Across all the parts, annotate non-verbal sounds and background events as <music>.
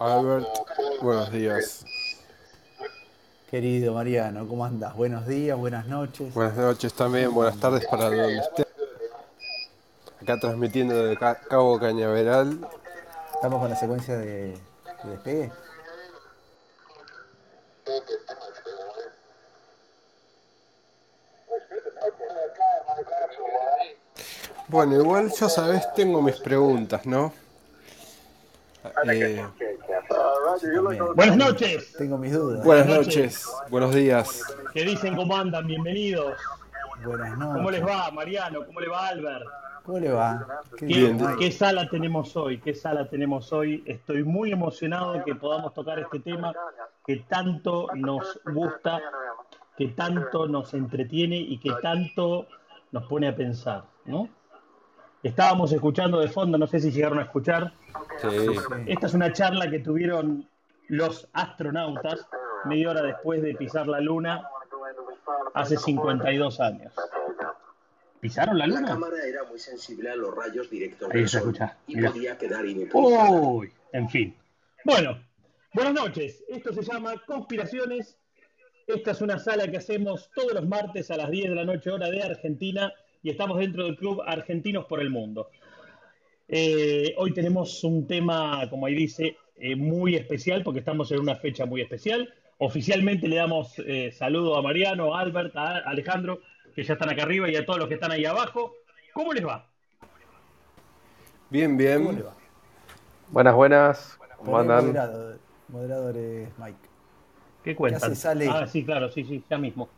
Albert, buenos días. Querido Mariano, ¿cómo andas? Buenos días, buenas noches. Buenas noches también, buenas tardes para donde esté. Acá transmitiendo de Cabo Cañaveral. Estamos con la secuencia de, de despegue. Bueno, igual ya sabes, tengo mis preguntas, ¿no? Eh, buenas noches. Tengo mis dudas. Buenas noches. Buenos días. ¿Qué dicen? ¿Cómo andan? Bienvenidos. Buenas noches. ¿Cómo les va, Mariano? ¿Cómo le va, Albert? ¿Cómo le va? ¿Qué, ¿Qué, sala tenemos hoy? ¿Qué sala tenemos hoy? Estoy muy emocionado de que podamos tocar este tema que tanto nos gusta, que tanto nos entretiene y que tanto nos pone a pensar, ¿no? Estábamos escuchando de fondo, no sé si llegaron a escuchar. Esta es una charla que tuvieron los astronautas media hora después de pisar la Luna hace 52 años. ¿Pisaron la Luna? La cámara era muy sensible a los rayos directos Ahí se escucha. y podía quedar inutilizada. Uy, en fin. Bueno, buenas noches. Esto se llama Conspiraciones. Esta es una sala que hacemos todos los martes a las 10 de la noche hora de Argentina y estamos dentro del club Argentinos por el Mundo. Eh, hoy tenemos un tema, como ahí dice, eh, muy especial porque estamos en una fecha muy especial. Oficialmente le damos eh, saludo a Mariano, a Albert, a Alejandro, que ya están acá arriba, y a todos los que están ahí abajo. ¿Cómo les va? Bien, bien. ¿Cómo les va? Buenas, buenas. ¿Cómo andan? Moderador, es Mike. ¿Qué cuentan? Ah, sí, claro, sí, sí, ya mismo.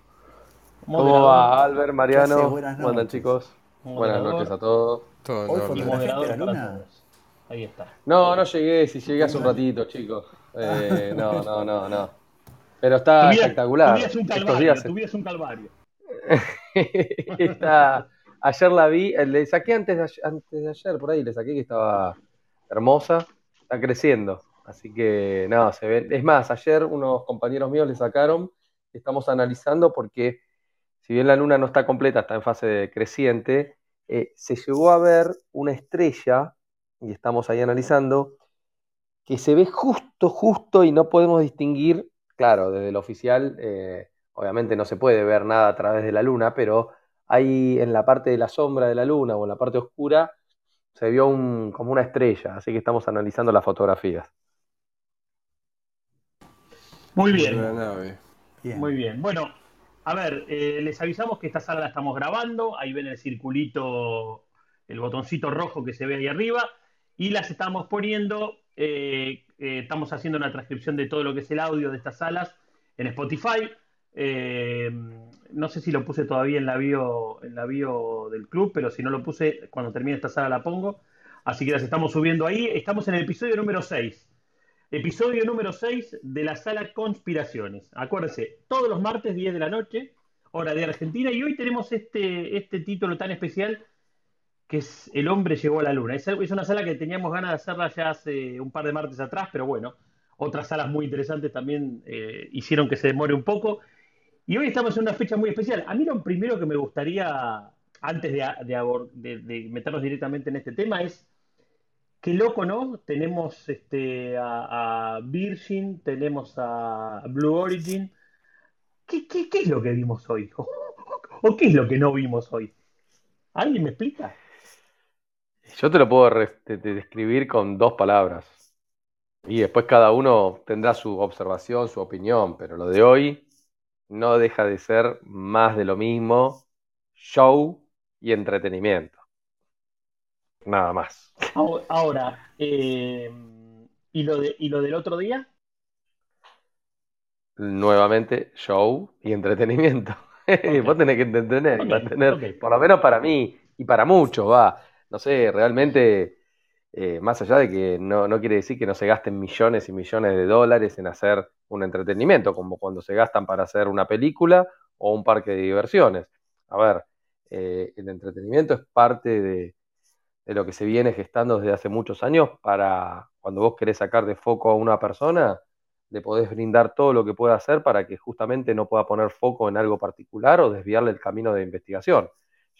¿Cómo va Albert, Mariano? ¿Cómo andan chicos? Buenas noches a todos. Todo y moderador para todos. Ahí está. No, no llegué, si llegué hace un ratito, chicos. Eh, <laughs> no, no, no, no. Pero está espectacular. Tu vida es un calvario, tu vida es un calvario. <laughs> está, ayer la vi, eh, le saqué antes de, antes de ayer, por ahí le saqué que estaba hermosa, está creciendo. Así que, no, se ve. Es más, ayer unos compañeros míos le sacaron, estamos analizando porque si bien la luna no está completa, está en fase creciente, eh, se llegó a ver una estrella, y estamos ahí analizando, que se ve justo, justo y no podemos distinguir, claro, desde el oficial, eh, obviamente no se puede ver nada a través de la luna, pero ahí en la parte de la sombra de la luna o en la parte oscura se vio un, como una estrella, así que estamos analizando las fotografías. Muy bien. Muy bien. Bueno, a ver, eh, les avisamos que esta sala la estamos grabando. Ahí ven el circulito, el botoncito rojo que se ve ahí arriba. Y las estamos poniendo, eh, eh, estamos haciendo una transcripción de todo lo que es el audio de estas salas en Spotify. no sé si lo puse todavía en la, bio, en la bio del club, pero si no lo puse, cuando termine esta sala la pongo. Así que las estamos subiendo ahí. Estamos en el episodio número 6. Episodio número 6 de la sala Conspiraciones. Acuérdense, todos los martes 10 de la noche, hora de Argentina, y hoy tenemos este, este título tan especial que es El hombre llegó a la luna. Es, una sala que teníamos ganas de hacerla ya hace un par de martes atrás, pero bueno, otras salas muy interesantes también eh, hicieron que se demore un poco. Y hoy estamos en una fecha muy especial. A mí lo primero que me gustaría, antes de meternos directamente en este tema, es Qué loco, ¿no? Tenemos este, a, Virgin, tenemos a Blue Origin. ¿Qué, es lo que vimos hoy? <laughs> ¿O, qué es lo que no vimos hoy? ¿Alguien me explica? Yo te lo puedo describir con dos palabras. Y después cada uno tendrá su observación, su opinión, pero lo de hoy no deja de ser más de lo mismo, show y entretenimiento. Nada más. Ahora, eh, ¿y, lo de, ¿y lo del otro día? Nuevamente, show y entretenimiento. <laughs> Vos tenés que entender, por lo menos para mí y para muchos, va. No sé, realmente, eh, más allá de que no, no quiere decir que no se gasten millones y millones de dólares en hacer un entretenimiento, como cuando se gastan para hacer una película o un parque de diversiones. A ver, eh, el entretenimiento es parte de, de lo que se viene gestando desde hace muchos años para cuando vos querés sacar de foco a una persona, le podés brindar todo lo que pueda hacer para que justamente no pueda poner foco en algo particular o desviarle el camino de investigación,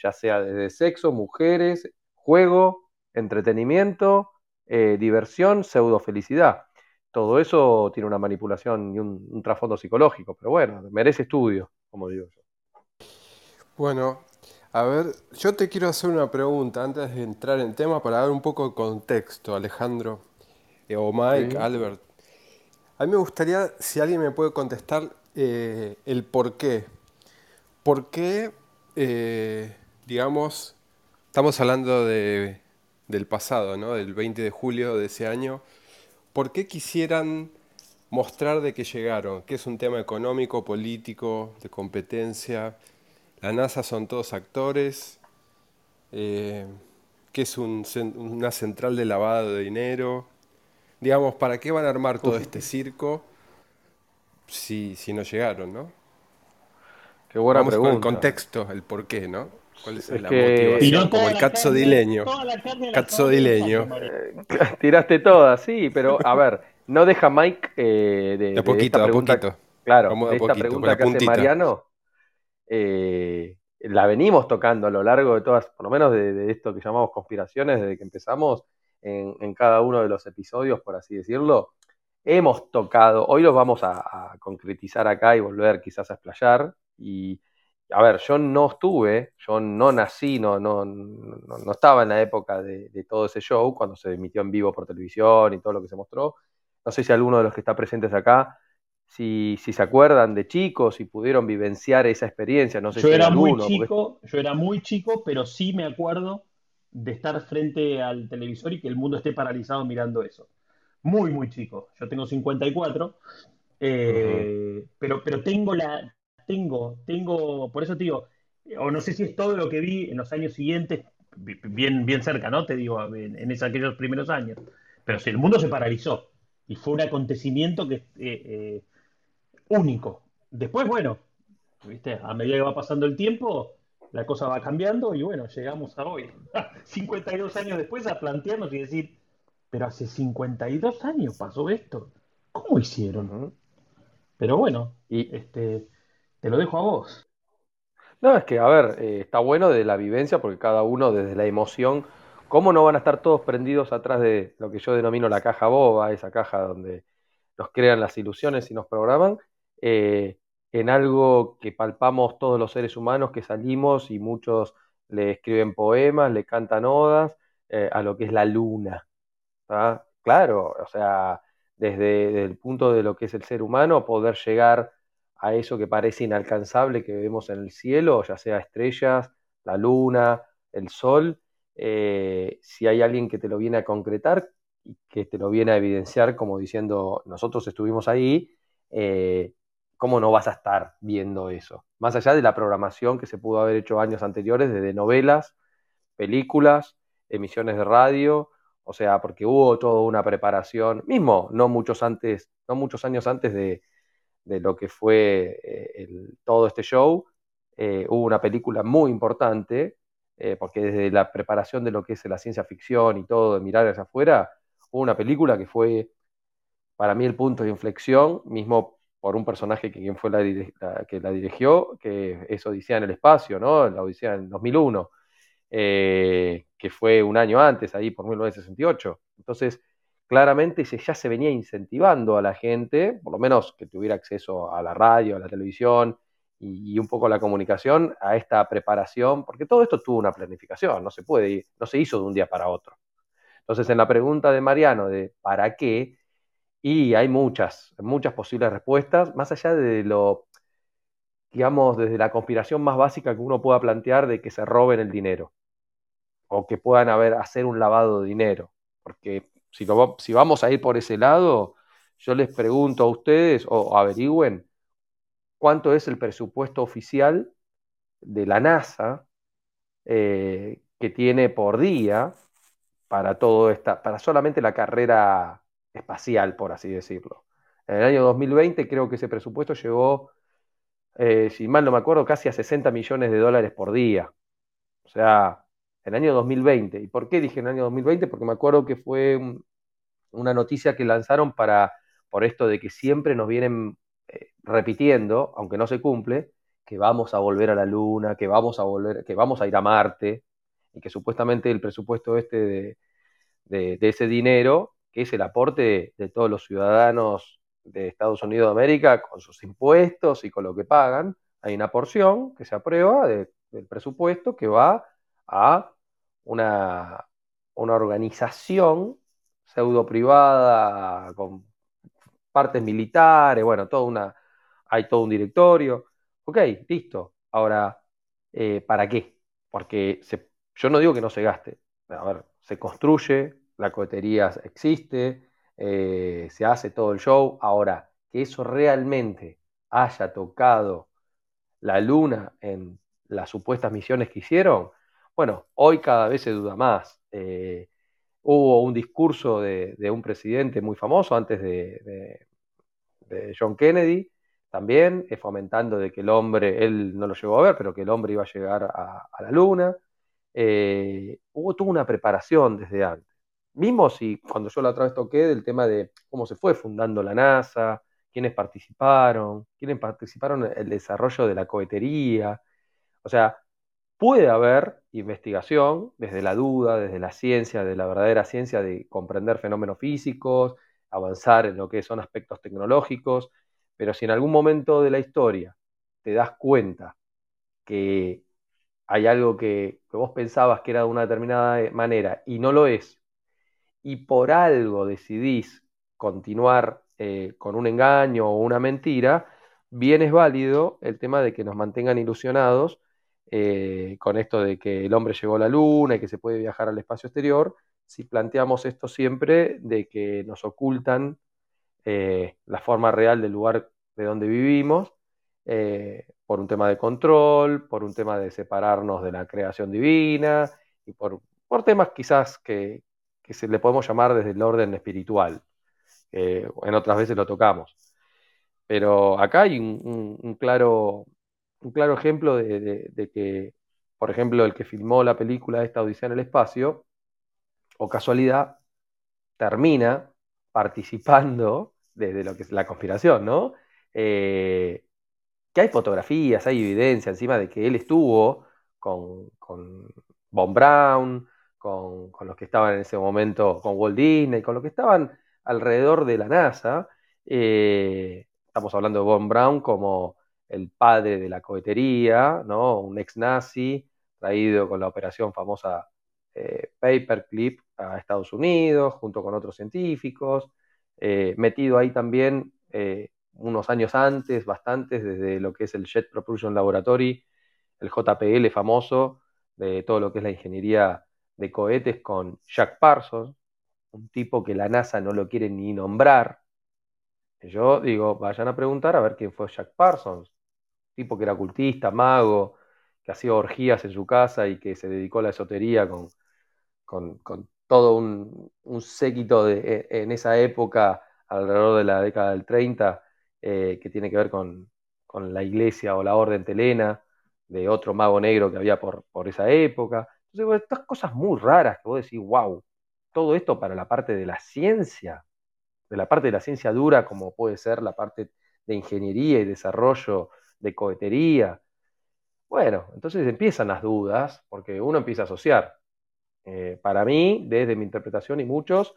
ya sea desde sexo, mujeres, juego, entretenimiento, eh, diversión, pseudo felicidad. todo eso tiene una manipulación y un, trasfondo psicológico, pero bueno, merece estudio, como digo yo. Bueno, a ver, yo te quiero hacer una pregunta antes de entrar en tema para dar un poco de contexto, Alejandro, eh, o Mike, Albert. A mí me gustaría, si alguien me puede contestar, eh, el por qué. ¿Por qué, eh, digamos, estamos hablando de, del pasado, ¿no? del 20 de julio de ese año? ¿Por qué quisieran mostrar de que llegaron? Que es un tema económico, político, de competencia. La NASA son todos actores. Eh, que es una central de lavado de dinero. Digamos, ¿para qué van a armar todo este circo si, si no llegaron, no? Qué buena Vamos pregunta. Con el contexto, el por qué, ¿no? ¿Cuál es, la motivación? Como el cazzo dileño. Cazzo dileño. Tiraste todas, sí, pero a ver, no deja Mike eh, de, de, poquito, de poquito. Claro, de esta pregunta que hace Mariano, eh, la venimos tocando a lo largo de todas, por lo menos de, esto que llamamos conspiraciones, desde que empezamos en, cada uno de los episodios, por así decirlo. Hemos tocado, hoy los vamos a, concretizar acá y volver quizás a explayar, y a ver, yo no estuve, yo no nací, no, no, no, estaba en la época de, todo ese show, cuando se emitió en vivo por televisión y todo lo que se mostró. No sé si alguno de los que está presentes acá, si, si se acuerdan de chicos, si pudieron vivenciar esa experiencia. No sé yo si era muy chico, yo era muy chico, pero sí me acuerdo de estar frente al televisor y que el mundo esté paralizado mirando eso. Muy, muy chico. Yo tengo 54, eh, pero, pero tengo la, tengo, tengo, por eso te digo, o no sé si es todo lo que vi en los años siguientes, bien, bien cerca, ¿no? Te digo, en, esos, aquellos primeros años. Pero si el mundo se paralizó y fue un acontecimiento que eh, eh, único. Después, bueno, ¿viste? a medida que va pasando el tiempo, la cosa va cambiando y bueno, llegamos a hoy, <laughs> 52 años después, a plantearnos y decir, pero hace 52 años pasó esto. ¿Cómo hicieron? Pero bueno, y este, te lo dejo a vos. No, es que, a ver, eh, está bueno de la vivencia porque cada uno desde la emoción, ¿cómo no van a estar todos prendidos atrás de lo que yo denomino la caja boba, esa caja donde nos crean las ilusiones y nos programan, eh, en algo que palpamos todos los seres humanos que salimos y muchos le escriben poemas, le cantan odas eh, a lo que es la luna. Claro, o sea, desde el punto de lo que es el ser humano, poder llegar a eso que parece inalcanzable que vemos en el cielo, ya sea estrellas, la luna, el sol, eh, si hay alguien que te lo viene a concretar y que te lo viene a evidenciar como diciendo, nosotros estuvimos ahí, eh, ¿cómo no vas a estar viendo eso? Más allá de la programación que se pudo haber hecho años anteriores, desde novelas, películas, emisiones de radio, o sea, porque hubo toda una preparación, mismo no muchos antes, no muchos años antes de, de lo que fue eh, todo este show. Eh, hubo una película muy importante, eh, porque desde la preparación de lo que es la ciencia ficción y todo, de mirar hacia afuera, hubo una película que fue para mí el punto de inflexión, mismo por un personaje que quien fue la, que la dirigió, que es Odisea en el espacio, ¿no? La Odisea en 2001, que fue un año antes, ahí por 1968. Entonces, claramente ya se venía incentivando a la gente, por lo menos que tuviera acceso a la radio, a la televisión y, un poco a la comunicación, a esta preparación, porque todo esto tuvo una planificación, no se puede, no se hizo de un día para otro. Entonces, en la pregunta de Mariano de ¿para qué? Y hay muchas, muchas posibles respuestas, más allá de lo, digamos, desde la conspiración más básica que uno pueda plantear de que se roben el dinero o que puedan haber, hacer un lavado de dinero, porque si, vamos a ir por ese lado, yo les pregunto a ustedes o averigüen cuánto es el presupuesto oficial de la NASA eh, que tiene por día para todo esta, para solamente la carrera espacial, por así decirlo. En el año 2020 creo que ese presupuesto llegó, eh, si mal no me acuerdo, casi a 60 millones de dólares por día. O sea, en el año 2020. ¿Y por qué dije en el año 2020? Porque me acuerdo que fue una noticia que lanzaron para, por esto de que siempre nos vienen eh, repitiendo, aunque no se cumple, que vamos a volver a la Luna, que vamos a volver, que vamos a ir a Marte, y que supuestamente el presupuesto este de, ese dinero que es el aporte de, todos los ciudadanos de Estados Unidos de América con sus impuestos y con lo que pagan. Hay una porción que se aprueba del presupuesto que va a una, una organización pseudo privada con partes militares, bueno, toda una, hay todo un directorio. Ok, listo. Ahora, eh, ¿para qué? Porque yo no digo que no se gaste. A ver, se construye, la cohetería existe, eh, se hace todo el show. Ahora, que eso realmente haya tocado la luna en las supuestas misiones que hicieron, bueno, hoy cada vez se duda más. Eh, hubo un discurso de, un presidente muy famoso antes de, John Kennedy, también eh, fomentando de que el hombre, él no lo llegó a ver, pero que el hombre iba a llegar a, la luna. Hubo toda una preparación desde antes. Mismo si cuando yo la otra vez toqué del tema de cómo se fue fundando la NASA, quiénes participaron, quiénes participaron en el desarrollo de la cohetería. O sea, puede haber investigación desde la duda, desde la ciencia, de la verdadera ciencia de comprender fenómenos físicos, avanzar en lo que son aspectos tecnológicos, pero si en algún momento de la historia te das cuenta que hay algo que, vos pensabas que era de una determinada manera y no lo es, y por algo decidís continuar eh, con un engaño o una mentira, bien es válido el tema de que nos mantengan ilusionados eh, con esto de que el hombre llegó a la luna y que se puede viajar al espacio exterior, si planteamos esto siempre de que nos ocultan eh, la forma real del lugar de donde vivimos, por un tema de control, por un tema de separarnos de la creación divina y por, temas quizás que, se le podemos llamar desde el orden espiritual. en otras veces lo tocamos. Pero acá hay un, claro, un claro ejemplo de, que, por ejemplo, el que filmó la película esta Odisea en el Espacio, o casualidad, termina participando desde lo que es la conspiración, ¿no? Eh, que hay fotografías, hay evidencia encima de que él estuvo con, con Von Brown, con, los que estaban en ese momento, con Walt Disney, con los que estaban alrededor de la NASA. Eh, estamos hablando de Von Brown como el padre de la cohetería, ¿no? un ex nazi traído con la operación famosa eh, Paperclip a Estados Unidos, junto con otros científicos, eh, metido ahí también unos años antes, bastantes, desde lo que es el Jet Propulsion Laboratory, el JPL famoso, de todo lo que es la ingeniería de cohetes con Jack Parsons, un tipo que la NASA no lo quiere ni nombrar. Yo digo, vayan a preguntar a ver quién fue Jack Parsons, tipo que era cultista, mago, que hacía orgías en su casa y que se dedicó a la esotería con, con, todo un, séquito de, e, en esa época, alrededor de la década del 30, eh, que tiene que ver con, la iglesia o la orden telena, de otro mago negro que había por, por esa época. Estas cosas muy raras que vos decís, wow, todo esto para la parte de la ciencia, de la parte de la ciencia dura, como puede ser la parte de ingeniería y desarrollo de cohetería. Bueno, entonces empiezan las dudas, porque uno empieza a asociar. Eh, para mí, desde mi interpretación y muchos,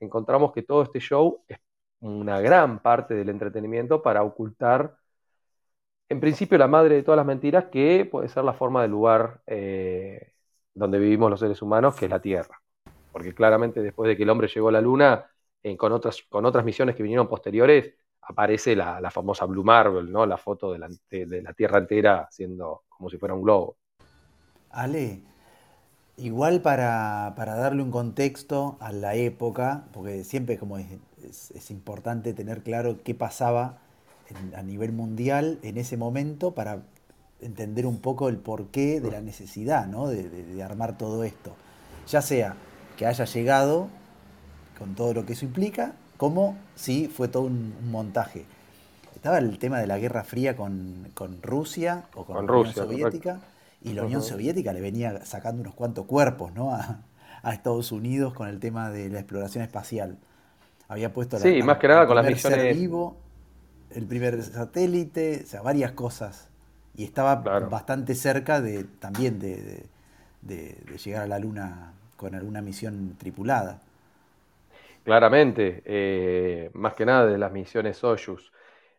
encontramos que todo este show es una gran parte del entretenimiento para ocultar, en principio, la madre de todas las mentiras, que puede ser la forma del lugar eh, donde vivimos los seres humanos, que es la Tierra. Porque claramente después de que el hombre llegó a la Luna, con, otras, con otras misiones que vinieron posteriores, aparece la, famosa Blue Marble, ¿no? La foto de la, Tierra entera siendo como si fuera un globo. Ale, igual para, darle un contexto a la época, porque siempre como es, importante tener claro qué pasaba a nivel mundial en ese momento para entender un poco el porqué de la necesidad ¿no? de, de armar todo esto. Ya sea que haya llegado con todo lo que eso implica, como si fue todo un, montaje. Estaba el tema de la Guerra Fría con, Rusia o con, la Unión Soviética, y la Unión Soviética le venía sacando unos cuantos cuerpos ¿no? a, Estados Unidos con el tema de la exploración espacial. Había puesto sí, más que nada con las misiones vivo, el primer satélite, o sea, varias cosas. Y estaba bastante cerca de también de llegar a la Luna con alguna misión tripulada. claramente, eh, más que nada de las misiones Soyuz.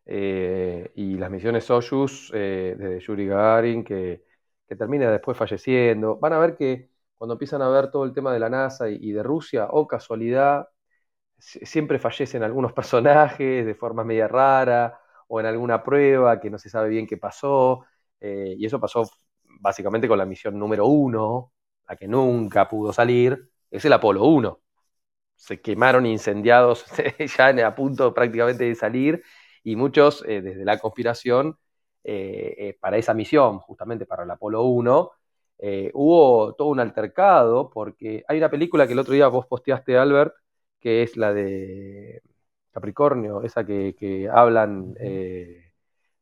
Eh, y las misiones Soyuz, eh, desde Yuri Gagarin, que, que, termina después falleciendo. Van a ver que cuando empiezan a ver todo el tema de la NASA y, de Rusia, o casualidad, siempre fallecen algunos <laughs> personajes de forma media rara, o en alguna prueba que no se sabe bien qué pasó. y eso pasó básicamente con la misión número uno, la que nunca pudo salir, es el Apolo 1. Se quemaron incendiados <laughs> ya a punto prácticamente de salir y muchos eh, desde la conspiración eh, eh, para esa misión, justamente para el Apolo 1, hubo todo un altercado porque hay una película que el otro día vos posteaste, Albert, que es la de Capricornio, esa que, hablan de,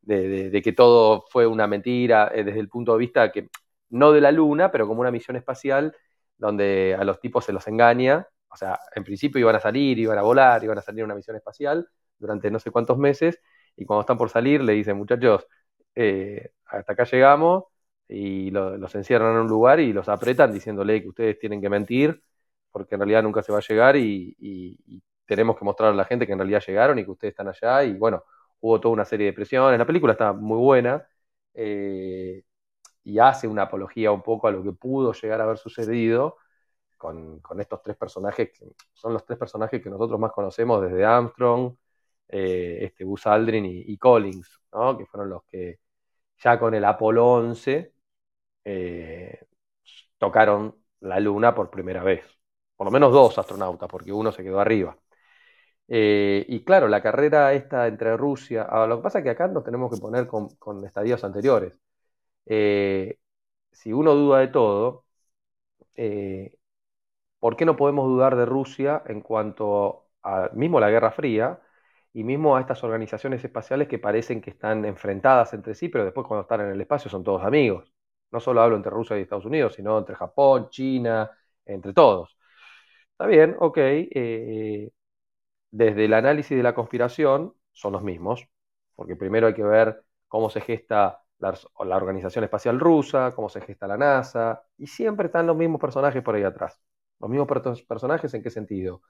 de, que todo fue una mentira desde el punto de vista que no de la Luna, pero como una misión espacial donde a los tipos se los engaña. O sea, en principio iban a salir, iban a volar, iban a salir a una misión espacial durante no sé cuántos meses, y cuando están por salir le dicen, muchachos, eh, hasta acá llegamos, y los encierran en un lugar y los apretan diciéndole que ustedes tienen que mentir, porque en realidad nunca se va a llegar y, tenemos que mostrar a la gente que en realidad llegaron y que ustedes están allá, y bueno, hubo toda una serie de presiones. La película está muy buena. Eh, y hace una apología un poco a lo que pudo llegar a haber sucedido con, estos tres personajes, que son los tres personajes que nosotros más conocemos desde Armstrong, eh, este Buzz Aldrin y, Collins, que fueron los que ya con el Apolo 11 eh, tocaron la Luna por primera vez. Por lo menos dos astronautas, porque uno se quedó arriba. Eh, y claro, la carrera esta entre Rusia, ah, lo que pasa es que acá nos tenemos que poner con, con estadios anteriores. Eh, si uno duda de todo, eh, ¿por qué no podemos dudar de Rusia en cuanto a mismo la Guerra Fría y mismo a estas organizaciones espaciales que parecen que están enfrentadas entre sí, pero después cuando están en el espacio son todos amigos? No solo hablo entre Rusia y Estados Unidos, sino entre Japón, China, entre todos. Está bien, ok. Desde el análisis de la conspiración son los mismos, porque primero hay que ver cómo se gesta la, Organización Espacial Rusa, cómo se gesta la NASA, y siempre están los mismos personajes por ahí atrás. Los mismos personajes en qué sentido?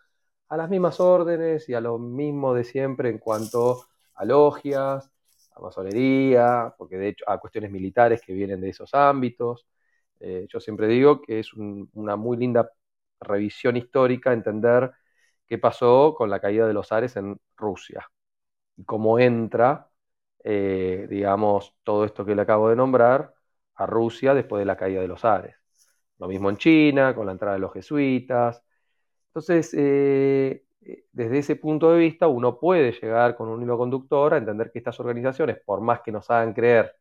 A las mismas órdenes y a lo mismo de siempre en cuanto a logias, a masonería, porque de hecho a cuestiones militares que vienen de esos ámbitos. Eh, yo siempre digo que es una muy linda revisión histórica entender qué pasó con la caída de los Ares en Rusia y cómo entra eh, digamos, todo esto que le acabo de nombrar a Rusia después de la caída de los Ares. Lo mismo en China, con la entrada de los jesuitas. Entonces, eh, desde ese punto de vista, uno puede llegar con un hilo conductor a entender que estas organizaciones, por más que nos hagan creer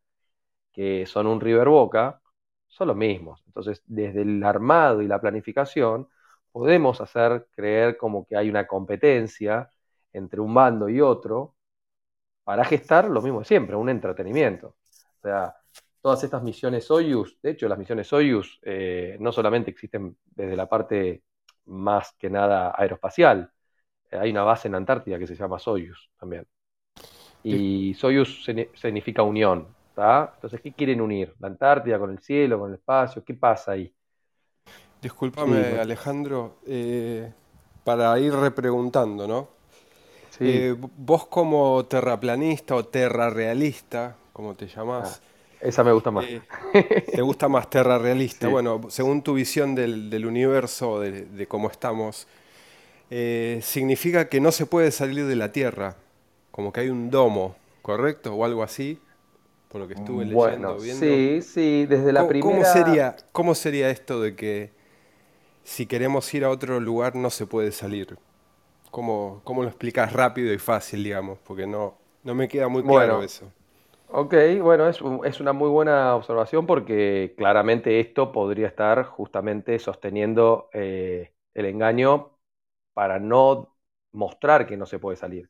que son un River Boca, son los mismos. Entonces, desde el armado y la planificación, podemos hacer creer como que hay una competencia entre un bando y otro, para gestar lo mismo de siempre, un entretenimiento. O sea, todas estas misiones Soyuz, de hecho las misiones Soyuz eh, no solamente existen desde la parte más que nada aeroespacial, eh, hay una base en Antártida que se llama Soyuz también. Y Soyuz significa unión, Entonces, ¿qué quieren unir? ¿La Antártida con el cielo, con el espacio? ¿Qué pasa ahí? Discúlpame, Alejandro, eh, para ir repreguntando, ¿no? Eh, vos como terraplanista o terrarrealista, como te llamás. Ah, esa me gusta más. Eh, ¿Te gusta más terrarrealista? <laughs> Bueno, según tu visión del, universo, de, cómo estamos, significa que no se puede salir de la Tierra, como que hay un domo, ¿correcto? O algo así, por lo que estuve leyendo, viendo. Sí, sí, desde la primera... ¿cómo sería, ¿Cómo sería esto de que si queremos ir a otro lugar no se puede salir? ¿Cómo, lo explicas rápido y fácil, digamos? Porque no, no me queda muy claro eso. Ok, bueno, es, es, una muy buena observación porque claramente esto podría estar justamente sosteniendo eh, el engaño para no mostrar que no se puede salir.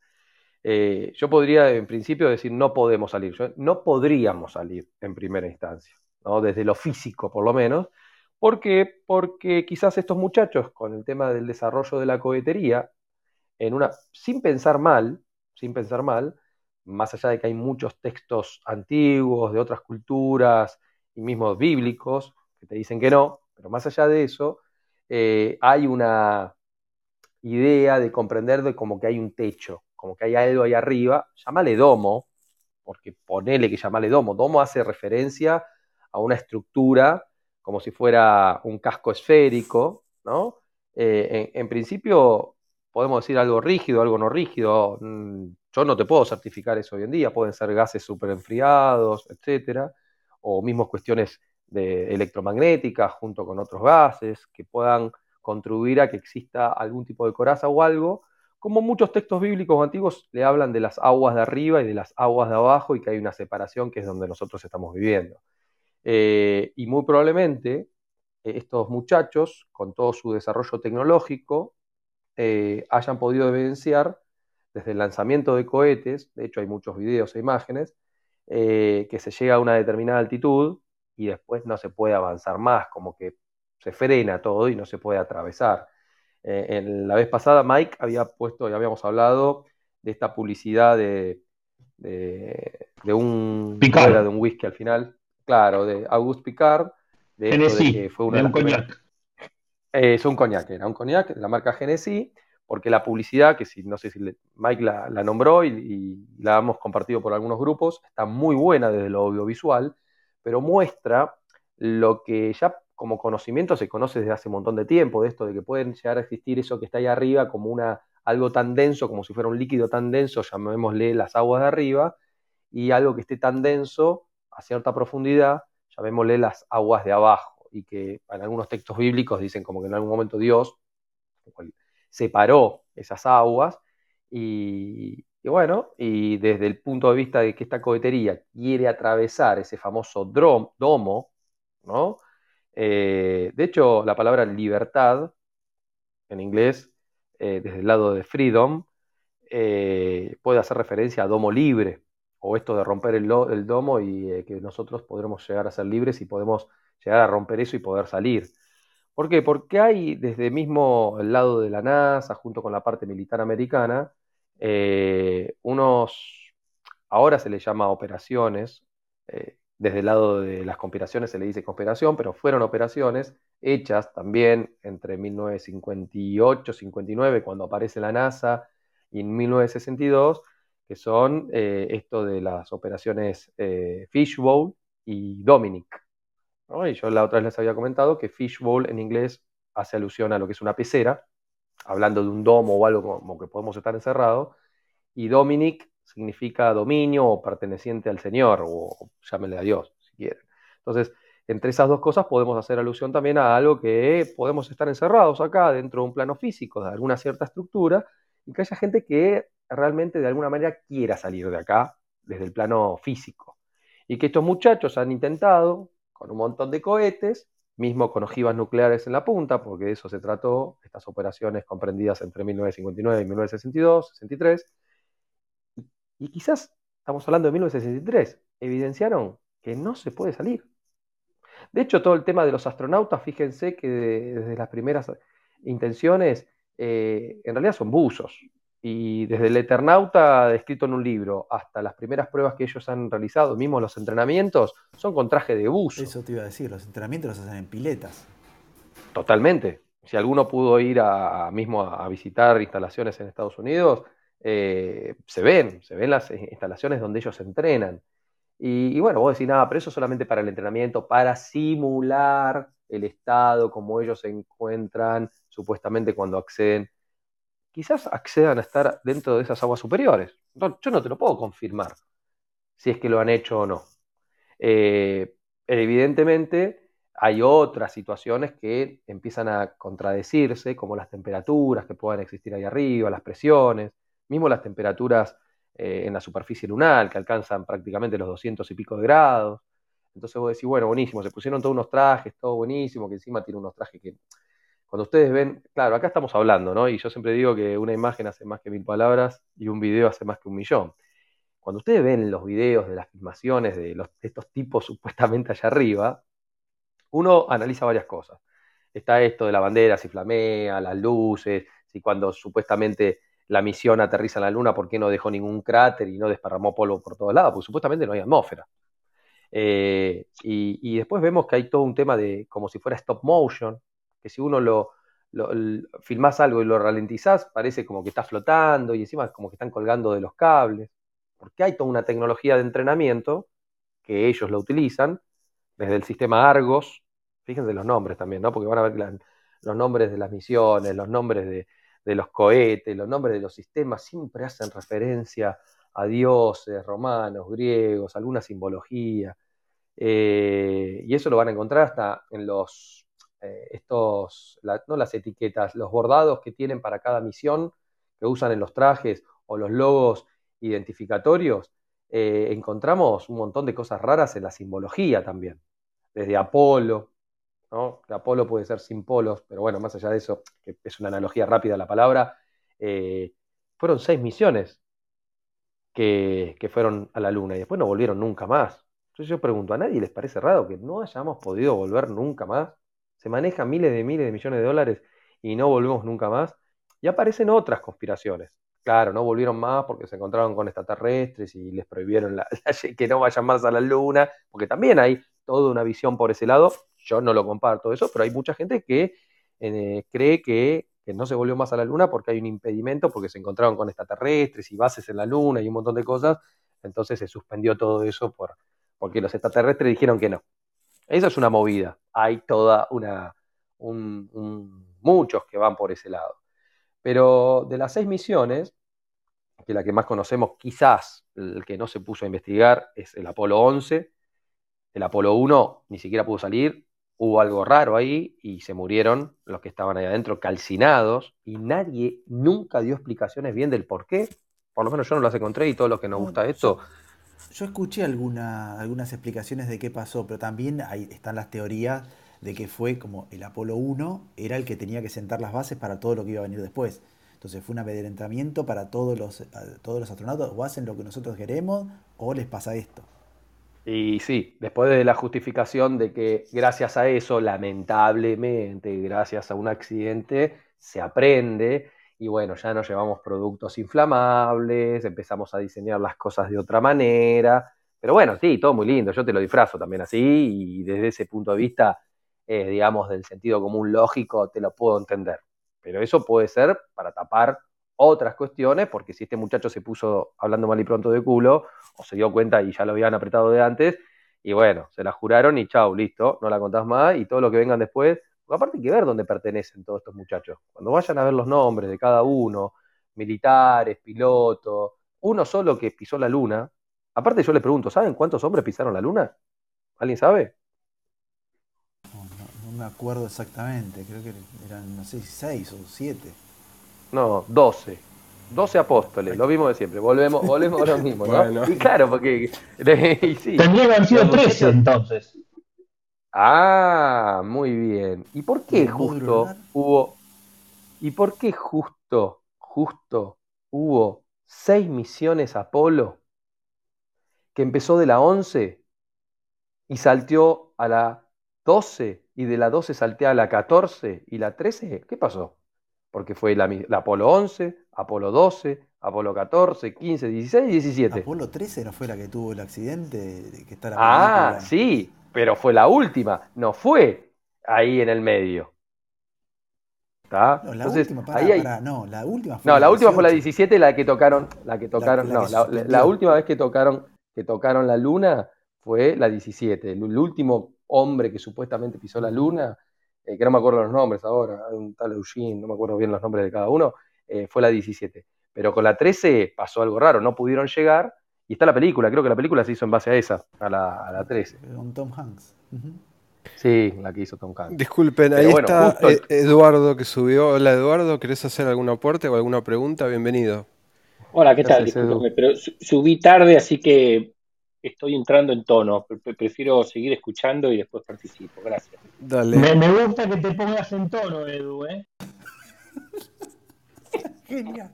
Eh, yo podría en principio decir no podemos salir, no podríamos salir en primera instancia, ¿no? desde lo físico por lo menos. ¿Por qué? Porque quizás estos muchachos con el tema del desarrollo de la cohetería en una, sin pensar mal, sin pensar mal, más allá de que hay muchos textos antiguos de otras culturas y mismos bíblicos que te dicen que no, pero más allá de eso, eh, hay una, idea de comprender de como que hay un techo, como que hay algo ahí arriba, llámale domo, porque ponele que llamale domo. Domo hace referencia a una estructura como si fuera un casco esférico, ¿no? Eh, en, principio podemos decir algo rígido, algo no rígido. Mm, yo no te puedo certificar eso hoy en día, pueden ser gases super enfriados, etcétera, o mismos cuestiones de electromagnéticas junto con otros gases que puedan contribuir a que exista algún tipo de coraza o algo, como muchos textos bíblicos antiguos le hablan de las aguas de arriba y de las aguas de abajo y que hay una separación que es donde nosotros estamos viviendo. Eh, y muy probablemente eh, estos muchachos, con todo su desarrollo tecnológico, eh, hayan podido evidenciar desde el lanzamiento de cohetes, de hecho hay muchos videos e imágenes, que se llega a una determinada altitud y después no se puede avanzar más, como que se frena todo y no se puede atravesar. Eh, en la vez pasada Mike había puesto, ya habíamos hablado de esta publicidad de, de, un de un whisky al final, claro, de Auguste Picard, de, que fue una de un coñac. Eh, es un coñac, era un coñac de la marca Genesis, porque la publicidad, que si no sé si Mike la, nombró y, y, la hemos compartido por algunos grupos, está muy buena desde lo audiovisual, pero muestra lo que ya como conocimiento se conoce desde hace un montón de tiempo, de esto de que pueden llegar a existir eso que está ahí arriba como una, algo tan denso, como si fuera un líquido tan denso, llamémosle las aguas de arriba, y algo que esté tan denso a cierta profundidad, llamémosle las aguas de abajo, y que en algunos textos bíblicos dicen como que en algún momento Dios separó esas aguas, y, bueno, y desde el punto de vista de que esta cohetería quiere atravesar ese famoso domo, ¿no? Eh, de hecho, la palabra libertad, en inglés, eh, desde el lado de freedom, eh, puede hacer referencia a domo libre, o esto de romper el, domo y que nosotros podremos llegar a ser libres y podemos llegar a romper eso y poder salir. ¿Por qué? Porque hay desde mismo el lado de la NASA, junto con la parte militar americana, unos, ahora se les llama operaciones, desde el lado de las conspiraciones se le dice conspiración, pero fueron operaciones hechas también entre 1958-59, cuando aparece la NASA, y en 1962, que son eh, esto de las operaciones eh, Fishbowl y Dominic. Y yo la otra vez les había comentado que Fishbowl en inglés hace alusión a lo que es una pecera, hablando de un domo o algo como que podemos estar encerrados, y Dominic significa dominio o perteneciente al Señor, o llámenle a Dios, si quieren. Entonces, entre esas dos cosas podemos hacer alusión también a algo que podemos estar encerrados acá dentro de un plano físico, de alguna cierta estructura, y que haya gente que realmente de alguna manera quiera salir de acá desde el plano físico. Y que estos muchachos han intentado, con un montón de cohetes, mismo con ojivas nucleares en la punta, porque de eso se trató, estas operaciones comprendidas entre 1959 y 1962, 63, y quizás, estamos hablando de 1963, evidenciaron que no se puede salir. De hecho, todo el tema de los astronautas, fíjense que desde las primeras intenciones, eh, en realidad son buzos. Y desde el Eternauta, descrito en un libro, hasta las primeras pruebas que ellos han realizado, mismo los entrenamientos, son con traje de buzo. Eso te iba a decir, los entrenamientos los hacen en piletas. Totalmente. Si alguno pudo ir a, mismo a visitar instalaciones en Estados Unidos, eh, se ven, se ven las instalaciones donde ellos entrenan. Y, bueno, vos decís, nada, pero eso solamente para el entrenamiento, para simular el estado como ellos se encuentran supuestamente cuando acceden. Quizás accedan a estar dentro de esas aguas superiores. yo no te lo puedo confirmar si es que lo han hecho o no. Eh, evidentemente, hay otras situaciones que empiezan a contradecirse, como las temperaturas que puedan existir ahí arriba, las presiones mismo las temperaturas eh, en la superficie lunar, que alcanzan prácticamente los 200 y pico de grados. Entonces vos decís, bueno, buenísimo, se pusieron todos unos trajes, todo buenísimo, que encima tiene unos trajes que, cuando ustedes ven, claro, acá estamos hablando, ¿no? Y yo siempre digo que una imagen hace más que mil palabras y un video hace más que un millón. Cuando ustedes ven los videos de las filmaciones de, estos tipos <laughs> supuestamente allá arriba, uno analiza varias cosas. Está esto de la bandera, si flamea, las luces, si cuando supuestamente la misión aterriza en la Luna, ¿por qué no dejó ningún cráter y no desparramó polvo por todos lados? Porque supuestamente no hay atmósfera. Eh, y, después vemos que hay todo un tema de como si fuera stop motion, que si uno lo, lo, filmás algo y lo ralentizás, parece como que está flotando y encima como que están colgando de los cables, porque hay toda una tecnología de entrenamiento que ellos lo utilizan, desde el sistema Argos, fíjense los nombres también, ¿no? Porque van a ver los nombres de las misiones, los nombres de, de los cohetes, los nombres de los sistemas siempre hacen referencia a dioses romanos, griegos, alguna simbología. Eh, y eso lo van a encontrar hasta en los, eh, estos, no las etiquetas, los bordados que tienen para cada misión, que usan en los trajes o los logos identificatorios, eh, encontramos un montón de cosas raras en la simbología también. Desde Apolo, ¿no? Apolo puede ser sin polos, pero bueno, más allá de eso, que es una analogía rápida la palabra, fueron seis misiones que, fueron a la Luna y después no volvieron nunca más. Entonces yo pregunto, ¿a nadie les parece raro que no hayamos podido volver nunca más? Se manejan miles de miles de millones de dólares y no volvemos nunca más. Y aparecen otras conspiraciones. Claro, no volvieron más porque se encontraron con extraterrestres y les prohibieron <laughs> que no vayan más a la Luna, porque también hay toda una visión por ese lado. Yo no lo comparto eso, pero hay mucha gente que eh, cree que que no se volvió más a la Luna porque hay un impedimento, porque se encontraron con extraterrestres y bases en la Luna y un montón de cosas, entonces se suspendió todo eso por, porque los extraterrestres dijeron que no. Esa es una movida, hay toda una, muchos que van por ese lado. Pero de las seis misiones, que la que más conocemos quizás, el que no se puso a investigar es el Apolo 11, el Apolo 1 ni siquiera pudo salir, hubo algo raro ahí y se murieron los que estaban ahí adentro calcinados y nadie nunca dio explicaciones bien del por qué. Por lo menos yo no las encontré y todo lo que nos gusta esto. Yo, escuché alguna, algunas explicaciones de qué pasó, pero también ahí están las teorías de que fue como el Apolo 1 era el que tenía que sentar las bases para todo lo que iba a venir después. Entonces fue un amedrentamiento para todos los, todos los astronautas, o hacen lo que nosotros queremos o les pasa esto. Y sí, después de la justificación de que gracias a eso, lamentablemente, gracias a un accidente, se aprende y bueno, ya nos llevamos productos inflamables, empezamos a diseñar las cosas de otra manera, pero bueno, sí, todo muy lindo, yo te lo disfrazo también así y desde ese punto de vista, eh, digamos, del sentido común lógico, te lo puedo entender, pero eso puede ser para tapar otras cuestiones, porque si este muchacho se puso hablando mal y pronto de culo, o se dio cuenta y ya lo habían apretado de antes, y bueno, se la juraron y chau, listo, no la contás más, y todo lo que vengan después, porque aparte hay que ver dónde pertenecen todos estos muchachos. Cuando vayan a ver los nombres de cada uno, militares, pilotos, uno solo que pisó la luna, aparte yo le pregunto, ¿saben cuántos hombres pisaron la luna? ¿Alguien sabe? No, no me acuerdo exactamente, creo que eran, no sé, seis o siete. No, 12. 12 apóstoles, lo mismo de siempre. Volvemos, volvemos a lo mismo, ¿no? <laughs> Y claro, porque. <laughs> sí. Tendría que haber sido 13 entonces. Ah, muy bien. ¿Y por qué justo hubo. ¿Y por qué justo, justo hubo seis misiones Apolo? Que empezó de la 11 y salteó a la 12 y de la 12 salteó a la 14 y la 13. ¿Qué pasó? porque fue la, Apolo 11, Apolo 12, Apolo 14, 15, 16 y 17. Apolo 13 no fue la que tuvo el accidente que está Ah, sí, pero fue la última, no fue ahí en el medio. ¿Está? No, la última, para, no, la última fue No, la, última fue la 17, la que tocaron, la que tocaron, no, la, última vez que tocaron, que tocaron la luna fue la 17. el último hombre que supuestamente pisó la luna eh, que no me acuerdo los nombres ahora, un tal Eugene, no me acuerdo bien los nombres de cada uno, eh, fue la 17. Pero con la 13 pasó algo raro, no pudieron llegar, y está la película, creo que la película se hizo en base a esa, a la, a la 13. Con Tom Hanks. Sí, la que hizo Tom Hanks. Disculpen, ahí está e- Eduardo que subió. Hola Eduardo, ¿querés hacer algún aporte o alguna pregunta? Bienvenido. Hola, ¿qué tal? pero subí tarde, así que estoy entrando en tono. Prefiero seguir escuchando y después participo. Gracias. Dale. Me, gusta que te pongas en tono, Edu, ¿eh? <laughs> Genial.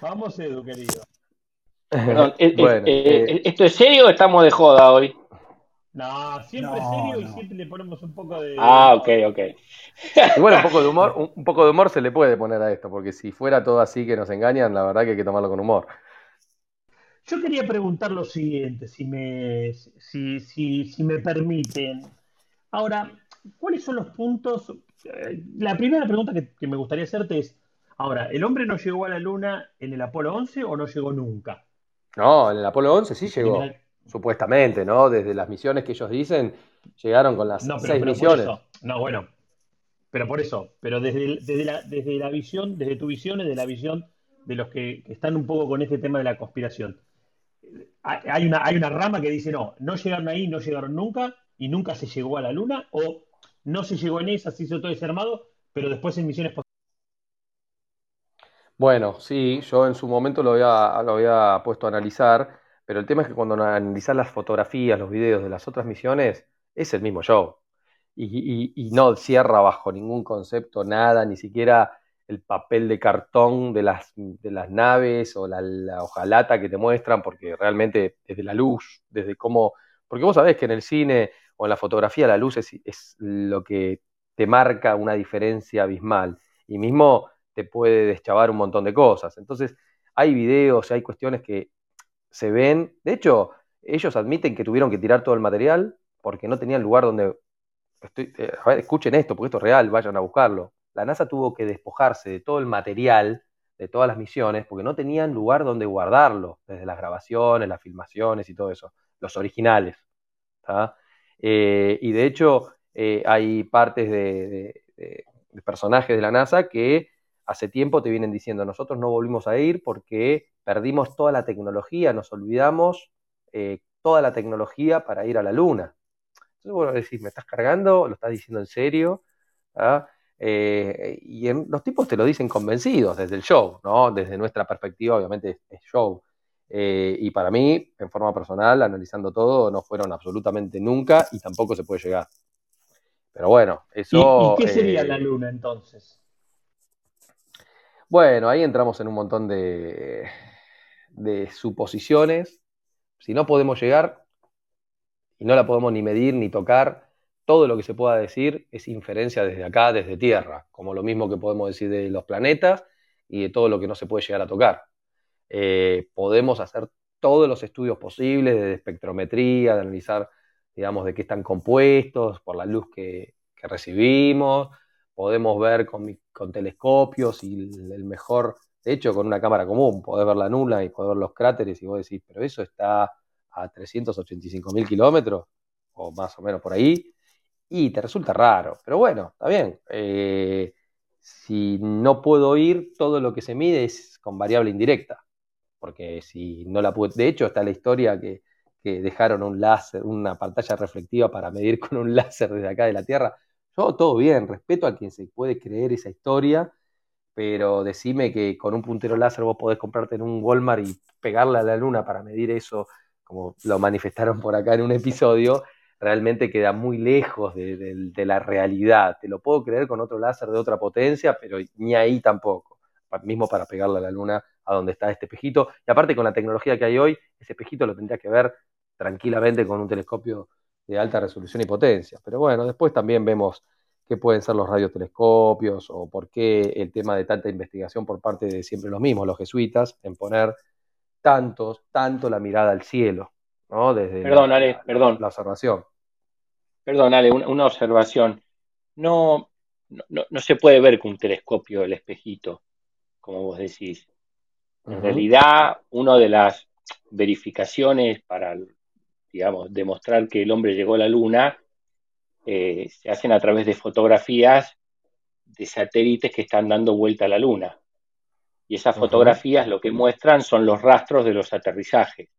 Vamos, Edu, querido. Perdón, <laughs> eh, eh, eh, ¿esto es serio o estamos de joda hoy? No, siempre serio y siempre le ponemos un poco de. Ah, ok, ok. Y bueno, un poco de humor, <laughs> un poco de humor se le puede poner a esto, porque si fuera todo así que nos engañan, la verdad que hay que tomarlo con humor. Yo quería preguntar lo siguiente, si me, si, si, si me permiten. Ahora, ¿cuáles son los puntos? La primera pregunta que, me gustaría hacerte es, ahora, ¿el hombre no llegó a la Luna en el Apolo 11 o no llegó nunca? No, en el Apolo 11 sí llegó, supuestamente, ¿no? Desde las misiones que ellos dicen, llegaron con las seis misiones. no, bueno, pero por eso, pero desde, desde, la, desde la visión, desde tu visión y de la visión de los que, están un poco con este tema de la conspiración. Hay una, hay una rama que dice, no, no llegaron ahí, no llegaron nunca, y nunca se llegó a la Luna, o no se llegó en esa, se hizo todo ese armado, pero después en misiones Bueno, sí, yo en su momento lo había, lo había puesto a analizar, pero el tema es que cuando analizas las fotografías, los videos de las otras misiones, es el mismo show. Y, no cierra bajo ningún concepto nada, ni siquiera el papel de cartón de las, de las naves o la, la, hojalata que te muestran, porque realmente desde la luz, desde cómo... Porque vos sabés que en el cine o en la fotografía la luz es lo que te marca una diferencia abismal. Y mismo te puede deschavar un montón de cosas. Entonces, hay videos, hay cuestiones que se ven. De hecho, ellos admiten que tuvieron que tirar todo el material porque no tenían lugar donde eh, a ver, escuchen esto, porque esto es real, vayan a buscarlo. La NASA tuvo que despojarse de todo el material de todas las misiones porque no tenían lugar donde guardarlo, desde las grabaciones, las filmaciones y todo eso, los originales. Eh, y de hecho, eh, hay partes de, personajes de la NASA que hace tiempo te vienen diciendo, nosotros no volvimos a ir porque perdimos toda la tecnología, nos olvidamos toda la tecnología para ir a la Luna. Entonces, bueno, decís, ¿me estás cargando? ¿Lo estás diciendo en serio? ¿Ah? Eh, y los tipos te lo dicen convencidos desde el show, ¿no? Desde nuestra perspectiva, obviamente, es show. Eh, y para mí, en forma personal, analizando todo, no fueron absolutamente nunca y tampoco se puede llegar. Pero bueno, eso. ¿Y, qué sería eh, la luna entonces? Bueno, ahí entramos en un montón de, de suposiciones. Si no podemos llegar, y no la podemos ni medir ni tocar, todo lo que se pueda decir es inferencia desde acá, desde Tierra, como lo mismo que podemos decir de los planetas y de todo lo que no se puede llegar a tocar. Eh, podemos hacer todos los estudios posibles de espectrometría, de analizar, digamos, de qué están compuestos, por la luz que, recibimos, podemos ver con, con, telescopios y el mejor, de hecho, con una cámara común, poder ver la nula y poder ver los cráteres y vos decís, pero eso está a 385 mil kilómetros, o más o menos por ahí, y te resulta raro. Pero bueno, está bien. Eh, si no puedo ir, todo lo que se mide es con variable indirecta. Porque si no la pude. De hecho, está la historia que, dejaron un láser, una pantalla reflectiva para medir con un <laughs> láser desde acá de la Tierra. Yo todo bien, respeto a quien se puede creer esa historia, pero decime que con un puntero láser vos podés comprarte en un Walmart y pegarle a la luna para medir eso como lo manifestaron por acá en un episodio, realmente queda muy lejos de, la realidad. Te lo puedo creer con otro láser de otra potencia, pero ni ahí tampoco. Mismo para pegarle a la luna a donde está este espejito. Y aparte con la tecnología que hay hoy, ese espejito lo tendría que ver tranquilamente con un telescopio de alta resolución y potencia. Pero bueno, después también vemos qué pueden ser los radiotelescopios o por qué el tema de tanta investigación por parte de siempre los mismos, los jesuitas, en poner tanto, tanto la mirada al cielo, ¿no? Desde perdón, la, Ale, perdón. La observación. Perdón, Ale, una, observación. No, no, se puede ver con un telescopio el espejito, como vos decís. En realidad, una de las verificaciones para, digamos, demostrar que el hombre llegó a la Luna eh, se hacen a través de fotografías de satélites que están dando vuelta a la Luna y esas fotografías lo que muestran son los rastros de los aterrizajes.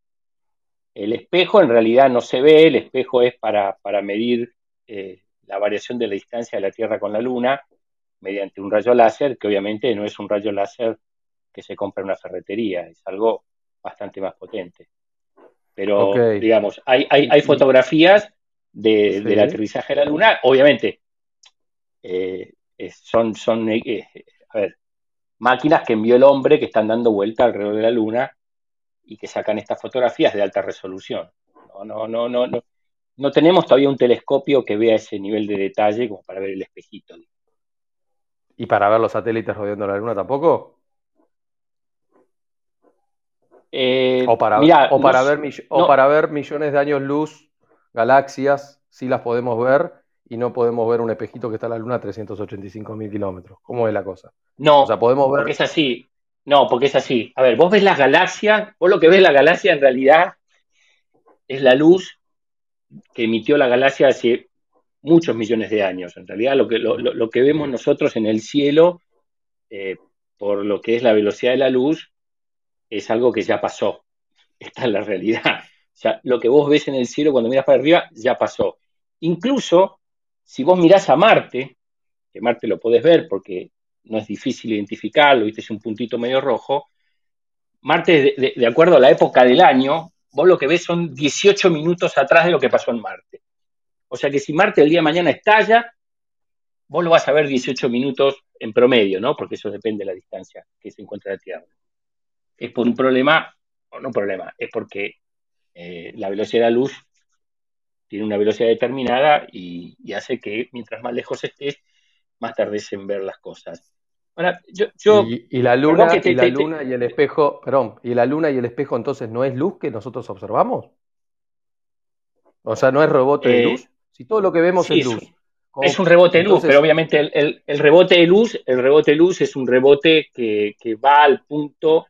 El espejo en realidad no se ve, el espejo es para, medir eh, la variación de la distancia de la Tierra con la Luna mediante un rayo láser, que obviamente no es un rayo láser que se compra en una ferretería, es algo bastante más potente. Pero, digamos, hay, hay, fotografías del aterrizaje de la Luna, obviamente, eh, son, son eh, a ver, máquinas que envió el hombre que están dando vuelta alrededor de la Luna y que sacan estas fotografías de alta resolución. No, no, no, no, no. No tenemos todavía un telescopio que vea ese nivel de detalle como para ver el espejito. ¿Y para ver los satélites rodeando la Luna tampoco? Eh, o para, o para, ver, o para ver millones de años luz, galaxias, sí las podemos ver, y no podemos ver un espejito que está en la Luna a 385 mil kilómetros. ¿Cómo es la cosa? No, o sea, podemos ver... porque es así. No, porque es así. A ver, vos ves las galaxias, vos lo que ves la galaxia en realidad es la luz que emitió la galaxia hace muchos millones de años. En realidad lo que, lo, que vemos nosotros en el cielo, eh, por lo que es la velocidad de la luz, es algo que ya pasó. Esta es la realidad. O sea, lo que vos ves en el cielo cuando miras para arriba ya pasó. Incluso si vos mirás a Marte, que Marte lo podés ver porque no es difícil identificarlo, viste, es un puntito medio rojo, Marte, de, acuerdo a la época del año, vos lo que ves son 18 minutos atrás de lo que pasó en Marte. O sea que si Marte el día de mañana estalla, vos lo vas a ver 18 minutos en promedio, ¿no? Porque eso depende de la distancia que se encuentra la Tierra. Es por un problema, o no un problema, es porque eh, la velocidad de la luz tiene una velocidad determinada y, hace que mientras más lejos estés, más tardes en ver las cosas. Ahora, yo, y, la luna, y la luna y el espejo, perdón, y la luna y el espejo entonces no es luz que nosotros observamos. O sea, no es rebote de eh, luz. Si todo lo que vemos es luz. Es un rebote de luz, pero obviamente el, rebote de luz, el rebote de luz es un rebote que, va al punto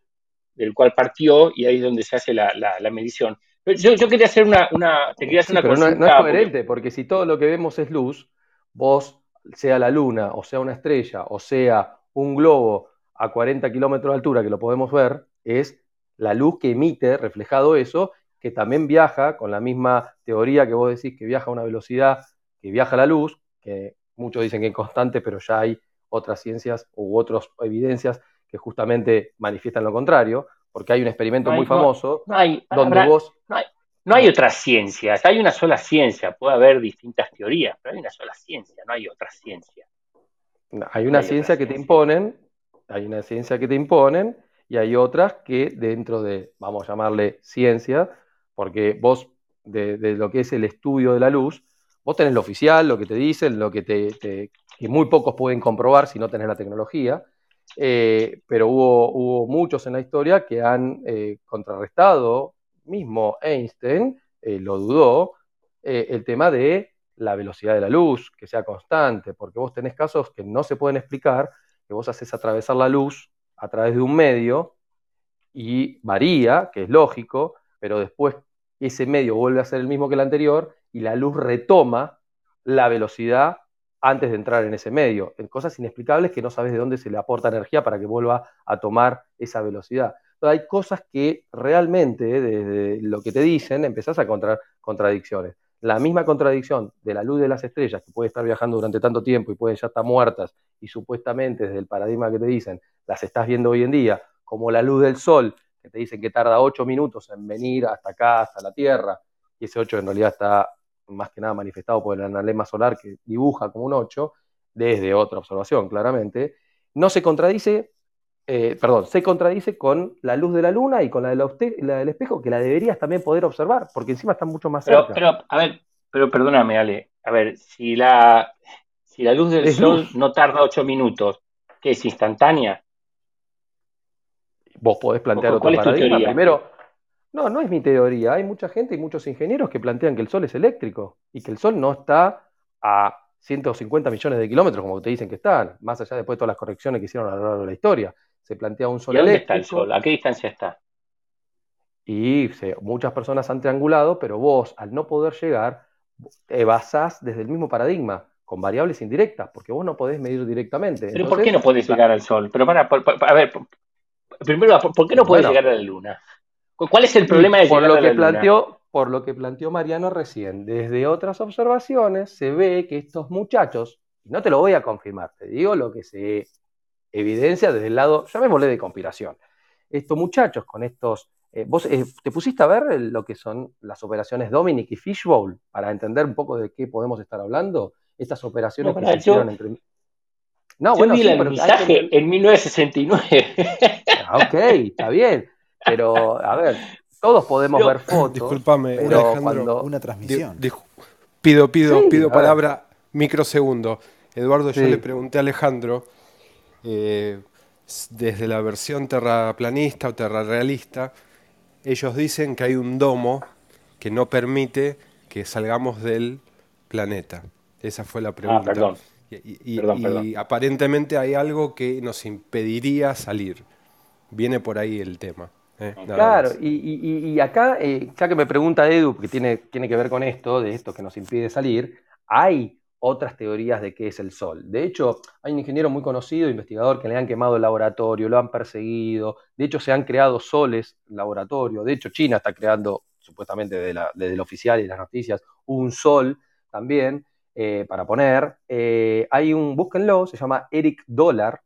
del cual partió y ahí es donde se hace la medición. Yo, quería hacer una, una, te quería hacer una pero no, es coherente, porque... si todo lo que vemos es luz, vos, sea la luna, o sea una estrella, o sea un globo a 40 kilómetros de altura que lo podemos ver, es la luz que emite, reflejado eso, que también viaja con la misma teoría que vos decís que viaja a una velocidad que viaja la luz, que muchos dicen que es constante, pero ya hay otras ciencias u otras evidencias que justamente manifiestan lo contrario porque hay un experimento muy famoso donde vos... No hay, otras ciencias, hay una sola ciencia, puede haber distintas teorías, pero hay una sola ciencia, no hay otra ciencia. hay una ciencia que te imponen, hay una ciencia que te imponen y hay otras que dentro de, vamos a llamarle ciencia, porque vos, de, lo que es el estudio de la luz, vos tenés lo oficial, lo que te dicen, lo que te, que muy pocos pueden comprobar si no tenés la tecnología, eh, pero hubo, muchos en la historia que han eh, contrarrestado, mismo Einstein eh, lo dudó, el tema de la velocidad de la luz, que sea constante, porque vos tenés casos que no se pueden explicar, que vos haces atravesar la luz a través de un medio y varía, que es lógico, pero después ese medio vuelve a ser el mismo que el anterior y la luz retoma la velocidad antes de entrar en ese medio, en cosas inexplicables que no sabes de dónde se le aporta energía para que vuelva a tomar esa velocidad. hay cosas que realmente, desde lo que te dicen, empezás a encontrar contradicciones. La misma contradicción de la luz de las estrellas, que puede estar viajando durante tanto tiempo y pueden ya estar muertas, y supuestamente desde el paradigma que te dicen, las estás viendo hoy en día, como la luz del sol, que te dicen que tarda ocho minutos en venir hasta acá, hasta la Tierra, y ese ocho en realidad está más que nada manifestado por el analema solar que dibuja como un 8, desde otra observación, claramente, no se contradice, eh, perdón, se contradice con la luz de la luna y con la, de la, del espejo, que la deberías también poder observar, porque encima están mucho más cerca. Pero, a ver, pero perdóname, Ale, a ver, si la, si la luz del sol no tarda 8 minutos, ¿qué es instantánea? Vos podés plantear otro paradigma. Primero, no, no es mi teoría. Hay mucha gente y muchos ingenieros que plantean que el Sol es eléctrico y que el Sol no está a 150 millones de kilómetros como te dicen que están, más allá de todas las correcciones que hicieron a lo largo de la historia. Se plantea un Sol ¿Y dónde está el Sol? ¿A qué distancia está? Y muchas personas han triangulado, pero vos, al no poder llegar, te basás desde el mismo paradigma, con variables indirectas, porque vos no podés medir directamente. ¿Pero por qué no podés llegar al Sol? Pero para, a ver, primero, ¿por qué no podés llegar a la Luna? ¿Cuál es el problema de por lo que planteó Por lo que planteó Mariano recién, desde otras observaciones se ve que estos muchachos, no te lo voy a confirmar, te digo lo que se evidencia desde el lado, llamémosle de conspiración. Estos muchachos con estos eh, ¿Vos eh, te pusiste a ver lo que son las operaciones Dominic y Fishbowl para entender un poco de qué podemos estar hablando? Estas operaciones que se hicieron entre. No, yo vi el mensaje en 1969. Ah, ok, está bien. Pero, a ver, todos podemos ver fotos. Disculpame, pero cuando... una transmisión. pido, pido, pido palabra microsegundo. Eduardo, yo le pregunté a Alejandro, eh, desde la versión terraplanista o terrarrealista, ellos dicen que hay un domo que no permite que salgamos del planeta. Esa fue la ah, pregunta. Ah, perdón. Y, aparentemente hay algo que nos impediría salir. Viene por ahí el tema. ¿Eh? Claro, y, acá, eh, ya que me pregunta Edu, que tiene, tiene que ver con esto, de esto que nos impide salir, hay otras teorías de qué es el Sol. De hecho, hay un ingeniero muy conocido, investigador, que le han quemado el laboratorio, lo han perseguido. De hecho, se han creado soles en laboratorio. De hecho, China está creando, supuestamente desde, el oficial y las noticias, un sol también eh, para poner. Eh, hay un, búsquenlo, se llama Eric Dollar,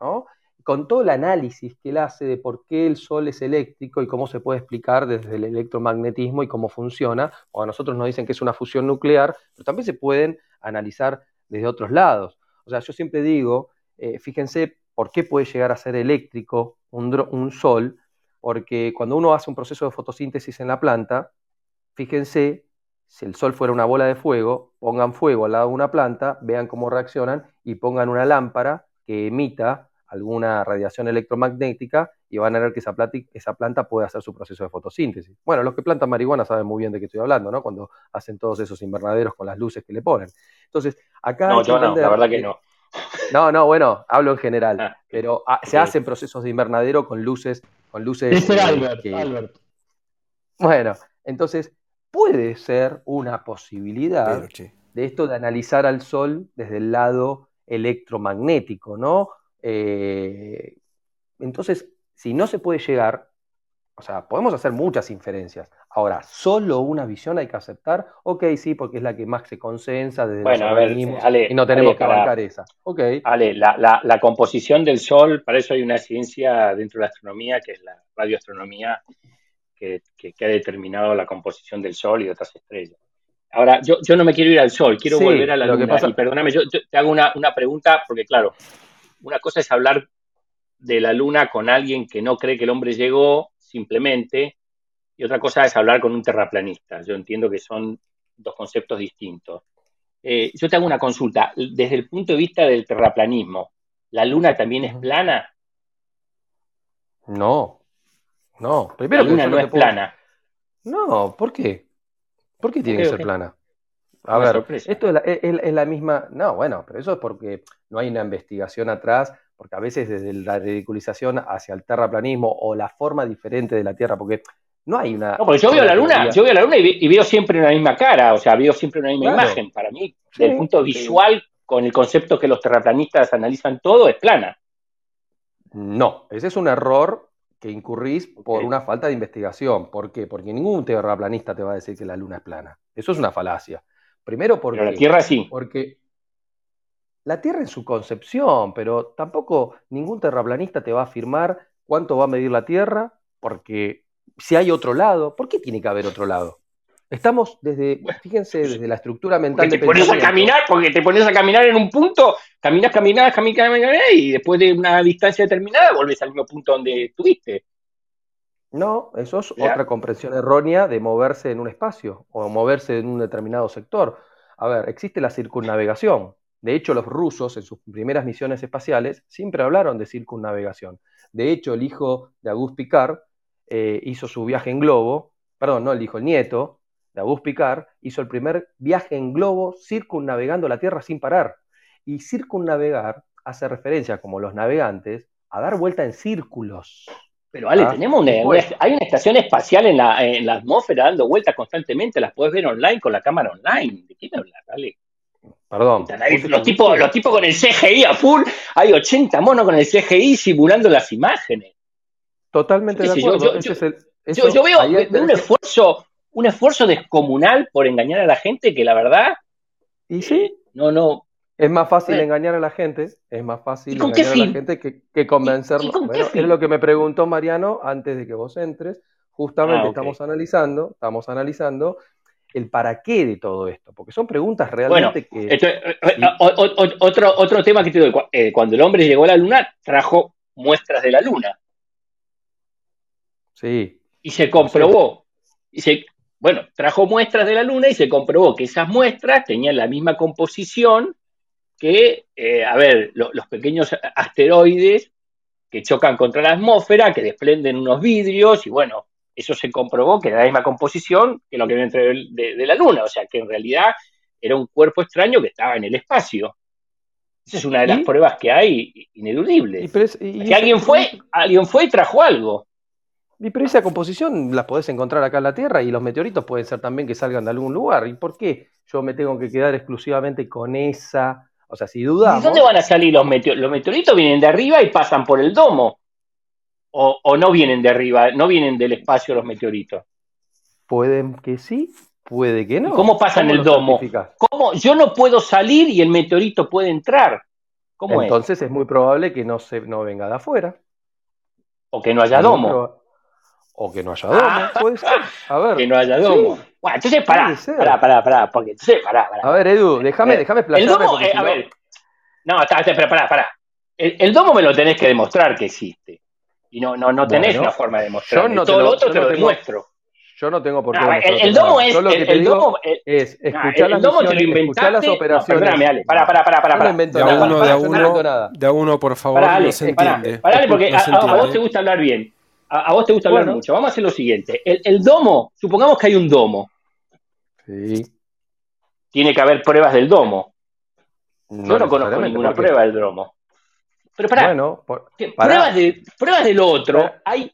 ¿no? Con todo el análisis que él hace de por qué el Sol es eléctrico y cómo se puede explicar desde el electromagnetismo y cómo funciona, o a nosotros nos dicen que es una fusión nuclear, pero también se pueden analizar desde otros lados. O sea, yo siempre digo, eh, fíjense por qué puede llegar a ser eléctrico un, un Sol, porque cuando uno hace un proceso de fotosíntesis en la planta, fíjense si el sol fuera una bola de fuego, pongan fuego al lado de una planta, vean cómo reaccionan y pongan una lámpara que emita alguna radiación electromagnética y van a ver que esa, esa planta puede hacer su proceso de fotosíntesis. Bueno, los que plantan marihuana saben muy bien de qué estoy hablando, ¿no? Cuando hacen todos esos invernaderos con las luces que le ponen. Entonces, acá... No, yo no, la verdad que no. <laughs> No, no, bueno, hablo en general, ah, pero se hacen procesos de invernadero con luces, con luces. Ese eh, Albert, Albert. Bueno, entonces puede ser una posibilidad de esto de analizar al Sol desde el lado electromagnético, ¿no? Eh, entonces, si no se puede llegar, o sea, podemos hacer muchas inferencias. Ahora, solo una visión hay que aceptar. Ok, sí, porque es la que más se consensa desde bueno, a ver, y no tenemos que abarcar esa. Ok. Ale, la, composición del Sol, para eso hay una ciencia dentro de la astronomía, que es la radioastronomía, que, ha determinado la composición del Sol y de otras estrellas. Ahora, yo, yo no me quiero ir al Sol, quiero volver a la Luna. Y perdóname, yo, te hago una, una pregunta, porque claro, una cosa es hablar de la Luna con alguien que no cree que el hombre llegó simplemente, y otra cosa es hablar con un terraplanista. Yo entiendo que son dos conceptos distintos. Eh, yo te hago una consulta. Desde el punto de vista del terraplanismo, ¿la Luna también es plana? No. No. Primero la Luna no es plana. No, ¿por qué? ¿Por qué tiene que ser plana? A ver, esto es la, misma. No, bueno, pero eso es porque no hay una investigación atrás, porque a veces desde la ridiculización hacia el terraplanismo o la forma diferente de la Tierra, porque no hay una. No, porque yo veo la Luna, yo veo la Luna y, veo siempre una misma cara, o sea, veo siempre una misma imagen. Para mí, desde el punto visual, con el concepto que los terraplanistas analizan todo, es plana. No, ese es un error que incurrís por una falta de investigación. ¿Por qué? Porque ningún terraplanista te va a decir que la Luna es plana. Eso es una falacia. Primero porque... la Tierra sí. Porque la Tierra en su concepción, pero tampoco ningún terraplanista te va a afirmar cuánto va a medir la Tierra, porque si hay otro lado, ¿por qué tiene que haber otro lado? Estamos desde, fíjense, desde la estructura mental porque te pones a caminar, porque te pones a caminar en un punto, caminas, caminas, caminas, caminas, y después de una distancia determinada volves al mismo punto donde estuviste. No, eso es otra comprensión errónea de moverse en un espacio o moverse en un determinado sector. A ver, existe la circunnavegación. De hecho, los rusos en sus primeras misiones espaciales siempre hablaron de circunnavegación. De hecho, el hijo de Auguste Picard eh, hizo su viaje en globo, perdón, no el hijo, el nieto de Auguste Picard hizo el primer viaje en globo circunnavegando la Tierra sin parar. Y circunnavegar hace referencia, como los navegantes, a dar vuelta en círculos. Pero Ale, ah, tenemos una, hay una estación espacial en la, en la atmósfera dando vueltas constantemente, las puedes ver online con la cámara online. ¿De qué me hablas, Ale? Perdón. Los tipos, los tipos con el CGI a full, hay 80 monos con el CGI simulando las imágenes. Totalmente de acuerdo. Yo, veo, un esfuerzo, un esfuerzo descomunal por engañar a la gente que la verdad. ¿Y sí? Eh, no, no, es más fácil engañar a la gente, es más fácil engañar a la gente que, que convencerlo. es lo que me preguntó Mariano antes de que vos entres. Justamente ah, estamos analizando, estamos analizando el para qué de todo esto, porque son preguntas realmente que... Eh, eh, otro, otro tema que te doy, eh, cuando el hombre llegó a la luna, trajo muestras de la luna. Sí. Y se comprobó, y se, bueno, trajo muestras de la luna y se comprobó que esas muestras tenían la misma composición que, eh, a ver, los pequeños asteroides que chocan contra la atmósfera, que desprenden unos vidrios, y bueno, eso se comprobó que era la misma composición que lo que viene entre de, la Luna, o sea que en realidad era un cuerpo extraño que estaba en el espacio. Esa es una de las pruebas que hay ineludibles. que alguien fue, alguien fue y trajo algo. Y pero esa composición la podés encontrar acá en la Tierra y los meteoritos pueden ser también que salgan de algún lugar. ¿Y por qué yo me tengo que quedar exclusivamente con esa? O sea, si dudamos... ¿Y dónde van a salir los meteoritos? Los meteoritos vienen de arriba y pasan por el domo. O, no vienen de arriba, no vienen del espacio los meteoritos. Pueden que sí, puede que no. ¿Cómo pasa en el domo? ¿Cómo? Yo no puedo salir y el meteorito puede entrar. ¿Cómo Entonces es? muy probable que no, se, no venga de afuera. O que no haya domo. O que no haya domo, ah, puede ser. A ver. Que no haya domo. Bueno, entonces pará, pará, pará, pará, porque entonces pará, pará. A ver, Edu, déjame, déjame El domo, eh, a ver. No, está, espera, pará, pará. El, domo me lo tenés que demostrar que existe. Y no, no, no tenés una forma de demostrarlo. No Todo lo, otro te lo demuestro. Yo no tengo por qué. el, el, domo es. el, domo es escuchar, el, domo te lo inventaste. las operaciones. No, Ale. Para, para, para, para. No de a uno, de a uno, de a uno, por favor. Para, Ale, se entiende. Para, porque a, vos te gusta hablar bien. A, vos te gusta hablar mucho. Vamos a hacer lo siguiente. El, domo, supongamos que hay un domo. Sí. Tiene que haber pruebas del domo. Yo no conozco ninguna prueba del domo. Pero para, bueno, pruebas, de, pruebas del otro hay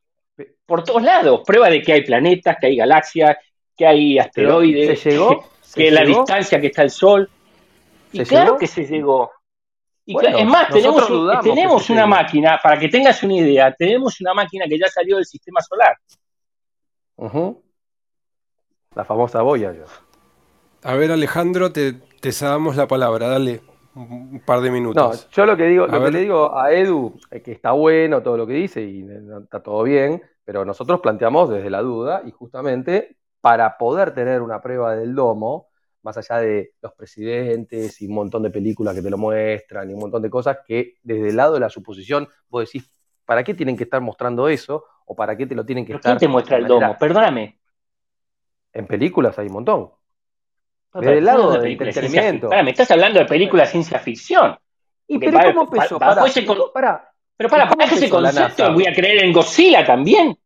por todos lados. Pruebas de que hay planetas, que hay galaxias, que hay asteroides, <laughs> ¿Se llegó? que la distancia que está el Sol. Y claro que se llegó. Y es más, tenemos, tenemos una máquina, para que tengas una idea, tenemos una máquina que ya salió del sistema solar. La famosa Voyager. A ver, Alejandro, te, te damos la palabra, dale un par de minutos. No, yo lo que digo, lo que le digo a Edu es que está bueno todo lo que dice y está todo bien, pero nosotros planteamos desde la duda y justamente para poder tener una prueba del domo, más allá de los presidentes y un montón de películas que te lo muestran y un montón de cosas que desde el lado de la suposición vos decís, ¿para qué tienen que estar mostrando eso? ¿O para qué te lo tienen que estar? ¿Quién te muestra el domo? Perdóname. En películas hay un montón. Desde el lado del entretenimiento. me estás hablando de películas de ciencia ficción. ¿Y pero cómo empezó? Para, para, pero para, para ese concepto voy a creer en Godzilla también.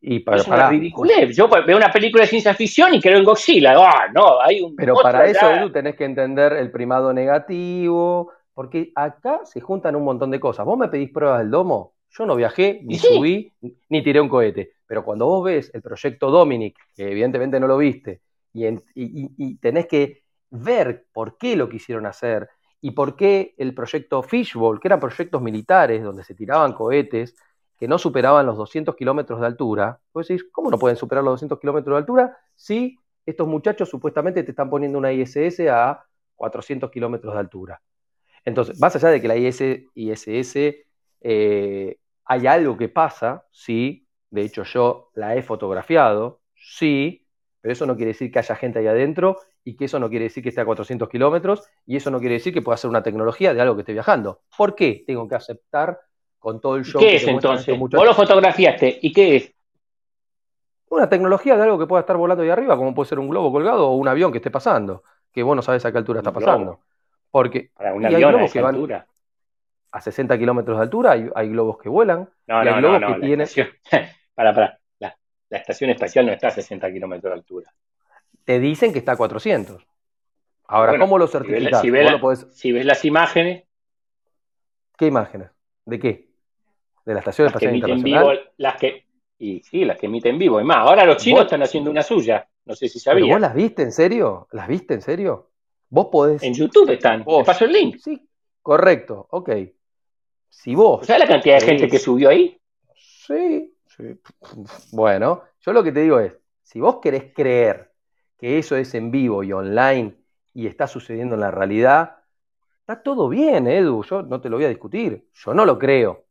Y para, es una ridiculez. Yo veo una película de ciencia ficción y creo en Godzilla. Ah, no, hay un. Pero para eso, Edu, tenés que entender el primado negativo. Porque acá se juntan un montón de cosas. Vos me pedís pruebas del domo. Yo no viajé, ni subí, ni tiré un cohete. Pero cuando vos ves el proyecto Dominic, que evidentemente no lo viste, y, tenés que ver por qué lo quisieron hacer y por qué el proyecto Fishbowl, que eran proyectos militares donde se tiraban cohetes que no superaban los 200 kilómetros de altura, vos decís, ¿cómo no pueden superar los 200 kilómetros de altura si estos muchachos supuestamente te están poniendo una ISS a 400 kilómetros de altura? Entonces, más allá de que la ISS eh, hay algo que pasa, sí, de hecho yo la he fotografiado, sí, pero eso no quiere decir que haya gente ahí adentro y que eso no quiere decir que esté a 400 kilómetros y eso no quiere decir que pueda ser una tecnología de algo que esté viajando. ¿Por qué tengo que aceptar con todo el show? ¿Qué es entonces? Vos lo fotografiaste, ¿y qué es? Una tecnología de algo que pueda estar volando ahí arriba, como puede ser un globo colgado o un avión que esté pasando, que vos no sabes a qué altura está pasando. Porque Para un avión a esa altura. A 60 kilómetros de altura hay, globos que vuelan. No, y hay globos que tienen. para, <laughs> para la estación espacial no está a 60 kilómetros de altura. Te dicen que está a 400. Ahora, ¿cómo lo certificas? Si ves, las imágenes. ¿Qué imágenes? ¿De qué? ¿De la estación espacial internacional? las que, y sí, las que emiten vivo. Es más, ahora los chinos están haciendo una suya. No sé si sabías. ¿Vos las viste en serio? ¿Las viste en serio? Vos podés. En YouTube están. Te paso el link. Sí, correcto. Ok. Si vos. ¿Sabes la cantidad de gente que subió ahí? Sí, bueno, yo lo que te digo es, si vos querés creer que eso es en vivo y online y está sucediendo en la realidad, está todo bien, Edu, yo no te lo voy a discutir, yo no lo creo.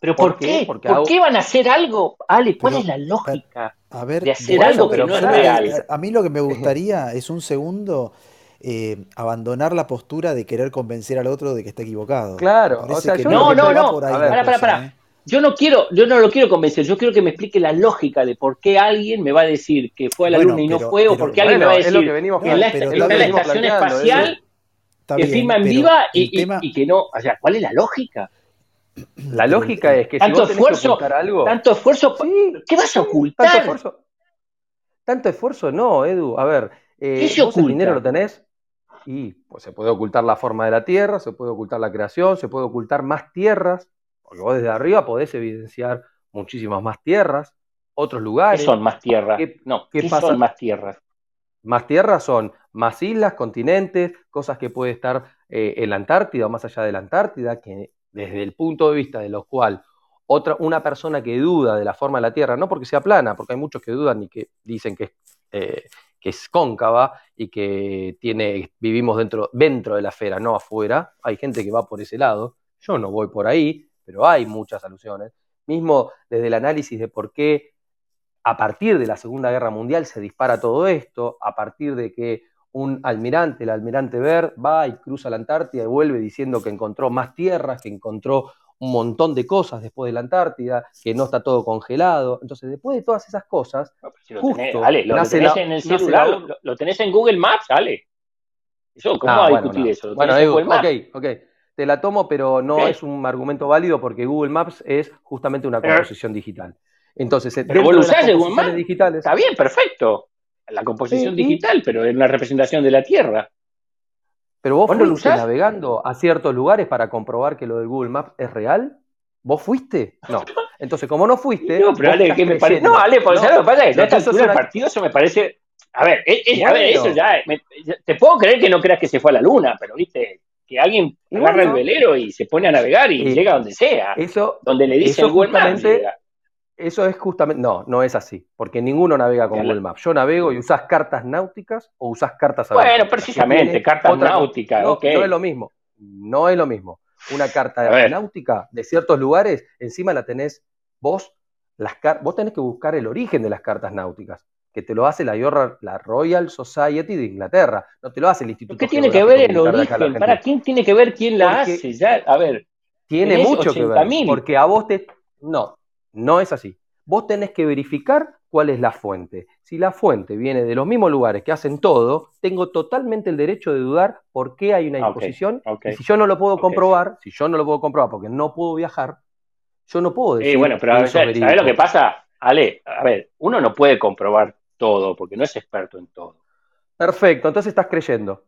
¿Pero por, qué? ¿Por qué van a hacer algo? Ale, ¿cuál es la lógica de hacer algo que no es real? A mí lo que me gustaría es un segundo eh, abandonar la postura de querer convencer al otro de que está equivocado. Claro, o sea, no, no, no, para, para, para. ¿eh? yo no quiero, yo no lo quiero convencer, yo quiero que me explique la lógica de por qué alguien me va a decir que fue a la luna y no fue, o por qué alguien me va a decir que, en la, estación espacial que firma en viva y, que no, o sea, ¿cuál es la lógica? La lógica es que tanto si vos esfuerzo, algo, tanto esfuerzo, ¿qué vas a ocultar? Tanto esfuerzo, tanto esfuerzo no, Edu. A ver, eh, ¿vos el dinero lo tenés, Y pues se puede ocultar la forma de la Tierra, se puede ocultar la creación, se puede ocultar más tierras, porque vos desde arriba podés evidenciar muchísimas más tierras, otros lugares. ¿Qué son más tierras? no, ¿qué, son más tierras? Más tierras son más islas, continentes, cosas que puede estar eh, en la Antártida o más allá de la Antártida, que desde el punto de vista de lo cual otra, una persona que duda de la forma de la Tierra, no porque sea plana, porque hay muchos que dudan y que dicen que, eh, que es cóncava y que tiene, vivimos dentro, dentro de la esfera, no afuera. Hay gente que va por ese lado. Yo no voy por ahí, pero hay muchas alusiones. Mismo desde el análisis de por qué a partir de la Segunda Guerra Mundial se dispara todo esto, a partir de que un almirante, el almirante Ver, va y cruza la Antártida y vuelve diciendo que encontró más tierras, que encontró un montón de cosas después de la Antártida, que no está todo congelado. Entonces, después de todas esas cosas, lo tenés, en el celular, lo, tenés en Google Maps, Ale. Eso, ¿Cómo ah, va a discutir eso? bueno, ok, ok. Te la tomo, pero no es un argumento válido porque Google Maps es justamente una composición digital. Entonces, pero vos lo usás Google Maps. Digitales, está bien, perfecto. La composición digital, pero es una representación de la Tierra. Pero vos, fuiste navegando a ciertos lugares para comprobar que lo de Google Maps es real. ¿Vos fuiste? No. Entonces, como no fuiste. No, pero Ale, ¿qué me parece? No, Ale, por eso lo que pasa es que no, esta altura partido eso me parece. A ver, a ver, eso ya. te puedo creer que no creas que se fue a la luna, pero viste, que alguien agarra el velero y se pone a navegar y llega donde sea. Eso, donde le dice Google Maps. Eso es justamente, no, no es así, porque ninguno navega con Google Maps. Yo navego y usás cartas náuticas o usás cartas Bueno, precisamente, cartas náuticas, no, no es lo mismo, no es lo mismo. Una carta náutica de ciertos lugares, encima la tenés vos, las vos tenés que buscar el origen de las cartas náuticas, que te lo hace la, la Royal Society de Inglaterra, no te lo hace el Instituto. ¿Qué tiene que ver el origen? ¿Para quién tiene que ver quién la hace? Ya, a ver. Tiene mucho que ver, porque a vos te... No, no es así. Vos tenés que verificar cuál es la fuente. Si la fuente viene de los mismos lugares que hacen todo, tengo totalmente el derecho de dudar por qué hay una imposición. Y si yo no lo puedo comprobar, si yo no lo puedo comprobar porque no puedo viajar, yo no puedo decir. Eh, bueno, pero ¿sabes lo que pasa? Ale, a ver, uno no puede comprobar todo porque no es experto en todo. Perfecto, entonces estás creyendo.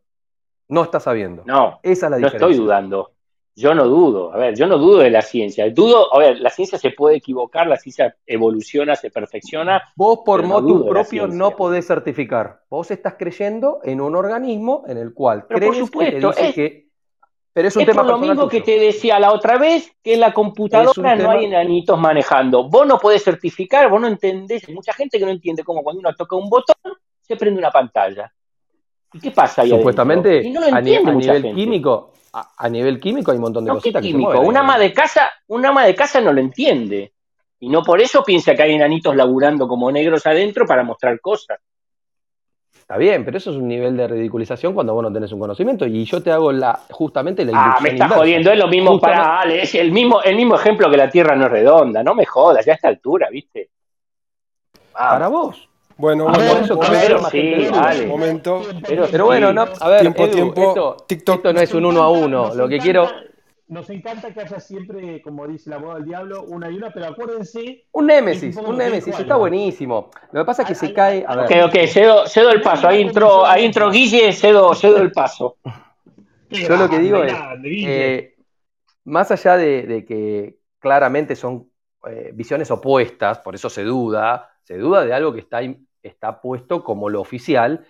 No estás sabiendo. No, Esa es la diferencia. no estoy dudando. Yo no dudo, a ver, yo no dudo de la ciencia. Dudo, a ver, la ciencia se puede equivocar, la ciencia evoluciona, se perfecciona. Vos por motu propio no podés certificar. Vos estás creyendo en un organismo en el cual pero crees por supuesto, que, que pero es un tema por lo mismo que te decía la otra vez, que en la computadora no hay enanitos manejando. Vos no podés certificar, vos no entendés. Hay mucha gente que no entiende cómo cuando uno toca un botón se prende una pantalla. ¿Y qué pasa ahí Supuestamente, a, nivel químico, a, nivel químico hay un montón de cositas que químico. un ama de casa, un ama de casa no lo entiende. Y no por eso piensa que hay enanitos laburando como negros adentro para mostrar cosas. Está bien, pero eso es un nivel de ridiculización cuando vos no tenés un conocimiento. Y yo te hago la, justamente la Ah, me estás jodiendo, es lo mismo para Ale, es el mismo, el mismo ejemplo que la Tierra no es redonda, no me jodas, ya a esta altura, ¿viste? Para vos. Bueno, un momento. Pero, bueno, no, a ver, tiempo, tiempo, esto, esto, no es un uno a uno. Lo que quiero. Nos encanta que haya siempre, como dice la voz del diablo, una y una, pero acuérdense. Un Némesis, un Némesis, está buenísimo. Lo que pasa es que se cae. A ver. Ok, ok, cedo, cedo el paso. Ahí entró, ahí entró Guille, cedo, cedo el paso. Yo lo que digo es. Eh, más allá de, de, que claramente son eh, visiones opuestas, por eso se duda, se duda de algo que está está puesto como lo oficial,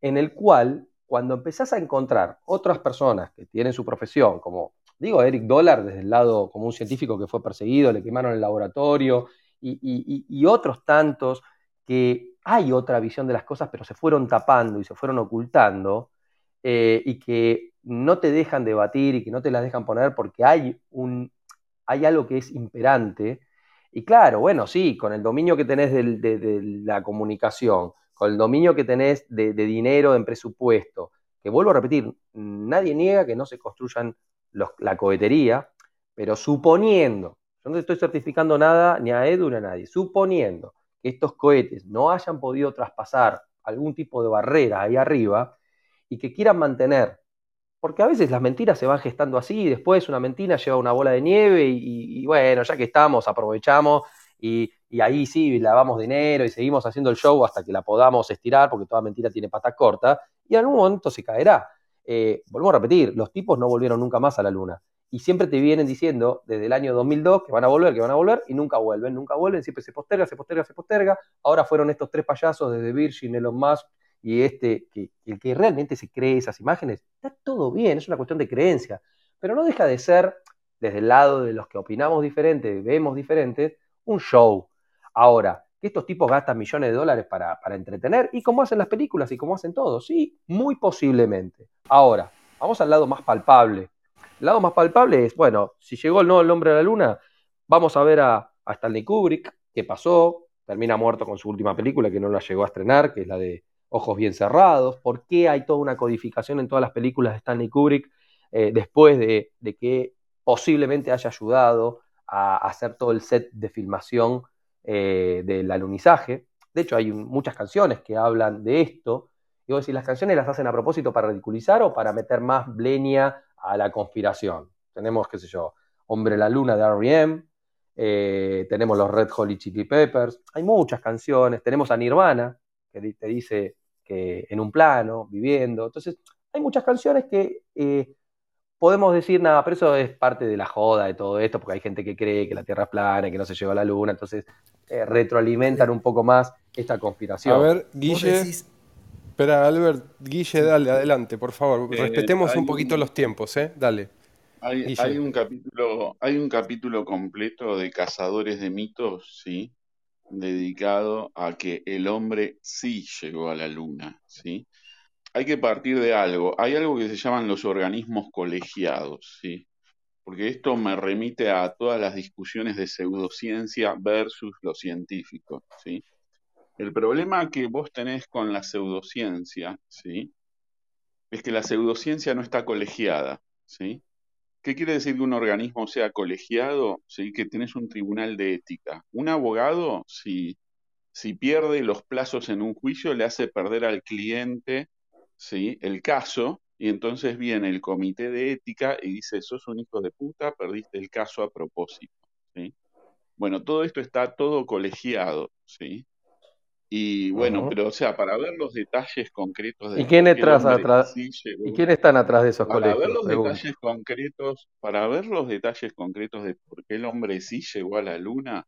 en el cual cuando empezás a encontrar otras personas que tienen su profesión, como digo, Eric Dollar, desde el lado como un científico que fue perseguido, le quemaron el laboratorio, y, otros tantos que hay otra visión de las cosas, pero se fueron tapando y se fueron ocultando, eh, y que no te dejan debatir y que no te las dejan poner porque hay, un, hay algo que es imperante y claro, bueno, sí, con el dominio que tenés de, la comunicación, con el dominio que tenés de, dinero, en presupuesto, que vuelvo a repetir, nadie niega que no se construyan la cohetería, pero suponiendo, yo no estoy certificando nada ni a Edu ni a nadie, suponiendo que estos cohetes no hayan podido traspasar algún tipo de barrera ahí arriba y que quieran mantener porque a veces las mentiras se van gestando así, y después una mentira lleva una bola de nieve y, bueno, ya que estamos, aprovechamos y, ahí sí lavamos dinero y seguimos haciendo el show hasta que la podamos estirar, porque toda mentira tiene patas cortas, y en algún momento se caerá. eh, volvemos a repetir, los tipos no volvieron nunca más a la Luna. Y siempre te vienen diciendo desde el año 2002 que van a volver, que van a volver, y nunca vuelven, nunca vuelven, siempre se posterga, se posterga, se posterga. Ahora fueron estos tres payasos desde Virgin, Elon Musk y este, que el que realmente se cree esas imágenes, está todo bien, es una cuestión de creencia, pero no deja de ser, desde el lado de los que opinamos diferente, vemos diferentes, un show. Ahora, que estos tipos gastan millones de dólares para, para entretener, y como hacen las películas y como hacen todo, sí, muy posiblemente. Ahora, vamos al lado más palpable. El lado más palpable es, bueno, si llegó el nuevo el hombre a la luna, vamos a ver a Stanley Kubrick, qué pasó, termina muerto con su última película que no la llegó a estrenar, que es la de ojos bien cerrados, por qué hay toda una codificación en todas las películas de Stanley Kubrick eh, después de, que posiblemente haya ayudado a, hacer todo el set de filmación eh, del alunizaje. De hecho, hay muchas canciones que hablan de esto. Digo, si las canciones las hacen a propósito para ridiculizar o para meter más bleña a la conspiración. Tenemos, qué sé yo, Hombre la Luna de R.E.M., eh, tenemos los Red Hot Chili Peppers, hay muchas canciones, tenemos a Nirvana, que te dice que en un plano, viviendo. Entonces, hay muchas canciones que eh, podemos decir, nada, pero eso es parte de la joda de todo esto, porque hay gente que cree que la Tierra es plana, que no se lleva a la Luna, entonces eh, retroalimentan un poco más esta conspiración. A ver, Guille. Espera, Albert, Guille, dale, adelante, por favor. Eh, Respetemos un poquito los tiempos, ¿eh? Dale. Hay, un capítulo, hay un capítulo completo de Cazadores de Mitos, ¿sí? Dedicado a que el hombre sí llegó a la luna, ¿sí? Hay que partir de algo. Hay algo que se llaman los organismos colegiados, ¿sí? Porque esto me remite a todas las discusiones de pseudociencia versus lo científico, ¿sí? El problema que vos tenés con la pseudociencia, ¿sí? Es que la pseudociencia no está colegiada, ¿sí? ¿Qué quiere decir que un organismo sea colegiado? ¿Sí? Que tenés un tribunal de ética. Un abogado, si, si pierde los plazos en un juicio, le hace perder al cliente ¿sí? el caso, y entonces viene el comité de ética y dice, sos un hijo de puta, perdiste el caso a propósito. ¿sí? Bueno, todo esto está todo colegiado, ¿sí? Y bueno, pero o sea, para ver los detalles concretos de ¿Y quién atrás, ¿Y quién están atrás de esos para Ver los detalles concretos, para ver los detalles concretos de por qué el hombre sí llegó a la luna,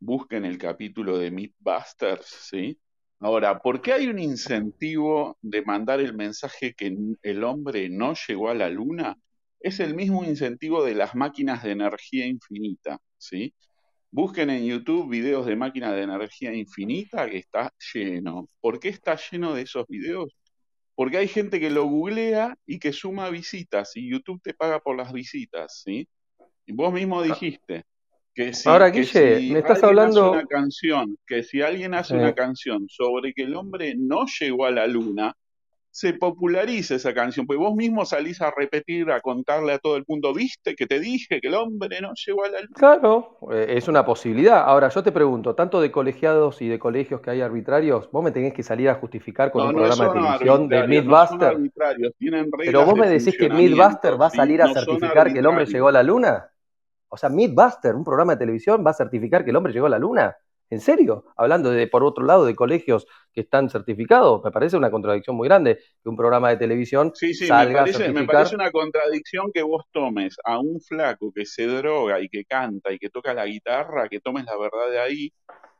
busquen el capítulo de Mythbusters, ¿sí? Ahora, ¿por qué hay un incentivo de mandar el mensaje que el hombre no llegó a la luna? Es el mismo incentivo de las máquinas de energía infinita, ¿sí? Busquen en YouTube videos de máquinas de energía infinita que está lleno. ¿Por qué está lleno de esos videos? Porque hay gente que lo googlea y que suma visitas y YouTube te paga por las visitas, ¿sí? Y vos mismo ah. dijiste que si, Ahora, Guille, me estás hablando una canción, que si alguien hace una canción sobre que el hombre no llegó a la luna, se populariza esa canción, pues vos mismo salís a repetir, a contarle a todo el mundo, viste que te dije que el hombre no llegó a la luna. Claro, eh, es una posibilidad. Ahora, yo te pregunto, tanto de colegiados y de colegios que hay arbitrarios, vos me tenés que salir a justificar con un programa de televisión de Midbuster. Pero vos me decís que Midbuster va a salir a certificar que el hombre llegó a la luna. O sea, Midbuster, un programa de televisión, va a certificar que el hombre llegó a la luna. ¿En serio? Hablando de, por otro lado, de colegios que están certificados, me parece una contradicción muy grande que un programa de televisión sí, sí, me parece, me parece una contradicción que vos tomes a un flaco que se droga y que canta y que toca la guitarra, que tomes la verdad de ahí,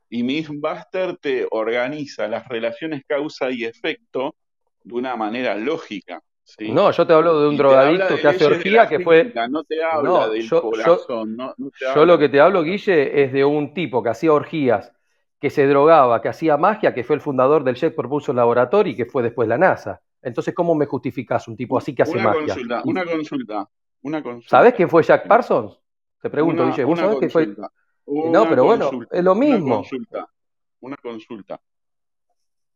y Miss Buster te organiza las relaciones causa y efecto de una manera lógica. No, yo te hablo de un drogadicto que hace orgía que fue. No te habla del yo, corazón. Yo, lo que te hablo, Guille, es de un tipo que hacía orgías, que se drogaba, que hacía magia, que fue el fundador del Jet Propulsion Laboratory y que fue después la NASA. Entonces, ¿cómo me justificas un tipo así que hace una magia? Consulta, una consulta, una consulta. ¿Sabés quién fue Jack Parsons? Te pregunto, Guille. ¿Vos sabés quién fue? no, pero bueno, es lo mismo. Una consulta. Una consulta.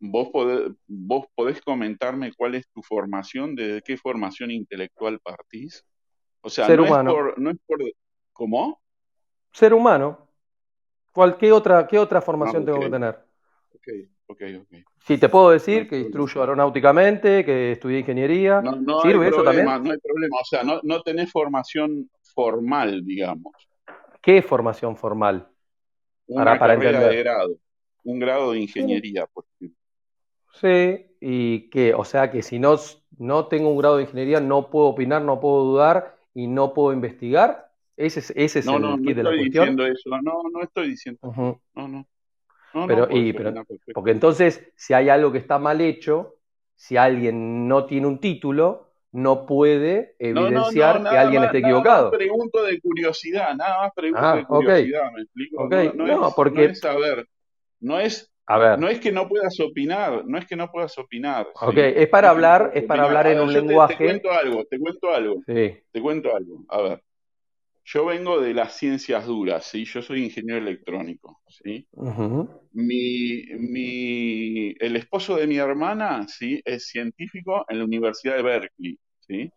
¿Vos podés, ¿Vos podés comentarme cuál es tu formación, de qué formación intelectual partís? O sea, Ser no, humano. Es por, no es por... ¿Cómo? Ser humano. ¿Cuál, qué, otra, ¿Qué otra formación ah, tengo que tener? Ok, ok, ok. Sí, te puedo decir que instruyo aeronáuticamente, que estudié ingeniería. No, no ¿Sirve eso también? No hay problema. O sea, no, no tenés formación formal, digamos. ¿Qué formación formal? Una para, carrera de grado. Un grado de ingeniería, por ejemplo. Sí, y que, o sea que si no no tengo un grado de ingeniería, no puedo opinar, no puedo dudar y no puedo investigar. Ese es, ese es el no, kit de la cuestión. No, estoy diciendo eso. No, no estoy diciendo. No, no. pero, porque entonces, si hay algo que está mal hecho, si alguien no tiene un título, no puede evidenciar que alguien esté equivocado. Nada más pregunto de curiosidad, nada más pregunto ah, de curiosidad, ¿me explico? No, es, porque... no saber, no es no es que no puedas opinar, no es que no puedas opinar. Ok, es para hablar, es para hablar en un lenguaje. Te, cuento algo, te cuento algo. Sí. Te cuento algo. A ver, yo vengo de las ciencias duras, ¿sí? Yo soy ingeniero electrónico, ¿sí? mi, mi, el esposo de mi hermana, ¿sí? Es científico en la Universidad de Berkeley, ¿sí?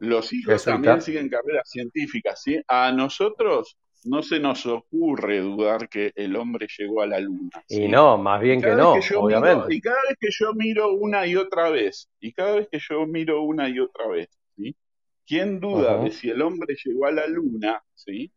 Los hijos también siguen carreras científicas, ¿sí? A nosotros no se nos ocurre dudar que el hombre llegó a la luna. Y no, más bien que no, obviamente. y cada vez que yo miro una y otra vez, y cada vez que yo miro una y otra vez, ¿sí? ¿Quién duda de si el hombre llegó a la luna? ¿Sí?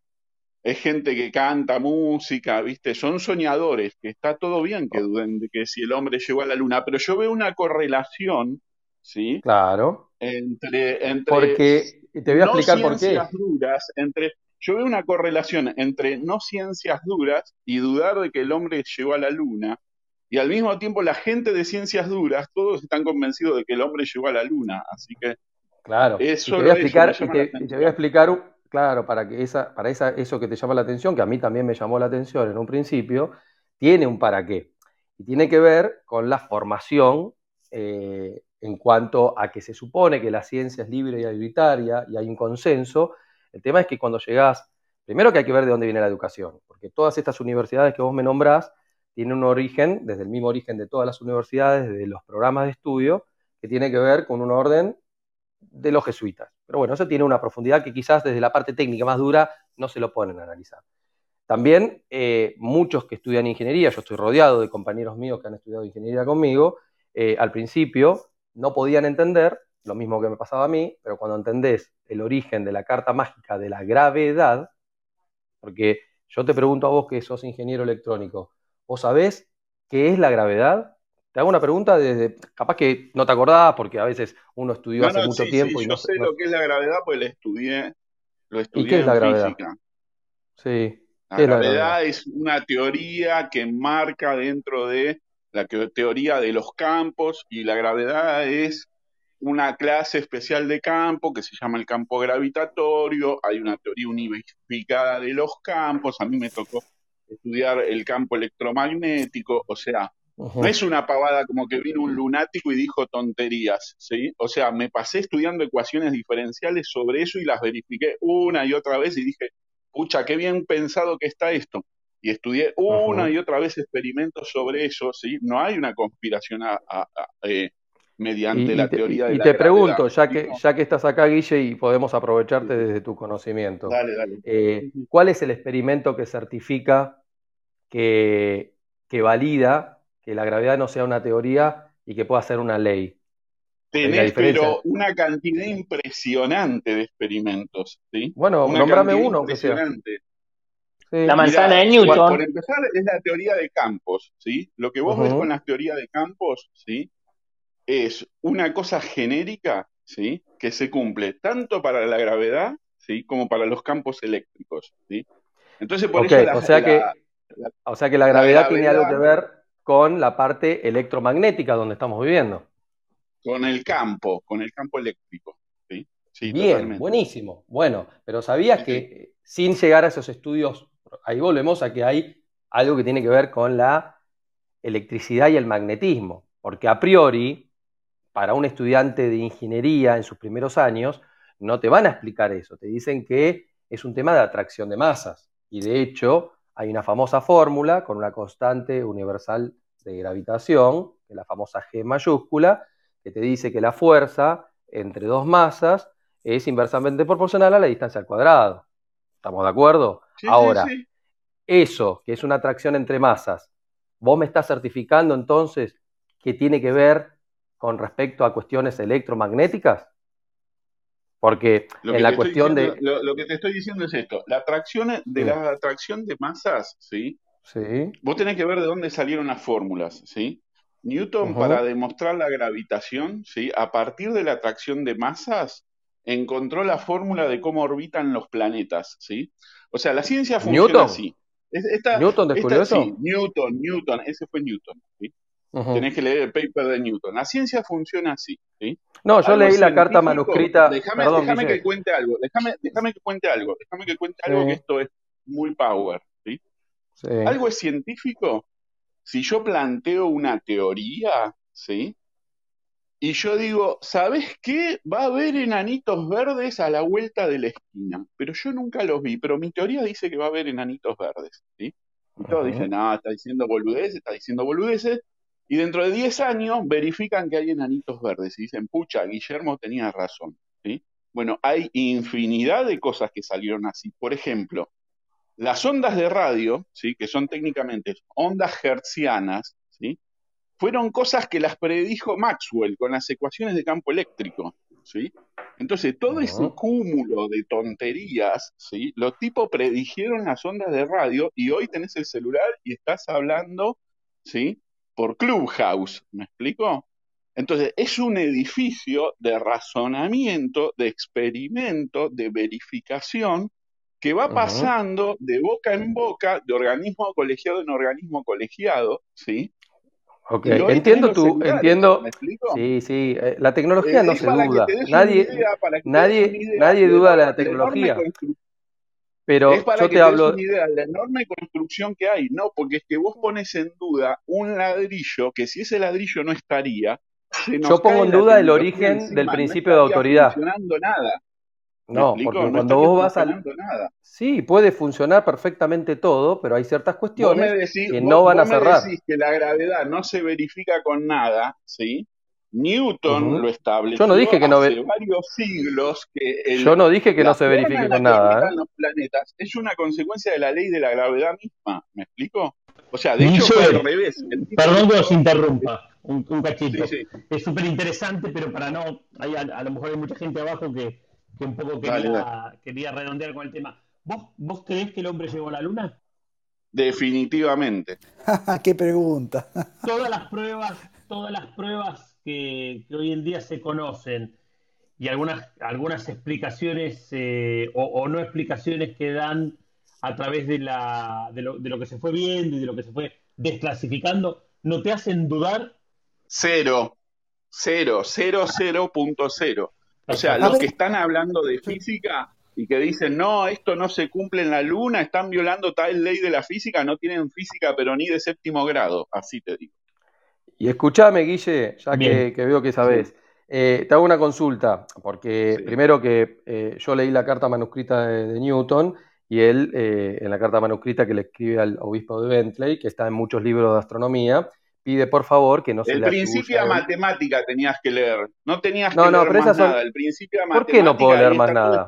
Es gente que canta música, ¿viste? Son soñadores, que está todo bien que duden de que si el hombre llegó a la luna, pero yo veo una correlación, ¿sí? Claro. Entre, entre Porque, te voy a explicar por qué. Duras, entre, yo veo una correlación entre no ciencias duras y dudar de que el hombre llegó a la luna, y al mismo tiempo la gente de ciencias duras, todos están convencidos de que el hombre llegó a la luna, así que Claro, eso, te voy a explicar, te, voy a explicar, claro, para que esa, para esa, eso que te llama la atención, que a mí también me llamó la atención en un principio, tiene un para qué. Y tiene que ver con la formación eh, en cuanto a que se supone que la ciencia es libre y arbitraria y hay un consenso. El tema es que cuando llegás, primero que hay que ver de dónde viene la educación, porque todas estas universidades que vos me nombrás tienen un origen, desde el mismo origen de todas las universidades, de los programas de estudio, que tiene que ver con un orden de los jesuitas. Pero bueno, eso tiene una profundidad que quizás desde la parte técnica más dura no se lo ponen a analizar. También eh, muchos que estudian ingeniería, yo estoy rodeado de compañeros míos que han estudiado ingeniería conmigo, eh, al principio no podían entender, lo mismo que me pasaba a mí, pero cuando entendés el origen de la carta mágica de la gravedad, porque yo te pregunto a vos que sos ingeniero electrónico, ¿vos sabés qué es la gravedad? Te hago una pregunta desde, capaz que no te acordás porque a veces uno estudió hace mucho tiempo y no sé lo que es la gravedad pues lo estudié, lo estudié ¿Y qué es la gravedad? Física. Sí. La gravedad, es una teoría que marca dentro de la teoría de los campos y la gravedad es una clase especial de campo que se llama el campo gravitatorio, hay una teoría unificada de los campos, a mí me tocó estudiar el campo electromagnético, o sea, no es una pavada como que vino un lunático y dijo tonterías, ¿sí? O sea, me pasé estudiando ecuaciones diferenciales sobre eso y las verifiqué una y otra vez y dije, pucha, qué bien pensado que está esto. Y estudié una y otra vez experimentos sobre eso, ¿sí? No hay una conspiración eh, mediante la teoría de y te pregunto, ya que, ya que estás acá, Guille, y podemos aprovecharte desde tu conocimiento, dale, dale. Eh, ¿cuál es el experimento que certifica que, que valida que la gravedad no sea una teoría y que pueda ser una ley. Tenés, pero una cantidad impresionante de experimentos. ¿sí? Bueno, nombrame uno, aunque sea. La manzana de Newton. Por empezar, es la teoría de campos. ¿sí? Lo que vos ves con las teorías de campos ¿sí? Es una cosa genérica ¿sí? que se cumple tanto para la gravedad ¿sí? como para los campos eléctricos. ¿sí? Entonces, por eso o, sea que, o sea que la gravedad tiene algo que ver con la parte electromagnética donde estamos viviendo. Con el campo, con el campo eléctrico. ¿sí? Bien, buenísimo. Bueno, pero ¿sabías que sin llegar a esos estudios, ahí volvemos a que hay algo que tiene que ver con la electricidad y el magnetismo? Porque a priori, para un estudiante de ingeniería en sus primeros años, no te van a explicar eso. Te dicen que es un tema de atracción de masas. Y de hecho, hay una famosa fórmula con una constante universal de gravitación, que es la famosa G mayúscula, que te dice que la fuerza entre dos masas es inversamente proporcional a la distancia al cuadrado. ¿Estamos de acuerdo? Ahora, eso, que es una atracción entre masas, ¿vos me estás certificando entonces que tiene que ver con respecto a cuestiones electromagnéticas? Porque en la cuestión de... Lo, que te estoy diciendo es esto, la atracción de la atracción de masas, ¿sí? Sí. Vos tenés que ver de dónde salieron las fórmulas, ¿sí? Newton, para demostrar la gravitación, ¿sí? a partir de la atracción de masas, encontró la fórmula de cómo orbitan los planetas. ¿sí? O sea, la ciencia funciona así. ¿Newton descubrió eso? Sí, Newton, Newton, ese fue Newton. ¿sí? Tenés que leer el paper de Newton. La ciencia funciona así. ¿sí? No, yo leí la carta manuscrita. Déjame, déjame que cuente algo. Déjame, que cuente algo. Déjame que cuente algo que esto es muy power. ¿sí? Algo es científico. Si yo planteo una teoría, ¿sí? Y yo digo, ¿sabes qué? Va a haber enanitos verdes a la vuelta de la esquina. Pero yo nunca los vi. Pero mi teoría dice que va a haber enanitos verdes. ¿sí? Y todos dicen, no, está diciendo boludeces, está diciendo boludeces. Y dentro de 10 años verifican que hay enanitos verdes y dicen, pucha, Guillermo tenía razón. ¿sí? Bueno, hay infinidad de cosas que salieron así. Por ejemplo, las ondas de radio, ¿sí? que son técnicamente ondas hertzianas, ¿sí? fueron cosas que las predijo Maxwell con las ecuaciones de campo eléctrico. ¿sí? Entonces, todo ese cúmulo de tonterías, ¿sí? los tipos predijeron las ondas de radio y hoy tenés el celular y estás hablando ¿sí? Por Clubhouse, ¿me explico? Entonces, es un edificio de razonamiento, de experimento, de verificación, que va pasando de boca en boca, de organismo colegiado en organismo colegiado, ¿sí? Ok, entiendo tú, entiendo. Sí, sí, eh, la tecnología no se duda. Nadie, nadie, nadie duda de la tecnología. Pero es para yo que te, hablo. Una idea de la enorme construcción que hay, no, porque es que vos pones en duda un ladrillo que si ese ladrillo no estaría. yo pongo en duda el origen del principio de autoridad. No funcionando nada. No, porque cuando vos vas a. Nada. Sí, puede funcionar perfectamente todo, pero hay ciertas cuestiones que no van a cerrar. Me decís que la gravedad no se verifica con nada, ¿sí? Newton lo estableció Yo no dije que no hace varios siglos que Yo no dije que no se verifique con nada. ¿eh? Los planetas es una consecuencia de la ley de la gravedad misma, ¿me explico? O sea, de hecho fue al revés. Perdón que os interrumpa un, cachito. Es súper interesante, pero para no, hay, a, lo mejor hay mucha gente abajo que, que un poco quería, quería redondear con el tema. ¿Vos, ¿Vos creés que el hombre llegó a la luna? Definitivamente. <laughs> ¡Qué pregunta! todas las pruebas, todas las pruebas que, hoy en día se conocen y algunas, algunas explicaciones eh, o, no explicaciones que dan a través de, la, de, lo, de lo que se fue viendo y de lo que se fue desclasificando, ¿no te hacen dudar? Cero, cero, cero, cero punto cero. O sea, los que están hablando de física y que dicen, no, esto no se cumple en la luna, están violando tal ley de la física, no tienen física, pero ni de séptimo grado, así te digo. Y escúchame, Guille, ya que, veo que sabes. Eh, te hago una consulta, porque primero que eh, yo leí la carta manuscrita de, Newton y él, eh, en la carta manuscrita que le escribe al obispo de Bentley, que está en muchos libros de astronomía, pide por favor que no se el le principio de matemática tenías que leer, no tenías que leer más nada. El principio de ¿Por qué no puedo leer más nada?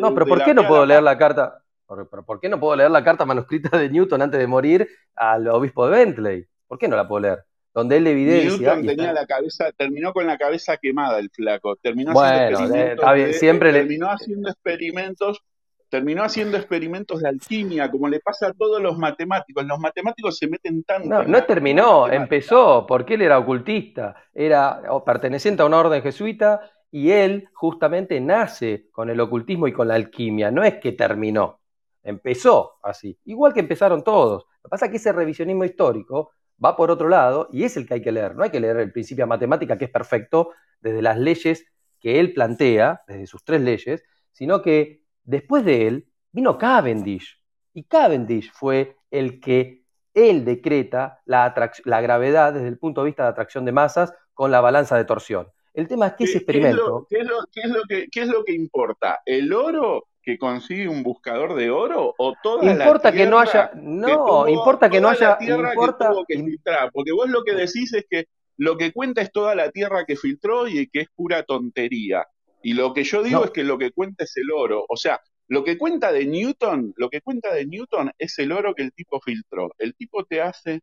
no, pero ¿por qué no puedo leer la carta? ¿Por, ¿Por qué no puedo leer la carta manuscrita de Newton antes de morir al obispo de Bentley? ¿Por qué no la puedo leer? Donde él evidencia. Newton tenía la cabeza, terminó con la cabeza quemada el flaco. Terminó haciendo experimentos siempre terminó haciendo experimentos, terminó haciendo experimentos de alquimia, como le pasa a todos los matemáticos. Los matemáticos se meten tanto. No, no terminó, empezó, porque él era ocultista, era perteneciente a una orden jesuita y él justamente nace con el ocultismo y con la alquimia. No es que terminó, empezó así, igual que empezaron todos. Lo que pasa es que ese revisionismo histórico va por otro lado y es el que hay que leer. No hay que leer el principio de matemática, que es perfecto, desde las leyes que él plantea, desde sus tres leyes, sino que después de él vino Cavendish. Y Cavendish fue el que él decreta la, la gravedad desde el punto de vista de atracción de masas con la balanza de torsión. El tema es que ese experimento... ¿qué es, lo, que, ¿Qué es lo que importa? ¿El oro que consigue un buscador de oro o toda importa que no haya no importa que no haya importa que filtrar porque vos lo que decís es que lo que cuenta es toda la tierra que filtró y que es pura tontería. Y lo que yo digo es que lo que cuenta es el oro. O sea lo que cuenta de Newton lo que cuenta de Newton es el oro que el tipo filtró. El tipo te hace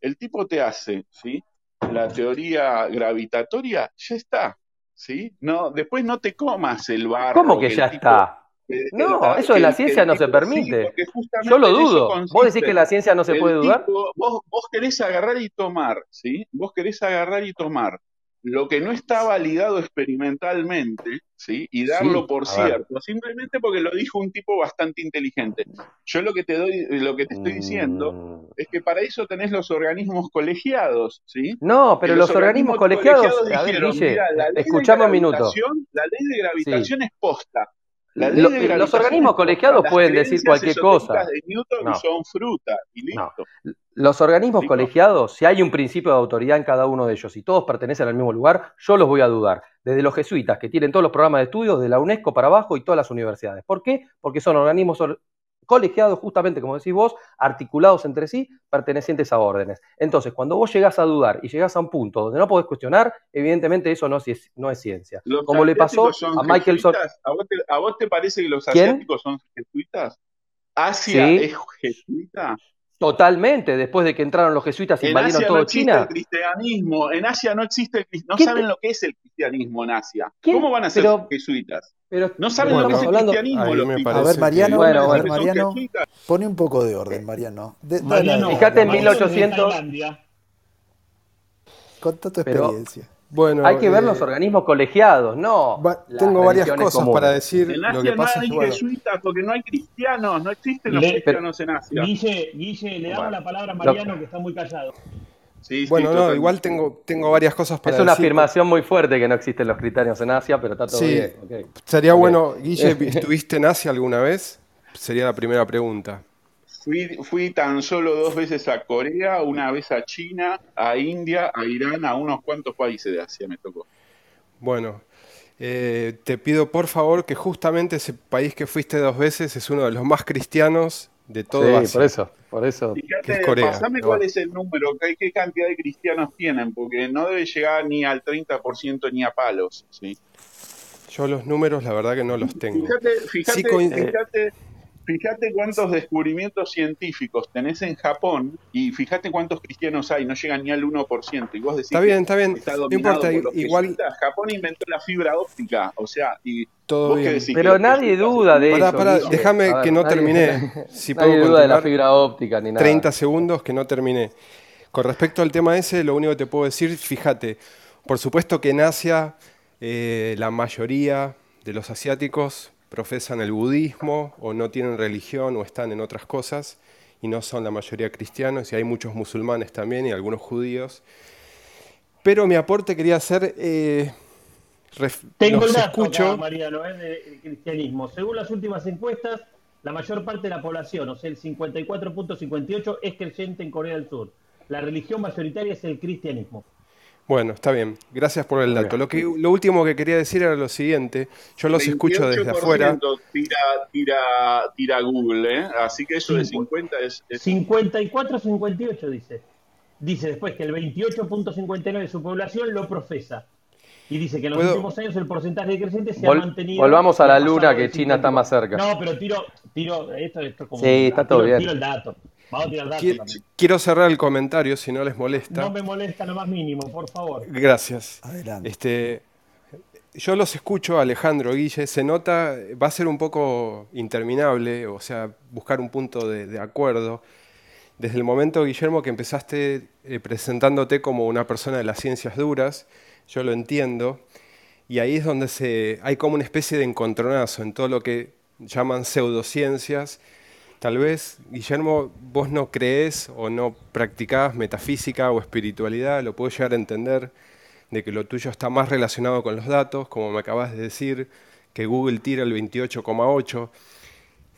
el tipo te hace sí la teoría gravitatoria ya está sí no después no te comas el barro cómo que ya está no, eso en la ciencia no se permite. Yo lo dudo. ¿Vos decís que la ciencia no se puede dudar? vos, vos querés agarrar y tomar, ¿sí? Vos querés agarrar y tomar lo que no está validado experimentalmente, ¿sí? Y darlo por cierto, simplemente porque lo dijo un tipo bastante inteligente. Yo lo que te doy, lo que te estoy diciendo mm. es que para eso tenés los organismos colegiados, ¿sí? No, pero los, organismos, colegiados, dijeron, escuchamos un minuto. La ley de gravitación es posta los organismos colegiados pueden decir cualquier cosa. son fruta y listo. Los organismos colegiados, si hay un principio de autoridad en cada uno de ellos y todos pertenecen al mismo lugar, yo los voy a dudar. Desde los jesuitas, que tienen todos los programas de estudios de la UNESCO para abajo y todas las universidades. ¿Por qué? Porque son organismos colegiados, justamente como decís vos, articulados entre sí, pertenecientes a órdenes. Entonces, cuando vos llegás a dudar y llegás a un punto donde no podés cuestionar, evidentemente eso no es, no es ciencia. como le pasó a Michael ¿A vos, te, parece que los asiáticos son jesuitas? ¿Asia es jesuita? Totalmente, después de que entraron los jesuitas y invadieron todo no China. El cristianismo. En Asia no existe el cristianismo. No saben lo que es el cristianismo en Asia. ¿Cómo van a ser jesuitas? no saben lo que es el cristianismo. a ver, Mariano, bueno, a ver, Mariano pone un poco de orden, Mariano. fíjate en 1800. Conta tu experiencia. Bueno, hay que ver los eh, organismos colegiados, no. tengo varias cosas para decir. En Asia lo que pasa no hay es que, jesuitas porque no hay cristianos, no existen los cristianos en Asia. Guille, Guille le damos la palabra a Mariano que está muy callado. Sí, bueno, no, igual tengo, tengo varias cosas para decir. Es una afirmación muy fuerte que no existen los cristianos en Asia, pero está todo bien. Sería bueno, Guille, <laughs> ¿estuviste en Asia alguna vez? Sería la primera pregunta. Fui, tan solo dos veces a Corea, una vez a China, a India, a Irán, a unos cuantos países de Asia me tocó. Bueno, eh, te pido por favor que justamente ese país que fuiste dos veces es uno de los más cristianos de todo sí, por eso, por eso. Fíjate, pasame cuál es el número, qué, qué cantidad de cristianos tienen, porque no debe llegar ni al 30% ni a palos, ¿sí? Yo los números la verdad que no los tengo. Fíjate, fíjate, fíjate Fíjate cuántos descubrimientos científicos tenés en Japón y fíjate cuántos cristianos hay, no llegan ni al 1%. Y vos decís está bien, está bien, no importa, igual... Japón inventó la fibra óptica, o sea, y todo Pero nadie duda de eso. Pará, déjame que no terminé. <laughs> Si nadie duda de la fibra óptica ni nada. 30 segundos que no terminé. Con respecto al tema ese, lo único que te puedo decir, fíjate, por supuesto que en Asia eh, la mayoría de los asiáticos profesan el budismo o no tienen religión o están en otras cosas y no son la mayoría cristianos y hay muchos musulmanes también y algunos judíos. Pero mi aporte quería ser... Eh, Tengo el dato escucho. Mariano, es de cristianismo. Según las últimas encuestas, la mayor parte de la población, o sea, el 54.58, es creyente en Corea del Sur. La religión mayoritaria es el cristianismo. Bueno, está bien. Gracias por el dato. Lo, que, lo último que quería decir era lo siguiente. Yo los escucho desde afuera. Tira, tira, tira Google, ¿eh? Así que eso de 50 es... es... 54-58 dice. Dice después que el 28.59 de su población lo profesa. Y dice que en los últimos años el porcentaje de crecientes se ha mantenido. Volvamos a la luna, que China está más cerca. No, pero tiro, tiro esto, esto como. Sí, está todo bien. Tiro el dato. Quiero, cerrar el comentario, si no les molesta. No me molesta lo más mínimo, por favor. Gracias. Adelante. Este, yo los escucho, Alejandro, Guille, se nota, va a ser un poco interminable, o sea, buscar un punto de, acuerdo. Desde el momento, Guillermo, que empezaste eh, presentándote como una persona de las ciencias duras, yo lo entiendo, y ahí es donde se, hay como una especie de encontronazo en todo lo que llaman pseudociencias Tal vez, Guillermo, vos no crees o no practicás metafísica o espiritualidad, lo puedo llegar a entender, de que lo tuyo está más relacionado con los datos, como me acabas de decir, que Google tira el 28,8.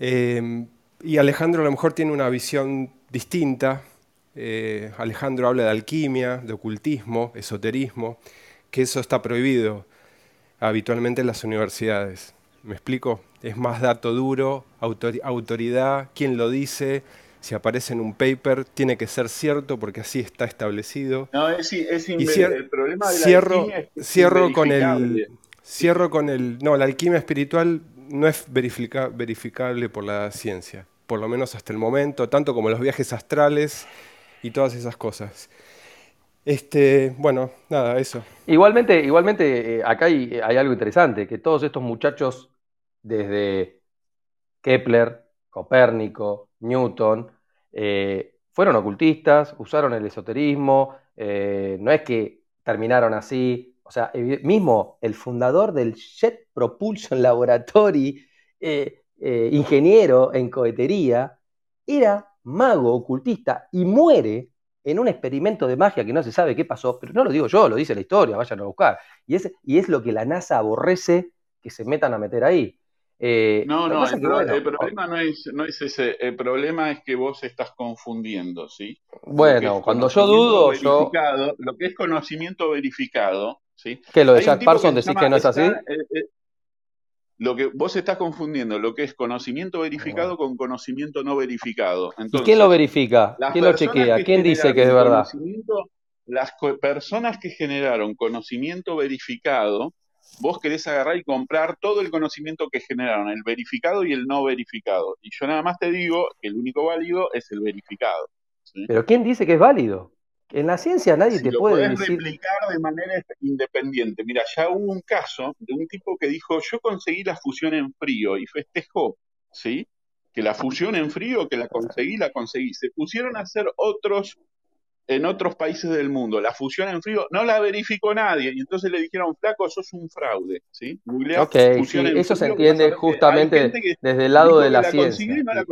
Eh, y Alejandro a lo mejor tiene una visión distinta. Eh, Alejandro habla de alquimia, de ocultismo, esoterismo, que eso está prohibido habitualmente en las universidades. ¿Me explico? Es más dato duro, autoridad, quién lo dice, si aparece en un paper, tiene que ser cierto porque así está establecido. No, es, es el problema de la cierro, cierro con el Cierro con el... No, la alquimia espiritual no es verificable por la ciencia, por lo menos hasta el momento, tanto como los viajes astrales y todas esas cosas. Este, bueno, nada, eso. Igualmente, igualmente eh, acá hay, hay, algo interesante, que todos estos muchachos desde Kepler, Copérnico, Newton, eh, fueron ocultistas, usaron el esoterismo, eh, no es que terminaron así, o sea, mismo el fundador del Jet Propulsion Laboratory, eh, ingeniero en cohetería, era mago ocultista y muere en un experimento de magia que no se sabe qué pasó, pero no lo digo yo, lo dice la historia, vayan a buscar. Y es, y es lo que la NASA aborrece que se metan a meter ahí. Eh, no, no, el, problema no es, no es ese, el problema es que vos estás confundiendo, ¿sí? Bueno, cuando yo dudo, yo... Lo que es conocimiento verificado, ¿sí? ¿Qué, lo de Jack Parsons decís que no es así? Eh, eh, lo que vos estás confundiendo lo que es conocimiento verificado con conocimiento no verificado. ¿Y quién lo verifica? ¿Quién lo chequea? ¿Quién dice que es verdad? Las personas que generaron conocimiento verificado, vos querés agarrar y comprar todo el conocimiento que generaron, el verificado y el no verificado. Y yo nada más te digo que el único válido es el verificado. Pero ¿quién dice que es válido? En la ciencia nadie te puede decir. replicar de manera independiente. Mira, ya hubo un caso de un tipo que dijo: Yo conseguí la fusión en frío y festejó, ¿sí? Que la fusión en frío, que la conseguí, la conseguí. Se pusieron a hacer otros en otros países del mundo. La fusión en frío no la verificó nadie y entonces le dijeron, flaco, sos un fraude. ¿sí? eso se entiende justamente desde el lado de la, ciencia. No la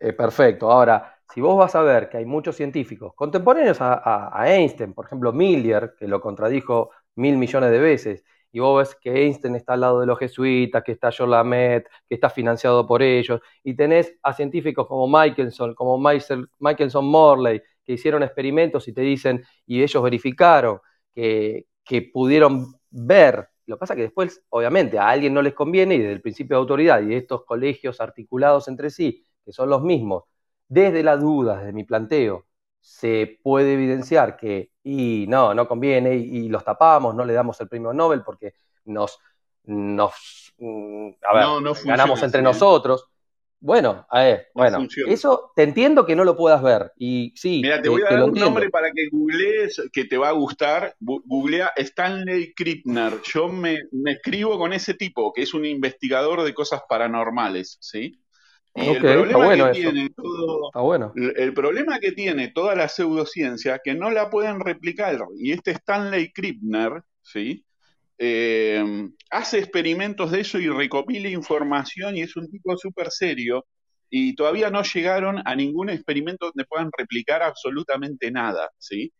eh, perfecto. Ahora, si vos vas a ver que hay muchos científicos contemporáneos a, Einstein, por ejemplo, Millier, que lo contradijo mil millones de veces, y vos ves que Einstein está al lado de los jesuitas, que está John Lamet, que está financiado por ellos, y tenés a científicos como Michelson, como Michelson Morley, que hicieron experimentos y te dicen, y ellos verificaron que, que pudieron ver. Lo que pasa es que después, obviamente, a alguien no les conviene y desde el principio de autoridad y de estos colegios articulados entre sí, que son los mismos, desde la duda, desde mi planteo, se puede evidenciar que, y no, no conviene, y, los tapamos, no le damos el premio Nobel porque nos, nos mm, a ver, ganamos entre nosotros. Bueno, a ver, bueno, eso te entiendo que no lo puedas ver. Y sí, Mira, te voy a dar un nombre para que googlees, que te va a gustar. Googlea Stanley Krippner. Yo me, me escribo con ese tipo, que es un investigador de cosas paranormales, ¿sí? el problema que tiene todo, el problema que tiene toda la pseudociencia que no la pueden replicar y este Stanley Krippner, ¿sí? Eh, hace experimentos de eso y recopila información y es un tipo súper serio y todavía no llegaron a ningún experimento donde puedan replicar absolutamente nada, ¿sí?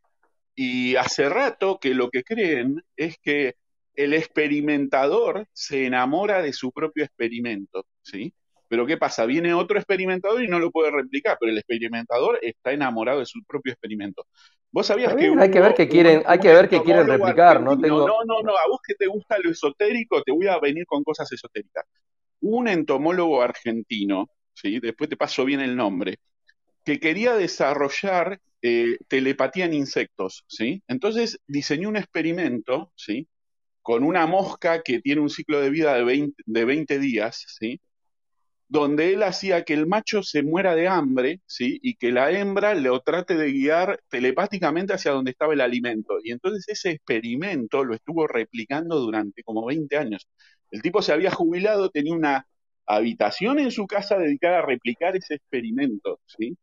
Y hace rato que lo que creen es que el experimentador se enamora de su propio experimento, ¿sí? Pero ¿qué pasa? Viene otro experimentador y no lo puede replicar, pero el experimentador está enamorado de su propio experimento. Vos sabías que hay que ver que quieren, hay que ver que quieren replicar, ¿no? No, no, no, a vos que te gusta lo esotérico, te voy a venir con cosas esotéricas. Un entomólogo argentino, ¿sí? Después te paso bien el nombre, que quería desarrollar eh, telepatía en insectos, ¿sí? Entonces diseñó un experimento, ¿sí? Con una mosca que tiene un ciclo de vida de 20, de 20 días, ¿sí? Donde él hacía que el macho se muera de hambre, ¿sí? Y que la hembra lo trate de guiar telepáticamente hacia donde estaba el alimento. Y entonces ese experimento lo estuvo replicando durante como 20 años. El tipo se había jubilado, tenía una habitación en su casa dedicada a replicar ese experimento, ¿sí?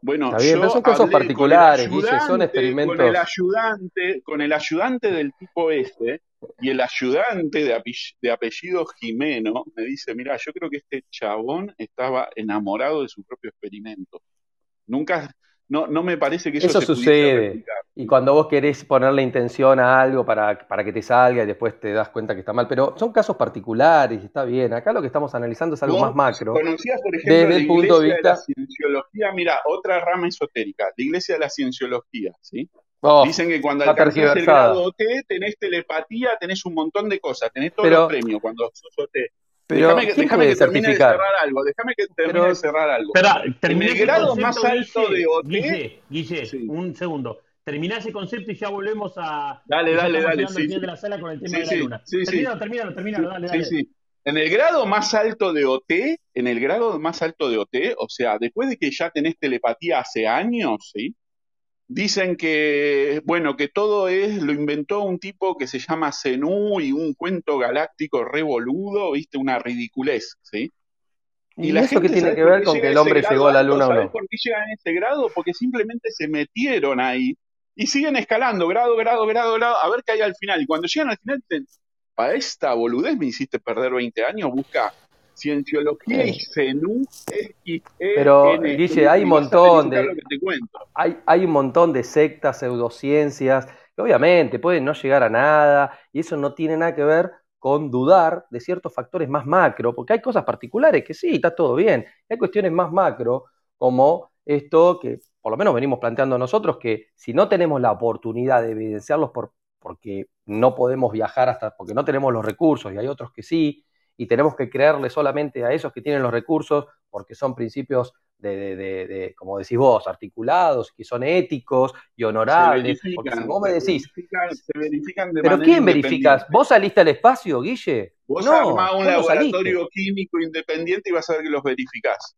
Bueno, son casos particulares, son experimentos. Con el ayudante, con el ayudante del tipo este, y el ayudante de, apellido, Jimeno me dice, mira, yo creo que este chabón estaba enamorado de su propio experimento. Nunca, no, no me parece que eso, eso sucede. Y cuando vos querés ponerle intención a algo para, para, que te salga y después te das cuenta que está mal, pero son casos particulares, está bien. Acá lo que estamos analizando es algo más macro. ¿Conocías, por ejemplo, desde el punto de vista de la cienciología? Mira, otra rama esotérica, la iglesia de la cienciología, ¿sí? Oh, Dicen que cuando alcanzas el grado OT tenés telepatía, tenés un montón de cosas, tenés todos los premios cuando sos OT. Pero déjame, déjame que termine de cerrar algo, déjame que termine de cerrar algo. Espera, en el grado más alto de OT. Guille, Guille un segundo. Terminá ese concepto y ya volvemos a. Dale, dale, dale. Sí, de la sala con el tema de la luna. Sí, termínalo, termínalo, termínalo, dale, dale. Sí, sí. En el grado más alto de OT, en el grado más alto de OT, o sea, después de que ya tenés telepatía hace años, ¿sí? Dicen que, bueno, que todo es, lo inventó un tipo que se llama Zenú y un cuento galáctico revoludo, viste, una ridiculez, ¿sí? ¿Y, eso qué tiene que ver con que el hombre llegó a la luna o no? ¿Por qué llegan a ese grado? Porque simplemente se metieron ahí y siguen escalando, grado, grado, grado, grado, a ver qué hay al final. Y cuando llegan al final dicen, para esta boludez me hiciste perder 20 años, busca cienciología y CENU Pero, Guille, hay un montón de... Hay, hay un montón de sectas, pseudociencias, que obviamente pueden no llegar a nada, y eso no tiene nada que ver con dudar de ciertos factores más macro, porque hay cosas particulares que sí, está todo bien, hay cuestiones más macro, como esto que por lo menos venimos planteando nosotros, que si no tenemos la oportunidad de evidenciarlos por, porque no podemos viajar hasta, porque no tenemos los recursos, y hay otros que sí, y tenemos que creerle solamente a esos que tienen los recursos, porque son principios de, como decís vos, articulados, que son éticos y honorables. porque si vos me decís. Se verifican, de ¿Pero quién verificas? ¿Vos saliste al espacio, Guille? Vos no, armás un laboratorio químico independiente y vas a ver que los verificás.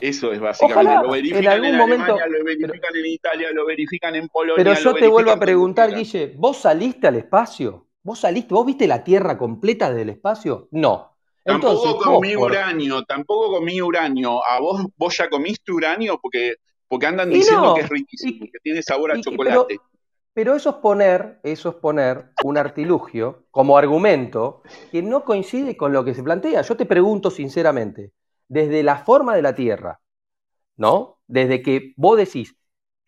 Eso es básicamente. lo verifican en, algún momento, lo verifican en Italia, lo verifican en Polonia. Pero yo te vuelvo a preguntar, Guille, ¿vos saliste al espacio? ¿Vos saliste, vos viste la Tierra completa del espacio? No. Tampoco comí uranio, tampoco comí uranio. ¿A vos, vos ya comiste uranio? Porque, porque andan diciendo que es riquísimo, que tiene sabor a chocolate. Pero, eso es poner, eso es poner un artilugio como argumento que no coincide con lo que se plantea. Yo te pregunto sinceramente, desde la forma de la Tierra, ¿no? Desde que vos decís,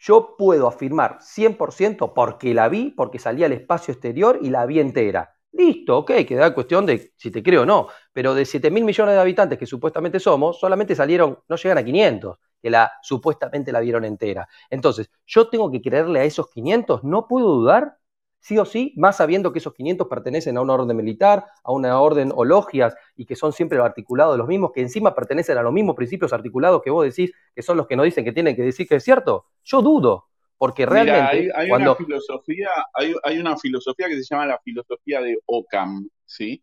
yo puedo afirmar 100% porque la vi, porque salí al espacio exterior y la vi entera. Listo, ok, queda cuestión de si te creo o no. Pero de 7 mil millones de habitantes que supuestamente somos, solamente salieron, no llegan a 500, que la supuestamente la vieron entera. Entonces, yo tengo que creerle a esos 500, no puedo dudar, sí o sí, más sabiendo que esos 500 pertenecen a una orden militar, a una orden o logias, y que son siempre articulados los mismos, que encima pertenecen a los mismos principios articulados que vos decís, que son los que nos dicen que tienen que decir que es cierto. Yo dudo. Porque realmente. hay, una filosofía, hay, una filosofía que se llama la filosofía de Ockham, ¿sí?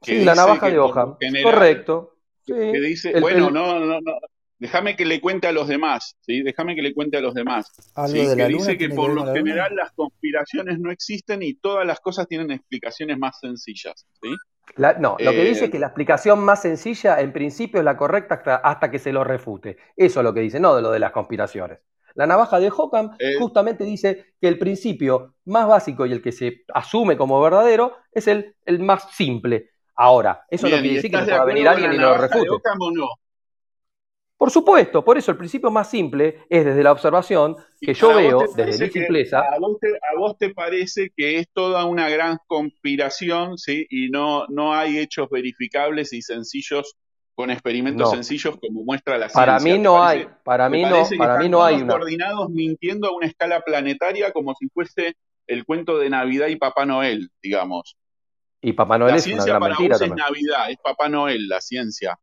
sí, la navaja de Ockham. Correcto. Que dice, bueno, no, no, no. Déjame que le cuente a los demás, ¿sí? Déjame que le cuente a los demás. ¿sí? que dice que por lo general las conspiraciones no existen y todas las cosas tienen explicaciones más sencillas, ¿sí? no, lo que dice es que la explicación más sencilla, en principio, es la correcta hasta, hasta, que se lo refute. Eso es lo que dice, no de lo de las conspiraciones. La navaja de Hockham eh. justamente dice que el principio más básico y el que se asume como verdadero es el, el más simple. Ahora, eso no quiere decir que pueda venir alguien y lo refute. no? Por supuesto, por eso el principio más simple es desde la observación que yo veo, desde mi simpleza. A vos, te, parece que es toda una gran conspiración, ¿sí? Y no, no hay hechos verificables y sencillos con experimentos sencillos como muestra la para Mí no hay, para mí no, para mí no hay una... coordinados mintiendo a una escala planetaria como si fuese el cuento de Navidad y Papá Noel, digamos. Y Papá Noel es una gran para mentira es Navidad, es Papá Noel la ciencia.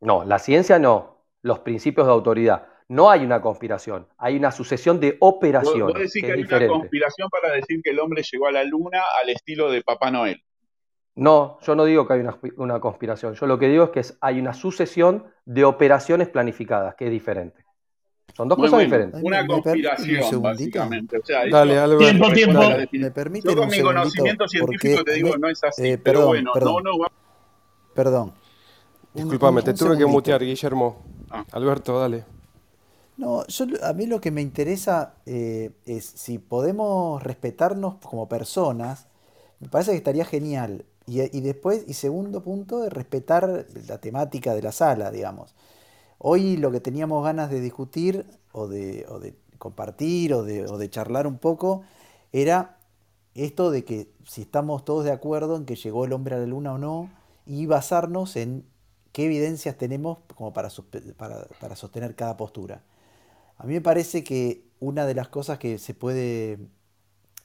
No, la ciencia no, los principios de autoridad. No hay una conspiración, hay una sucesión de operaciones. ¿Puedo decir que, hay una conspiración para decir que el hombre llegó a la luna al estilo de Papá Noel. No, yo no digo que hay una, conspiración. Yo lo que digo es que hay una sucesión de operaciones planificadas, que es diferente. Son dos cosas diferentes. Una conspiración, básicamente. Dale, algo tiempo, tiempo. Me permite Yo con mi conocimiento científico te digo, no es así. Eh, perdón, pero bueno, perdón. no, no Perdón. Disculpame, te tuve que mutear, Guillermo. Ah. Alberto, dale. No, yo, a mí lo que me interesa eh, es si podemos respetarnos como personas. Me parece que estaría genial y, después, y segundo punto, de respetar la temática de la sala, digamos. Hoy lo que teníamos ganas de discutir o de, o de compartir o de, o de charlar un poco era esto de que si estamos todos de acuerdo en que llegó el hombre a la luna o no y basarnos en qué evidencias tenemos como para, para, para, sostener cada postura. A mí me parece que una de las cosas que se puede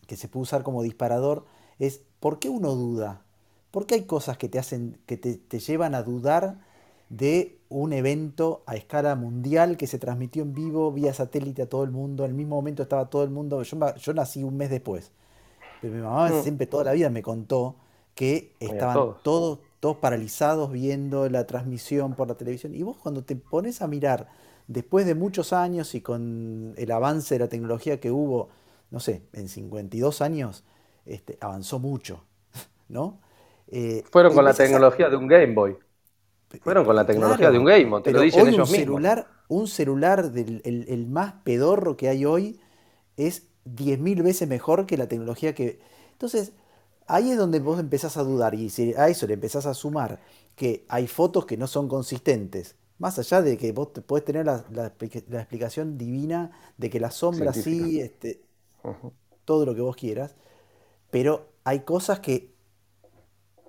que se puede usar como disparador es ¿por qué uno duda? Porque hay cosas que te hacen, que te, llevan a dudar de un evento a escala mundial que se transmitió en vivo vía satélite a todo el mundo. En el mismo momento estaba todo el mundo. Yo, yo nací un mes después. Pero mi mamá mm. siempre toda la vida me contó que estaban todos, todos paralizados viendo la transmisión por la televisión. Y vos cuando te pones a mirar, después de muchos años y con el avance de la tecnología que hubo, no sé, en 52 años, este, avanzó mucho, <laughs> ¿no? Eh, Fueron con la tecnología de un Game Boy. Fueron con la tecnología de un game, te lo dicen hoy ellos un celular, Un celular del el, más pedorro que hay hoy es 10.000 veces mejor que la tecnología que... Entonces, ahí es donde vos empezás a dudar y si a eso le empezás a sumar que hay fotos que no son consistentes, más allá de que vos te podés tener la, explicación divina de que la sombra sí, este, todo lo que vos quieras, pero hay cosas que,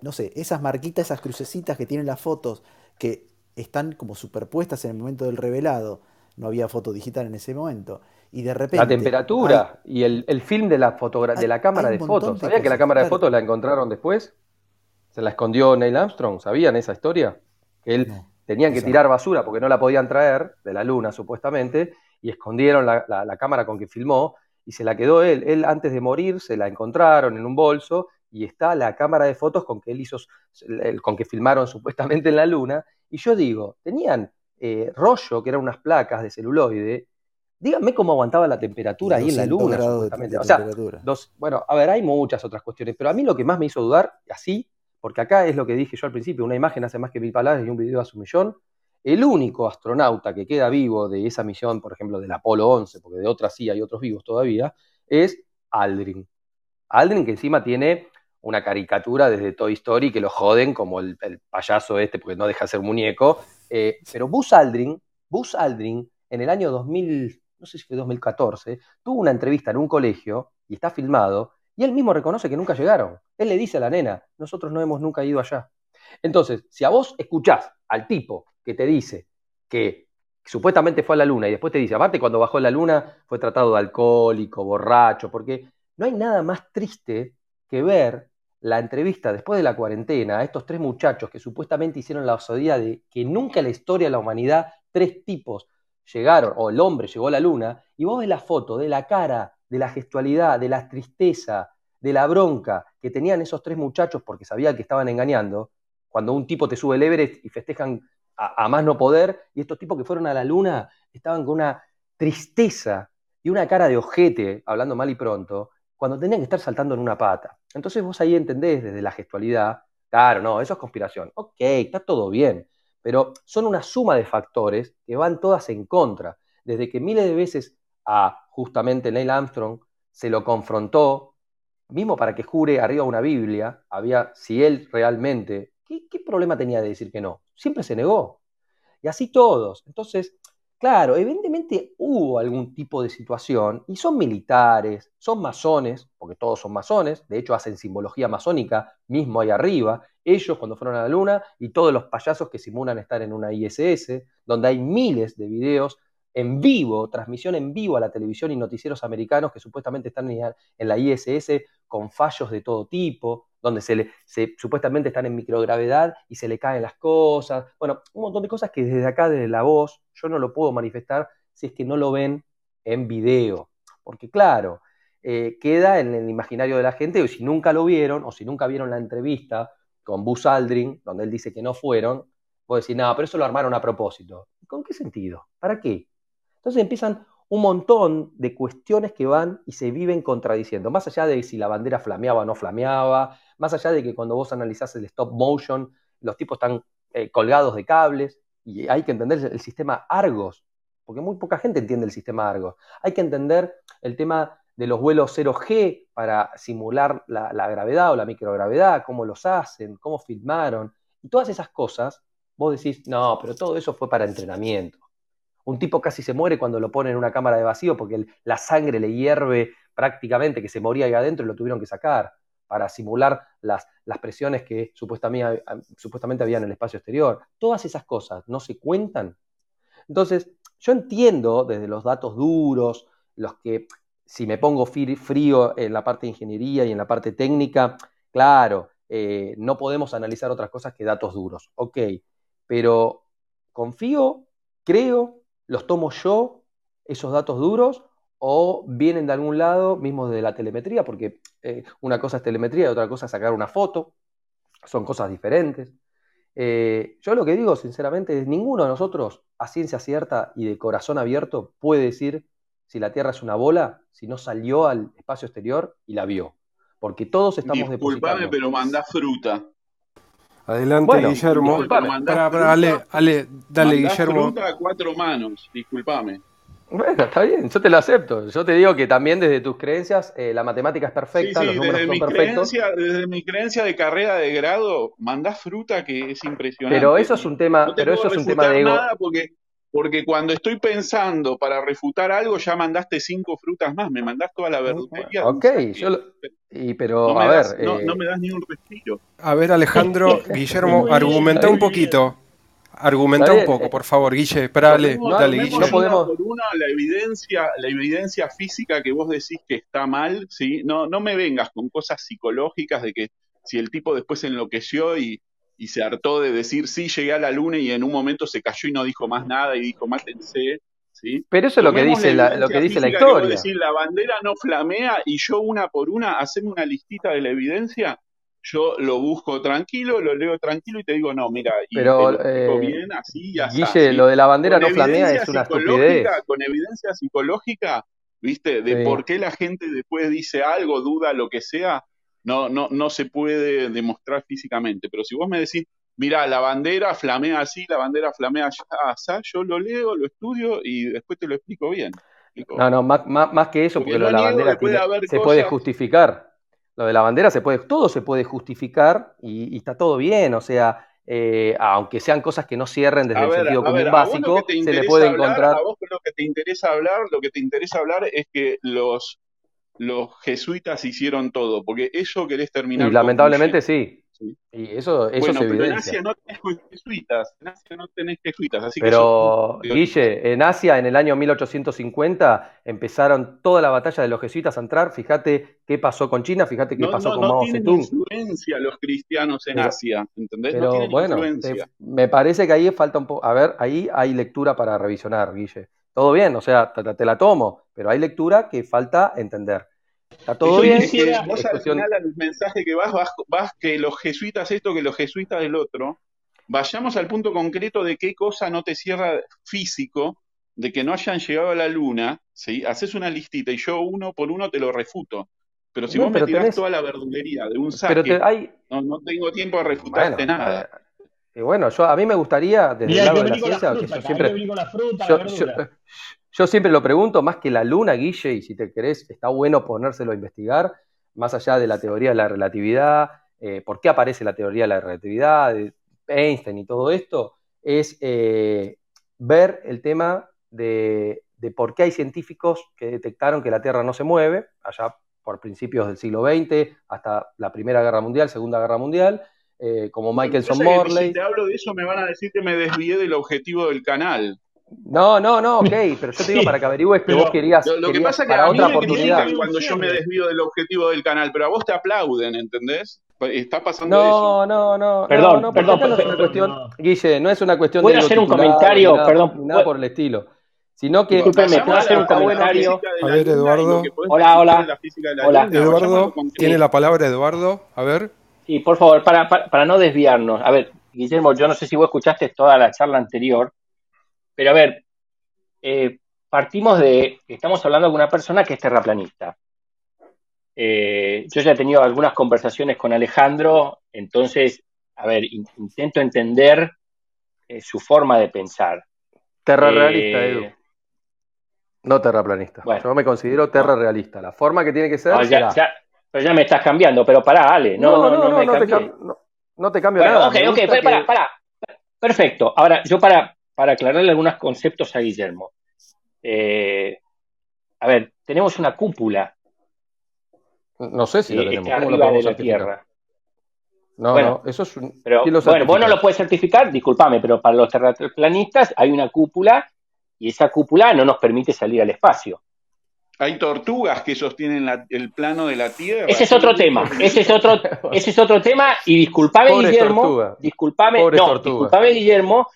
no sé, esas marquitas, esas crucecitas que tienen las fotos, que están como superpuestas en el momento del revelado, no había foto digital en ese momento, y de repente... La temperatura y el, film de la, de la cámara de fotos. ¿Sabían que la cámara de fotos la encontraron después? Se la escondió Neil Armstrong, ¿sabían esa historia? Que él tenían que tirar basura porque no la podían traer de la luna supuestamente, y escondieron la, la cámara con que filmó, y se la quedó él. Él antes de morir se la encontraron en un bolso y está la cámara de fotos con que él hizo, con que filmaron <laughs> supuestamente en la luna. Y yo digo, tenían eh, rollo, que eran unas placas de celuloide. Díganme cómo aguantaba la temperatura ahí en la luna. o sea, bueno, a ver, hay muchas otras cuestiones, pero a mí lo que más me hizo dudar, así, porque acá es lo que dije yo al principio, una imagen hace más que mil palabras y un video hace un millón. El único astronauta que queda vivo de esa misión, por ejemplo, del Apolo 11, porque de otras sí hay otros vivos todavía, es Aldrin. Aldrin que encima tiene una caricatura desde Toy Story que lo joden como el, payaso este porque no deja de ser muñeco. Eh, pero Buzz Aldrin, Buzz Aldrin, en el año 2000, no sé si fue 2014, tuvo una entrevista en un colegio y está filmado y él mismo reconoce que nunca llegaron. Él le dice a la nena, nosotros no hemos nunca ido allá. Entonces, si a vos escuchás al tipo que te dice que supuestamente fue a la luna y después te dice, aparte cuando bajó a la luna fue tratado de alcohólico, borracho, porque no hay nada más triste que ver la entrevista después de la cuarentena a estos tres muchachos que supuestamente hicieron la osadía de que nunca en la historia de la humanidad tres tipos llegaron, o el hombre llegó a la luna, y vos ves la foto de la cara, de la gestualidad, de la tristeza, de la bronca que tenían esos tres muchachos porque sabían que estaban engañando, cuando un tipo te sube el Everest y festejan a, más no poder, y estos tipos que fueron a la luna estaban con una tristeza y una cara de ojete, hablando mal y pronto, cuando tenían que estar saltando en una pata. Entonces vos ahí entendés desde la gestualidad, claro, no, eso es conspiración. Ok, está todo bien, pero son una suma de factores que van todas en contra. Desde que miles de veces a justamente Neil Armstrong se lo confrontó, mismo para que jure arriba una Biblia, había, si él realmente ¿Qué, problema tenía de decir que no? Siempre se negó. Y así todos. Entonces, claro, evidentemente hubo algún tipo de situación y son militares, son masones, porque todos son masones, de hecho hacen simbología masónica mismo ahí arriba, ellos cuando fueron a la luna y todos los payasos que simulan estar en una ISS, donde hay miles de videos en vivo, transmisión en vivo a la televisión y noticieros americanos que supuestamente están en la ISS con fallos de todo tipo, donde se, le, supuestamente están en microgravedad y se le caen las cosas. Bueno, un montón de cosas que desde acá, desde la voz, yo no lo puedo manifestar si es que no lo ven en video. Porque claro, eh, queda en el imaginario de la gente, o si nunca lo vieron, o si nunca vieron la entrevista con Buzz Aldrin, donde él dice que no fueron, puedo decir, no, pero eso lo armaron a propósito. ¿Con qué sentido? ¿Para qué? Entonces empiezan un montón de cuestiones que van y se viven contradiciendo, más allá de si la bandera flameaba o no flameaba, más allá de que cuando vos analizás el stop motion, los tipos están eh, colgados de cables y hay que entender el sistema Argos, porque muy poca gente entiende el sistema Argos. Hay que entender el tema de los vuelos 0G para simular la, la gravedad o la microgravedad, cómo los hacen, cómo filmaron, y todas esas cosas, vos decís, no, pero todo eso fue para entrenamiento. Un tipo casi se muere cuando lo ponen en una cámara de vacío porque la sangre le hierve prácticamente, que se moría ahí adentro y lo tuvieron que sacar para simular las, presiones que supuestamente, supuestamente había en el espacio exterior. Todas esas cosas no se cuentan. Entonces, yo entiendo desde los datos duros, los que si me pongo frío en la parte de ingeniería y en la parte técnica, claro, eh, no podemos analizar otras cosas que datos duros. Ok, pero confío, creo, los tomo yo, esos datos duros, o vienen de algún lado, mismo de la telemetría, porque eh, una cosa es telemetría y otra cosa es sacar una foto, son cosas diferentes. Eh, yo lo que digo, sinceramente, es ninguno de nosotros, a ciencia cierta y de corazón abierto, puede decir si la Tierra es una bola, si no salió al espacio exterior y la vio. Porque todos estamos Disculpame, pero manda fruta. Adelante, Guillermo. dale, dale Guillermo. fruta a cuatro manos, discúlpame. Bueno, está bien, yo te lo acepto. Yo te digo que también desde tus creencias eh, la matemática es perfecta, los números son perfectos. desde mi creencia de carrera de grado, mandás fruta que es impresionante. Pero eso es un tema, pero eso es un tema de ego. Nada porque, porque cuando estoy pensando para refutar algo, ya mandaste cinco frutas más, me mandás toda la verdulería. Ok, yo y, pero a ver. no, eh, no, me das ni un respiro. A ver, Alejandro, <laughs> Guillermo, argumenta un poquito. Argumenta un poco, por favor, Guille. Dale, dale, Guille. No podemos. Por una, la evidencia, la evidencia física que vos decís que está mal, ¿sí? No, no me vengas con cosas psicológicas de que si el tipo después enloqueció y, y se hartó de decir sí, llegué a la luna y en un momento se cayó y no dijo más nada y dijo mátense. ¿sí? Pero eso es lo que dice la, lo que dice la historia. decir, la bandera no flamea y yo una por una, haceme una listita de la evidencia yo lo busco tranquilo, lo leo tranquilo y te digo, no, mira, y Pero, te lo eh, bien, así, ya Guille, lo de la bandera no flamea es una estupidez. Con evidencia psicológica, ¿viste? De por qué la gente después dice algo, duda, lo que sea, no, no, no se puede demostrar físicamente. Pero si vos me decís, mira, la bandera flamea así, la bandera flamea allá, yo lo leo, lo estudio y después te lo explico bien. No, no, más, más, que eso, porque, lo de la bandera se puede justificar lo de la bandera se puede, todo se puede justificar y, está todo bien, o sea, eh, aunque sean cosas que no cierren desde el sentido común básico, se le puede encontrar. A vos lo que te interesa hablar, lo que te interesa hablar es que los, los jesuitas hicieron todo, porque eso querés terminar. Y lamentablemente sí. Y eso, eso se evidencia. en Asia no tenés jesuitas, en Asia no tenés jesuitas, así Pero, Guille, en Asia en el año 1850 empezaron toda la batalla de los jesuitas a entrar, fíjate qué pasó con China, fíjate qué pasó con Mao Zedong. No tienen influencia los cristianos en Asia, ¿entendés? Pero no bueno, me parece que ahí falta un poco, a ver, ahí hay lectura para revisionar, Guille. Todo bien, o sea, te la tomo, pero hay lectura que falta entender. Está todo bien. vos al final el mensaje que vas, vas, que los jesuitas esto, que los jesuitas del otro. Vayamos al punto concreto de qué cosa no te cierra físico, de que no hayan llegado a la luna, ¿sí? Haces una listita y yo uno por uno te lo refuto. Pero si vos me tirás toda la verdulería de un saque, no, no, tengo tiempo a refutarte nada. Y bueno, yo a mí me gustaría, desde el lado de la ciencia, que yo siempre. <laughs> Yo siempre lo pregunto, más que la luna, Guille, y si te querés, está bueno ponérselo a investigar, más allá de la teoría de la relatividad, eh, por qué aparece la teoría de la relatividad, de Einstein y todo esto, es eh, ver el tema de, por qué hay científicos que detectaron que la Tierra no se mueve, allá por principios del siglo XX, hasta la Primera Guerra Mundial, Segunda Guerra Mundial, eh, como Michelson Morley. Si te hablo de eso me van a decir que me desvié del objetivo del canal. No, no, no, ok, pero yo te digo para que averigües que vos querías. Lo, que pasa es que a otra oportunidad. cuando yo me desvío del objetivo del canal, pero a vos te aplauden, ¿entendés? Está pasando no, eso. No, no, perdón, no, perdón, no es una cuestión, Guille, no es una cuestión de. hacer un comentario, nada, perdón. Nada por el estilo. Sino que. Disculpeme, ¿puedo hacer un comentario? A ver, Eduardo. Hola, hola. Hola. Eduardo, tiene la palabra Eduardo. A ver. Sí, por favor, para, para, para no desviarnos. A ver, Guillermo, yo no sé si vos escuchaste toda la charla anterior, pero a ver, eh, partimos de que estamos hablando de una persona que es terraplanista. Eh, yo ya he tenido algunas conversaciones con Alejandro, entonces, a ver, intento entender eh, su forma de pensar. Terrarrealista, Edu. No terraplanista. yo me considero terrarrealista. La forma que tiene que ser. ya, pero ya me estás cambiando, pero pará, Ale. No, no, no, no, no, te, cambio nada. Ok, ok, pará, pará. Perfecto. Ahora, yo para, para aclararle algunos conceptos a Guillermo. Eh, a ver, tenemos una cúpula. No sé si lo tenemos. arriba de la Tierra. No, no, eso es un... Pero, bueno, vos no lo puedes certificar, discúlpame, pero para los terraplanistas hay una cúpula y esa cúpula no nos permite salir al espacio. Hay tortugas que sostienen el plano de la Tierra. Ese es otro tema, ese es otro, <laughs> ese es otro tema y disculpame Guillermo, disculpame, no, disculpame Guillermo,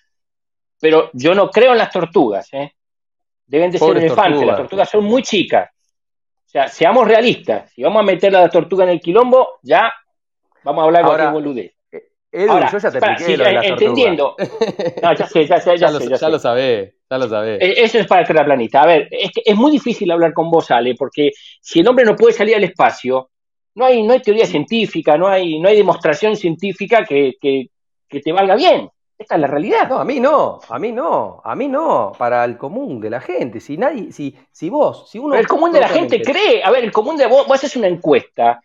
pero yo no creo en las tortugas, ¿eh? Deben de ser elefantes, las tortugas son muy chicas. O sea, seamos realistas. Si vamos a meter a la tortuga en el quilombo, ya vamos a hablar de boludez. Eh, Edu, yo ya te expliqué lo de la entendiendo. No, ya sé, ya sé, ya, ya, sé, lo, ya, lo sabés, ya lo sabés. E, eso es para terraplanista. A ver, es, que es muy difícil hablar con vos, Ale, porque si el hombre no puede salir al espacio, no hay, no hay teoría científica, no hay, no hay demostración científica que, que, que te valga bien. Esta es la realidad. No, a mí no, a mí no, a mí no, para el común de la gente. Si nadie, si, si vos, si uno. el común de la gente cree, a ver, el común de vos, vos haces una encuesta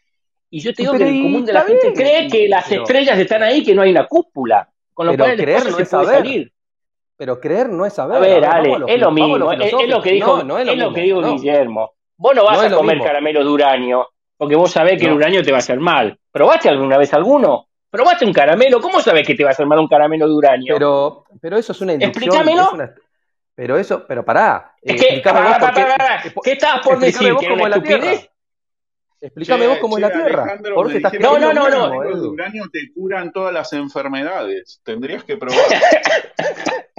y yo te digo que el común de la gente cree que las estrellas están ahí, que no hay una cúpula. Con lo cual creer no es saber. Pero creer no es saber. A ver, Ale, es lo mismo, es, lo que dijo, no, es lo, que dijo Guillermo. Vos no vas a comer caramelo de uranio, porque vos sabés que el uranio te va a hacer mal. ¿Probaste alguna vez alguno? ¿Probaste un caramelo? ¿Cómo sabes que te va a hacer mal un caramelo de uranio? Pero, pero eso es una inducción. Explícamelo. Pero eso, pero pará. Es que, ¿Qué estabas por decir? ¿Que era una estupidez? Explícame vos cómo es la Tierra. no, no, no, no. El uranio te curan todas las enfermedades. Tendrías que probar. <laughs>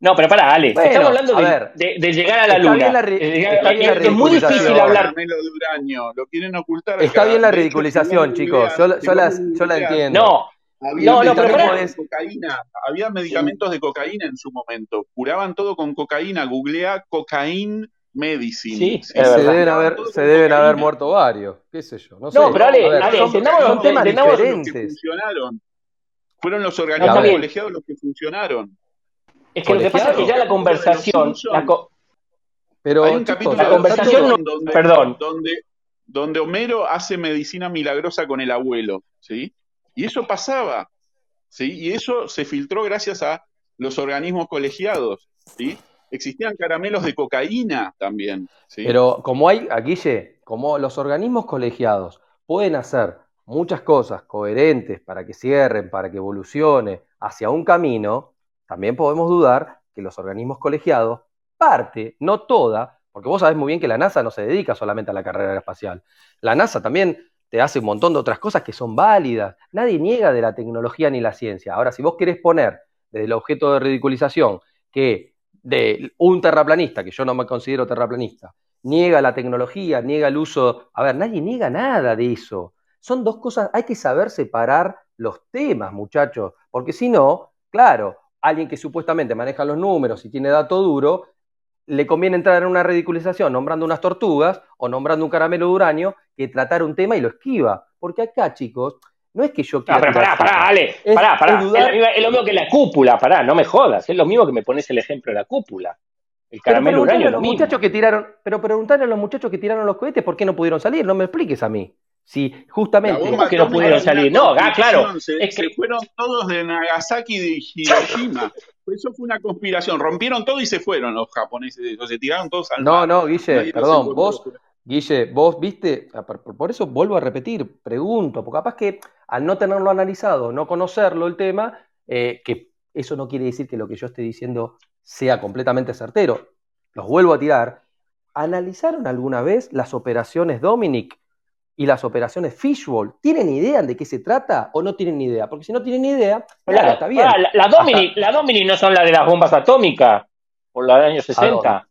No, pero para, Ale, estamos hablando de, de, llegar a la luna. es, muy difícil hablar. De uranio, lo quieren ocultar. Está bien la ridiculización, chicos. Yo, yo, la, yo la entiendo. No, había no, no, pero cocaína, había medicamentos de cocaína en su momento. Curaban todo con cocaína. Googlea cocaína medicine. Sí, se, deben haber, se deben haber muerto varios, qué sé yo. No, sé. no pero Ale, Ale son, son temas diferentes. Que funcionaron. Fueron los organismos colegiados los que funcionaron. Es que lo que pasa es que ya la conversación. La Pero hay un capítulo la conversación donde, perdón. Donde, donde Homero hace medicina milagrosa con el abuelo, ¿sí? Y eso pasaba, ¿sí? Y eso se filtró gracias a los organismos colegiados, ¿sí? Existían caramelos de cocaína también, ¿sí? Pero como hay, Guille, como los organismos colegiados pueden hacer muchas cosas coherentes para que cierren, para que evolucione hacia un camino, también podemos dudar que los organismos colegiados, parte, no toda, porque vos sabés muy bien que la NASA no se dedica solamente a la carrera espacial. La NASA también te hace un montón de otras cosas que son válidas. Nadie niega de la tecnología ni la ciencia. Ahora, si vos querés poner desde el objeto de ridiculización que de un terraplanista, que yo no me considero terraplanista, niega la tecnología, niega el uso. A ver, nadie niega nada de eso. Son dos cosas, hay que saber separar los temas, muchachos, porque si no, claro, alguien que supuestamente maneja los números y tiene dato duro, le conviene entrar en una ridiculización nombrando unas tortugas o nombrando un caramelo de uranio que tratar un tema y lo esquiva. Porque acá, chicos, no es que yo quiera. No, pero pará, pará, Ale, pará, pará. Es, lo mismo que la cúpula, pará, no me jodas. Es lo mismo que me pones el ejemplo de la cúpula. El caramelo uranio. los muchachos que tiraron, pero preguntarle a los muchachos que tiraron los cohetes por qué no pudieron salir, no me expliques a mí. Si justamente que no pudieron salir. No, ah, claro. Se, es que... fueron todos de Nagasaki y de Hiroshima. <laughs> Eso fue una conspiración. Rompieron todo y se fueron los japoneses. Se tiraron todos al No, no, Guille, perdón. Vos, Guille, vos viste, ah, por eso vuelvo a repetir, pregunto, porque capaz que al no tenerlo analizado, no conocerlo el tema, eh, que eso no quiere decir que lo que yo esté diciendo sea completamente certero. Los vuelvo a tirar. ¿Analizaron alguna vez las operaciones Dominic y las operaciones Fishbowl, ¿tienen idea de qué se trata o no tienen idea? Porque si no tienen idea, claro, está bien. la, la, Domini, no son las de las bombas atómicas, por la de años 60.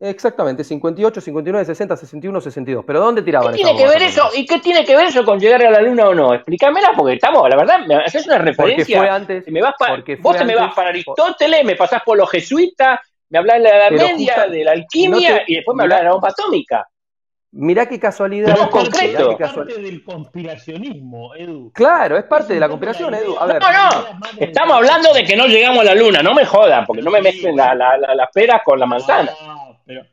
Exactamente, 58, 59, 60, 61, 62. ¿Pero dónde tiraban ¿Qué tiene que ver eso? ¿Y qué tiene que ver eso con llegar a la luna o no? Explícamela, porque estamos, la verdad, me haces una referencia. Porque fue antes. me vas vos te me vas para Aristóteles, me pasás por los jesuitas, me hablas de la Edad Media, de la alquimia, y después me hablas de la bomba atómica. Mirá qué casualidad. Pero concreto. Es parte del conspiracionismo, Edu. Claro, es parte de la conspiración, Edu. A ver. No, no, estamos hablando de que no llegamos a la luna, no me jodan, porque no me mezclen las la, peras con la manzana. Ah,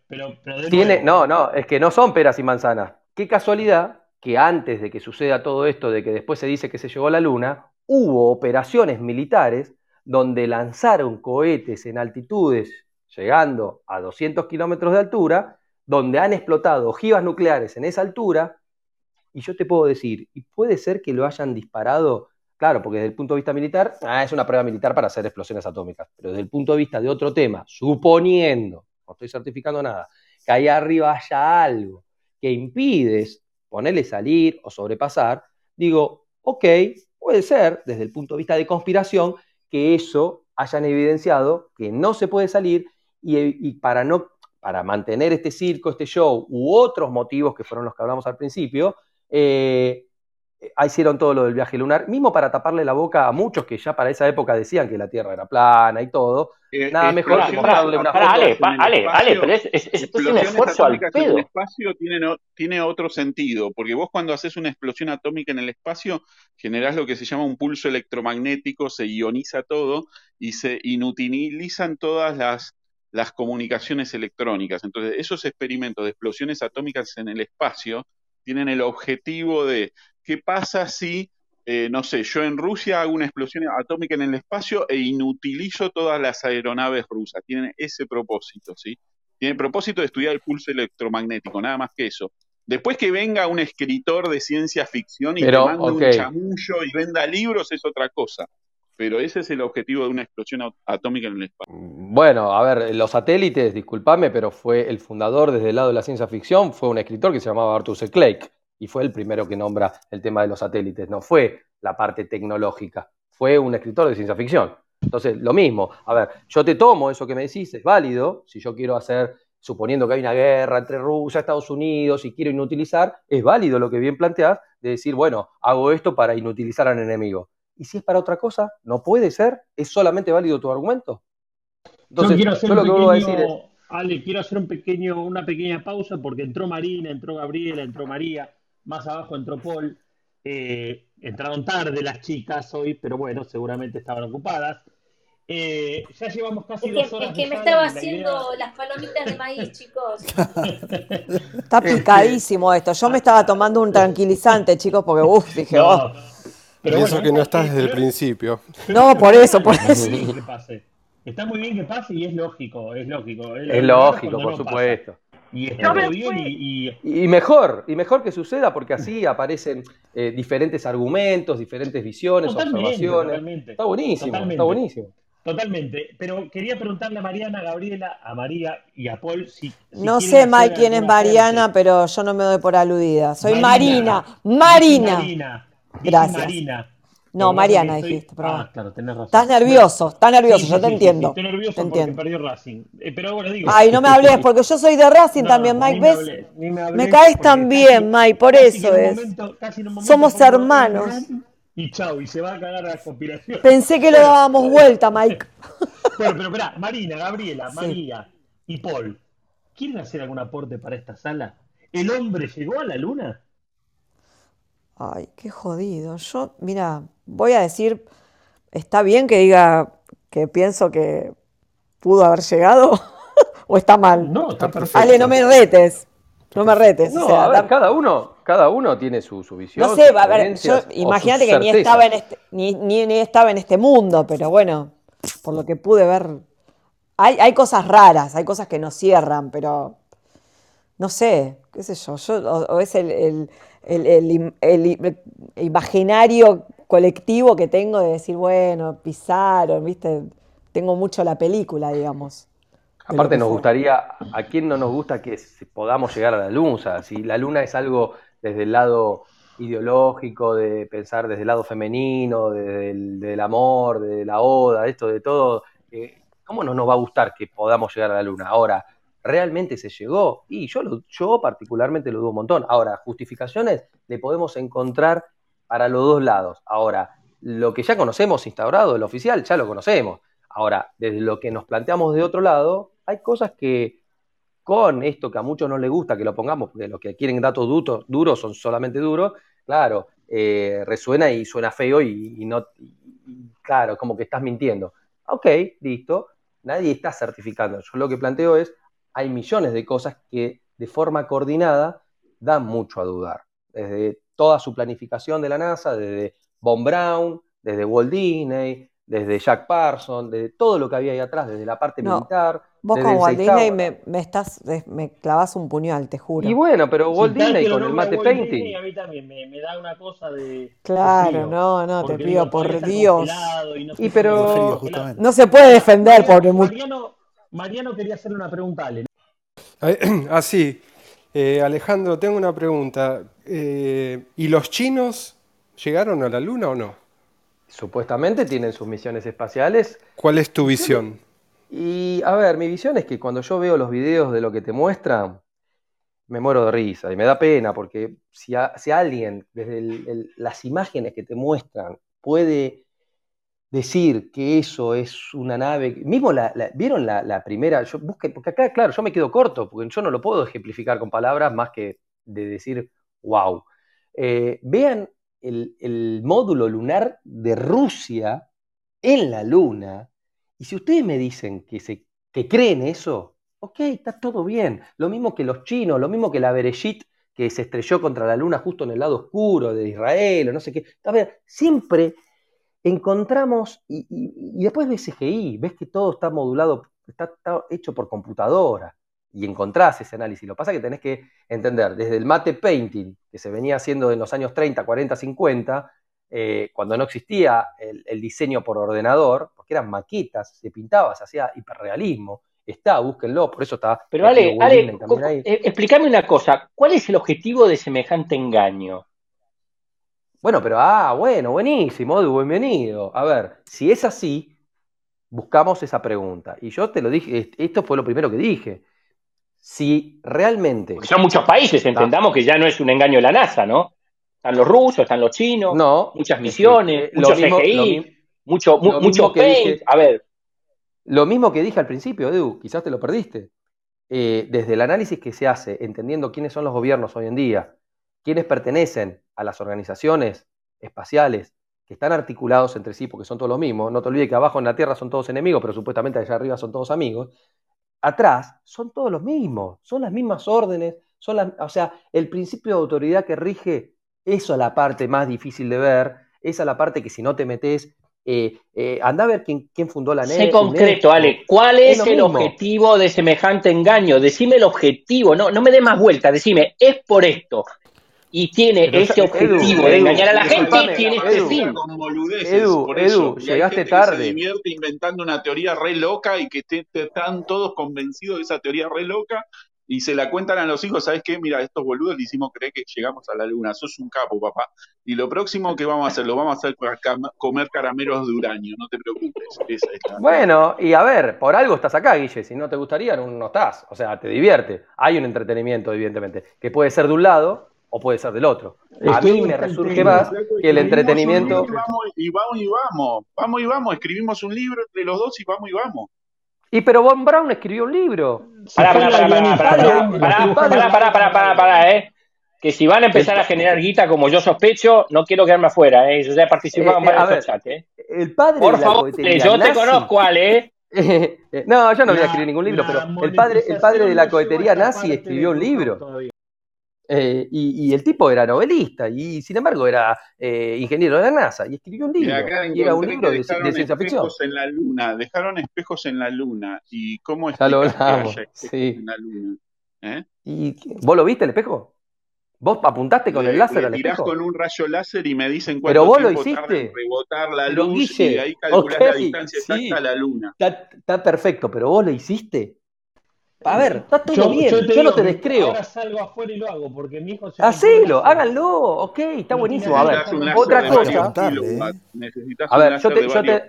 pero, pero, Tiene, no, no, es que no son peras y manzanas. Qué casualidad que antes de que suceda todo esto, de que después se dice que se llegó a la luna, hubo operaciones militares donde lanzaron cohetes en altitudes llegando a 200 kilómetros de altura donde han explotado ojivas nucleares en esa altura, y yo te puedo decir, y puede ser que lo hayan disparado, claro, porque desde el punto de vista militar, ah, es una prueba militar para hacer explosiones atómicas, pero desde el punto de vista de otro tema, suponiendo, no estoy certificando nada, que ahí arriba haya algo que impide ponerle salir o sobrepasar, digo, ok, puede ser, desde el punto de vista de conspiración, que eso hayan evidenciado que no se puede salir y para no para mantener este circo, este show, u otros motivos que fueron los que hablamos al principio, eh, hicieron todo lo del viaje lunar, mismo para taparle la boca a muchos que ya para esa época decían que la Tierra era plana y todo. Eh, nada mejor que mostrarle una foto. Ale, ale, ale, pero es, es, un esfuerzo al pedo. En el espacio tiene, tiene otro sentido, porque vos cuando haces una explosión atómica en el espacio generás lo que se llama un pulso electromagnético, se ioniza todo y se inutilizan todas las las comunicaciones electrónicas. Entonces, esos experimentos de explosiones atómicas en el espacio tienen el objetivo de qué pasa si, eh, no sé, yo en Rusia hago una explosión atómica en el espacio e inutilizo todas las aeronaves rusas. Tienen ese propósito, ¿sí? Tiene el propósito de estudiar el pulso electromagnético, nada más que eso. Después que venga un escritor de ciencia ficción y te mande un chamullo y venda libros es otra cosa pero ese es el objetivo de una explosión atómica en el espacio. Bueno, a ver, los satélites, discúlpame, pero fue el fundador desde el lado de la ciencia ficción, fue un escritor que se llamaba Arthur C. Clarke y fue el primero que nombra el tema de los satélites, no fue la parte tecnológica, fue un escritor de ciencia ficción. Entonces, lo mismo, a ver, yo te tomo eso que me decís, es válido, si yo quiero hacer, suponiendo que hay una guerra entre Rusia, Estados Unidos y quiero inutilizar, es válido lo que bien planteás de decir, bueno, hago esto para inutilizar al enemigo y si es para otra cosa, no puede ser, es solamente válido tu argumento. Entonces, yo quiero hacer un pequeño, Ale, quiero hacer un pequeño, una pequeña pausa porque entró Marina, entró Gabriela, entró María, más abajo entró Paul. Eh, entraron tarde las chicas hoy, pero bueno, seguramente estaban ocupadas. Eh, ya llevamos casi dos horas. Es que me estaba haciendo las palomitas de maíz, <laughs> chicos. Está picadísimo esto. Yo me estaba tomando un tranquilizante, chicos, porque uff, dije, oh. Pero eso que no estás desde el principio. No, por eso, por eso. Está muy bien que pase y es lógico, es lógico. Es, lógico, por supuesto. Y está muy bien y, y... mejor, y mejor que suceda porque así aparecen eh, diferentes argumentos, diferentes visiones, observaciones. Está buenísimo, está buenísimo. Totalmente, pero quería preguntarle a Mariana, a Gabriela, a María y a Paul si... no sé, Mike, quién es Mariana, pero yo no me doy por aludida. Soy Marina, Marina. Marina. Gracias. Marina. No, Mariana dijiste. Ah, claro, tenés razón. Estás nervioso, estás nervioso, yo te entiendo. estoy nervioso te porque perdió Racing. Eh, pero bueno, digo. Ay, no me hables, porque yo soy de Racing también, Mike. ¿Ves? Me, caes tan bien, Mike, por eso es. Somos hermanos. Y chau, y se va a cagar la conspiración. Pensé que lo dábamos vuelta, Mike. <laughs> bueno, pero espera, Marina, Gabriela, María y Paul, ¿quieren hacer algún aporte para esta sala? ¿El hombre llegó a la luna? Ay, qué jodido. Yo, mira, voy a decir, está bien que diga que pienso que pudo haber llegado <laughs> o está mal. No, está perfecto. Ale, no me retes. No me retes. No, a ver, cada uno, cada uno tiene su, visión. No sé, a ver, yo imagínate que ni estaba en este, ni, ni, estaba en este mundo, pero bueno, por lo que pude ver. Hay, hay cosas raras, hay cosas que no cierran, pero no sé, qué sé yo, yo o, es el, el, imaginario colectivo que tengo de decir, bueno, pisaron, ¿viste? Tengo mucho la película, digamos. Aparte nos gustaría, ¿a quién no nos gusta que podamos llegar a la luna? O sea, si la luna es algo desde el lado ideológico, de pensar desde el lado femenino, del, del amor, de la oda, esto de todo, eh, ¿cómo no nos va a gustar que podamos llegar a la luna? Ahora, ¿realmente se llegó? Y yo, yo particularmente lo dudo un montón. Ahora, justificaciones le podemos encontrar para los dos lados. Ahora, lo que ya conocemos instaurado, el oficial, ya lo conocemos. Ahora, desde lo que nos planteamos de otro lado, hay cosas que con esto que a muchos no les gusta que lo pongamos, porque los que quieren datos duros, son solamente duros, claro, eh, resuena y suena feo y, y no, claro, como que estás mintiendo. Ok, listo, nadie está certificando. Yo lo que planteo es, hay millones de cosas que de forma coordinada dan mucho a dudar. Desde toda su planificación de la NASA, desde Von Braun, desde Walt Disney, desde Jack Parsons, desde todo lo que había ahí atrás, desde la parte militar. Vos con Walt Disney me, estás, me clavas un puñal, te juro. Y bueno, pero Walt Disney con el mate painting. a mí también me, da una cosa de. Claro, no, no, te pido por Dios. Y, pero no se puede defender, pobre Mariano, Mariano quería hacerle una pregunta a Ale. <clears throat> Ah, sí. Eh, Alejandro, tengo una pregunta. Eh, ¿Y los chinos llegaron a la Luna o no? Supuestamente tienen sus misiones espaciales. ¿Cuál es tu visión? Y a ver, mi visión es que cuando yo veo los videos de lo que te muestran, me muero de risa y me da pena porque si, si alguien desde las imágenes que te muestran puede decir que eso es una nave, mismo la, vieron la, primera, yo busqué, porque acá, claro, yo me quedo corto, porque yo no lo puedo ejemplificar con palabras más que de decir, wow. Eh, vean el, módulo lunar de Rusia en la Luna, y si ustedes me dicen que, creen eso, ok, está todo bien. Lo mismo que los chinos, lo mismo que la Bereshit que se estrelló contra la luna justo en el lado oscuro de Israel o no sé qué. A ver, siempre encontramos, y, después ves CGI, ves que todo está modulado, está, hecho por computadora, y encontrás ese análisis. Lo que pasa es que tenés que entender, desde el mate painting, que se venía haciendo en los años 30, 40, 50, cuando no existía el, diseño por ordenador, porque eran maquetas, se pintaba, se hacía hiperrealismo. Está, búsquenlo, por eso está. Pero Ale, Ale eh, explícame una cosa, ¿cuál es el objetivo de semejante engaño? Bueno, pero, ah, bueno, buenísimo, bienvenido. A ver, si es así, buscamos esa pregunta. Y yo te lo dije, esto fue lo primero que dije. Si realmente. Porque son muchos países, entendamos que ya no es un engaño de la NASA, ¿no? Están los rusos, están los chinos, no, muchas misiones, muchos CGI, mucho, mucho paint. a ver. Lo mismo que dije al principio, Edu, quizás te lo perdiste. Eh, desde el análisis que se hace, entendiendo quiénes son los gobiernos hoy en día, quienes pertenecen a las organizaciones espaciales que están articulados entre sí porque son todos los mismos, no te olvides que abajo en la Tierra son todos enemigos, pero supuestamente allá arriba son todos amigos, atrás son todos los mismos, son las mismas órdenes, son las, o sea, el principio de autoridad que rige, eso es la parte más difícil de ver, esa es la parte que si no te metes, eh, eh, anda a ver quién, quién fundó la NET. Sé concreto, Ale, ¿cuál es, el objetivo de semejante engaño? Decime el objetivo, no, no me dé más vuelta, decime, es por esto y tiene ese objetivo de engañar a la gente, tiene este fin. Edu, Edu, llegaste tarde. Que se divierte inventando una teoría re loca y que están todos convencidos de esa teoría re loca y se la cuentan a los hijos, ¿sabes qué? Mira, estos boludos le hicimos creer que llegamos a la luna, sos un capo, papá. Y lo próximo que vamos a hacer, lo vamos a hacer para comer caramelos de uranio, no te preocupes. bueno, y a ver, por algo estás acá, Guille, si no te gustaría, no estás. O sea, te divierte. Hay un entretenimiento, evidentemente, que puede ser de un lado o puede ser del otro. A mí me resurge más que el entretenimiento. Y vamos, y vamos vamos, y vamos, escribimos un libro entre los dos y vamos y vamos. Y pero Von Brown escribió un libro. Pará, pará, pará, pará, eh. Que si van a empezar a generar guita como yo sospecho, no quiero quedarme afuera, eh. Yo ya he participado en varios chats, eh. El padre Por favor, yo te conozco, Ale, eh. <laughs> no, yo no voy a escribir ningún libro, pero el padre, el padre de la cohetería nazi escribió un libro. Eh, y, el tipo era novelista y sin embargo era eh, ingeniero de la NASA y escribió un libro. Y, era un libro de, ciencia ficción. En la luna, dejaron espejos en la luna y cómo está lo sí. en la luna. ¿Eh? ¿Y vos lo viste el espejo? ¿Vos apuntaste con el láser al espejo? con un rayo láser y me dicen cuánto Pero vos lo hiciste. rebotar la luz y ahí calculás la distancia exacta a la luna. está perfecto, pero vos lo hiciste. A ver, está todo bien, yo, no te descreo. Ahora salgo afuera y lo hago, porque mi hijo se Hacelo, háganlo, ok, está buenísimo. A ver, otra cosa. Necesitas a ver, un yo te, yo te...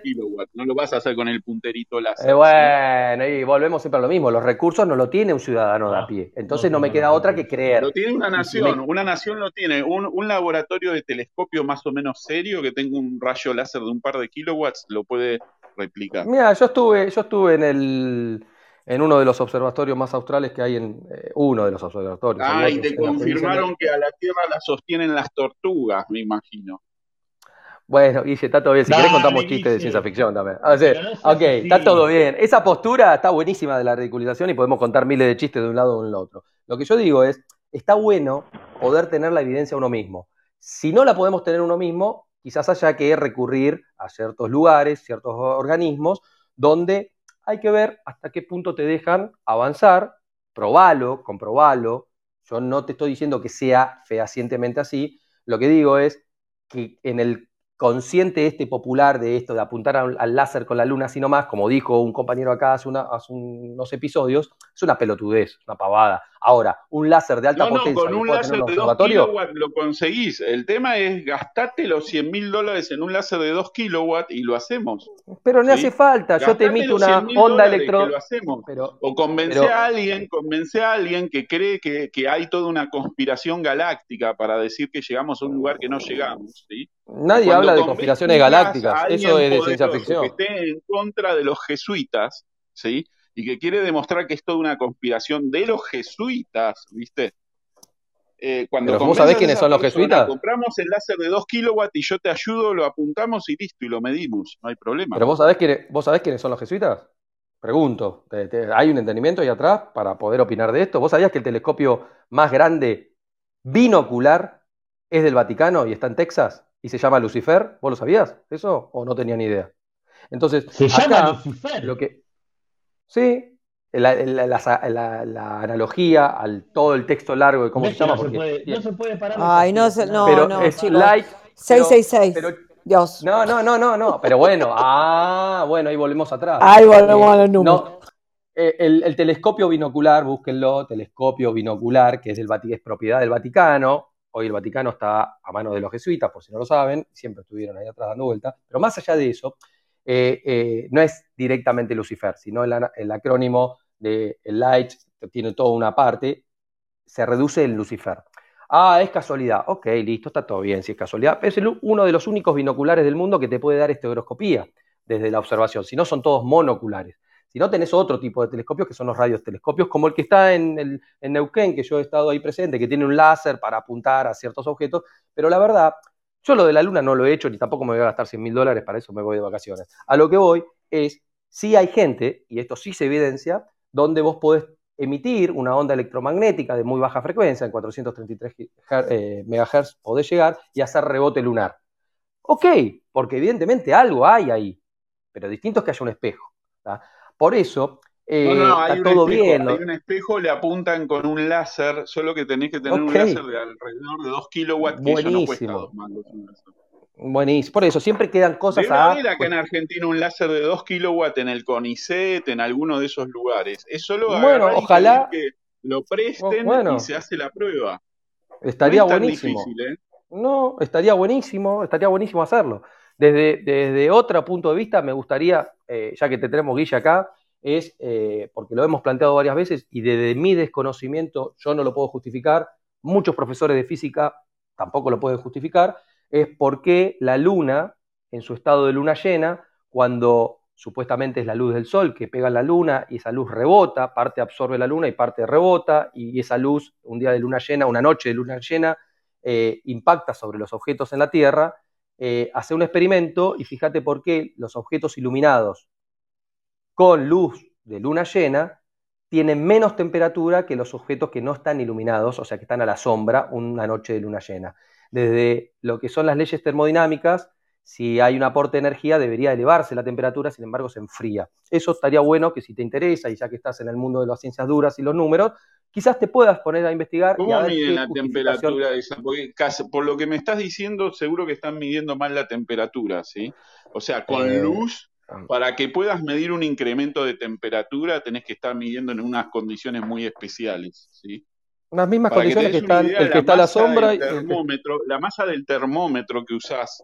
no lo vas a hacer con el punterito láser. Eh, bueno, y volvemos siempre a lo mismo, los recursos no lo tiene un ciudadano de a pie, entonces no, me queda otra que creer. Lo tiene una nación, una nación lo tiene, un, un laboratorio de telescopio más o menos serio que tenga un rayo láser de un par de kilowatts, lo puede replicar. Mira, yo estuve, yo estuve en el en uno de los observatorios más australes que hay en eh, uno de los observatorios. Ah, y te confirmaron que a la Tierra la sostienen las tortugas, me imagino. Bueno, Guille, está todo bien. Si querés contamos chistes de ciencia ficción también. ok, está todo bien. Esa postura está buenísima de la ridiculización y podemos contar miles de chistes de un lado o del otro. Lo que yo digo es, está bueno poder tener la evidencia uno mismo. Si no la podemos tener uno mismo, quizás haya que recurrir a ciertos lugares, ciertos organismos, donde hay que ver hasta qué punto te dejan avanzar, probalo, comprobalo. Yo no te estoy diciendo que sea fehacientemente así, lo que digo es que en el consciente este popular de esto, de apuntar al, láser con la luna así nomás, como dijo un compañero acá hace, unos episodios, es una pelotudez, una pavada. Ahora, un láser de alta no, potencia. No, con un láser de 2 kilowatts lo conseguís. El tema es gastarte los 100 mil dólares en un láser de 2 kilowatts y lo hacemos. Pero no hace falta, yo te emito una onda electro. o convence a alguien, convence a alguien que cree que, que, hay toda una conspiración galáctica para decir que llegamos a un lugar que no llegamos. ¿sí? Nadie habla de conspiraciones galácticas, eso es de ciencia ficción. Que esté en contra de los jesuitas, ¿sí? Y que quiere demostrar que es toda una conspiración de los jesuitas, ¿viste? Eh, cuando Pero vos sabés quiénes son los jesuitas. Compramos el láser de 2 kilowatts y yo te ayudo, lo apuntamos y listo, y lo medimos, no hay problema. Pero vos sabés, quiénes, vos sabés quiénes son los jesuitas. Pregunto, ¿hay un entendimiento ahí atrás para poder opinar de esto? ¿Vos sabías que el telescopio más grande binocular es del Vaticano y está en Texas? y se llama Lucifer. ¿Vos lo sabías eso o no tenía ni idea? Entonces, se llama Lucifer. Lo que, sí, la, analogía al todo el texto largo de cómo se llama. No, se puede, no se puede parar. Ay, no, no, pero no, es like. 666. Pero, Dios. No, no, no, no, no. Pero bueno, ah, bueno, ahí volvemos atrás. Ahí volvemos a los números. No, eh, el, telescopio binocular, búsquenlo, telescopio binocular, que es, del, es propiedad del Vaticano, Hoy el Vaticano está a manos de los jesuitas, por si no lo saben, siempre estuvieron ahí atrás dando vuelta. Pero más allá de eso, eh, eh, no es directamente Lucifer, sino el, acrónimo de Light, tiene toda una parte, se reduce en Lucifer. Ah, es casualidad. Ok, listo, está todo bien si es casualidad. Es uno de los únicos binoculares del mundo que te puede dar estereoscopía desde la observación. Si no, son todos monoculares. Si no, tenés otro tipo de telescopios que son los radiotelescopios, como el que está en, el, en Neuquén, que yo he estado ahí presente, que tiene un láser para apuntar a ciertos objetos, pero la verdad, yo lo de la Luna no lo he hecho, ni tampoco me voy a gastar 100 mil dólares, para eso me voy de vacaciones. A lo que voy es, si hay gente, y esto sí se evidencia, donde vos podés emitir una onda electromagnética de muy baja frecuencia, en 433 eh, MHz podés llegar y hacer rebote lunar. Ok, porque evidentemente algo hay ahí, pero distinto es que haya un espejo. Por eso, eh, está todo bien. Hay un espejo, le apuntan con un láser, solo que tenés que tener un láser de alrededor de 2 kilowatts, que Buenísimo. no cuesta dos mangos Buenísimo. Por eso, siempre quedan cosas Debe a. haber acá en Argentina un láser de 2 kilowatts en el CONICET, en alguno de esos lugares. Es solo bueno, ojalá que lo presten y se hace la prueba. Estaría buenísimo. ¿eh? No, estaría buenísimo, estaría buenísimo hacerlo. Desde, desde otro punto de vista, me gustaría, eh, ya que te tenemos Guilla acá, es, eh, porque lo hemos planteado varias veces y desde mi desconocimiento yo no lo puedo justificar, muchos profesores de física tampoco lo pueden justificar, es por qué la luna, en su estado de luna llena, cuando supuestamente es la luz del sol que pega en la luna y esa luz rebota, parte absorbe la luna y parte rebota, y esa luz, un día de luna llena, una noche de luna llena, eh, impacta sobre los objetos en la Tierra eh, hace un experimento y fíjate por qué los objetos iluminados con luz de luna llena tienen menos temperatura que los objetos que no están iluminados, o sea, que están a la sombra una noche de luna llena. Desde lo que son las leyes termodinámicas, si hay un aporte de energía debería elevarse la temperatura, sin embargo se enfría. Eso estaría bueno que si te interesa y ya que estás en el mundo de las ciencias duras y los números, quizás te puedas poner a investigar. ¿Cómo miden la temperatura de esa? Porque por lo que me estás diciendo, seguro que están midiendo mal la temperatura, ¿sí? O sea, con eh, luz. Para que puedas medir un incremento de temperatura, tenés que estar midiendo en unas condiciones muy especiales, ¿sí? Unas mismas condiciones que, están, el que está a la sombra. y termómetro, La masa del termómetro que usás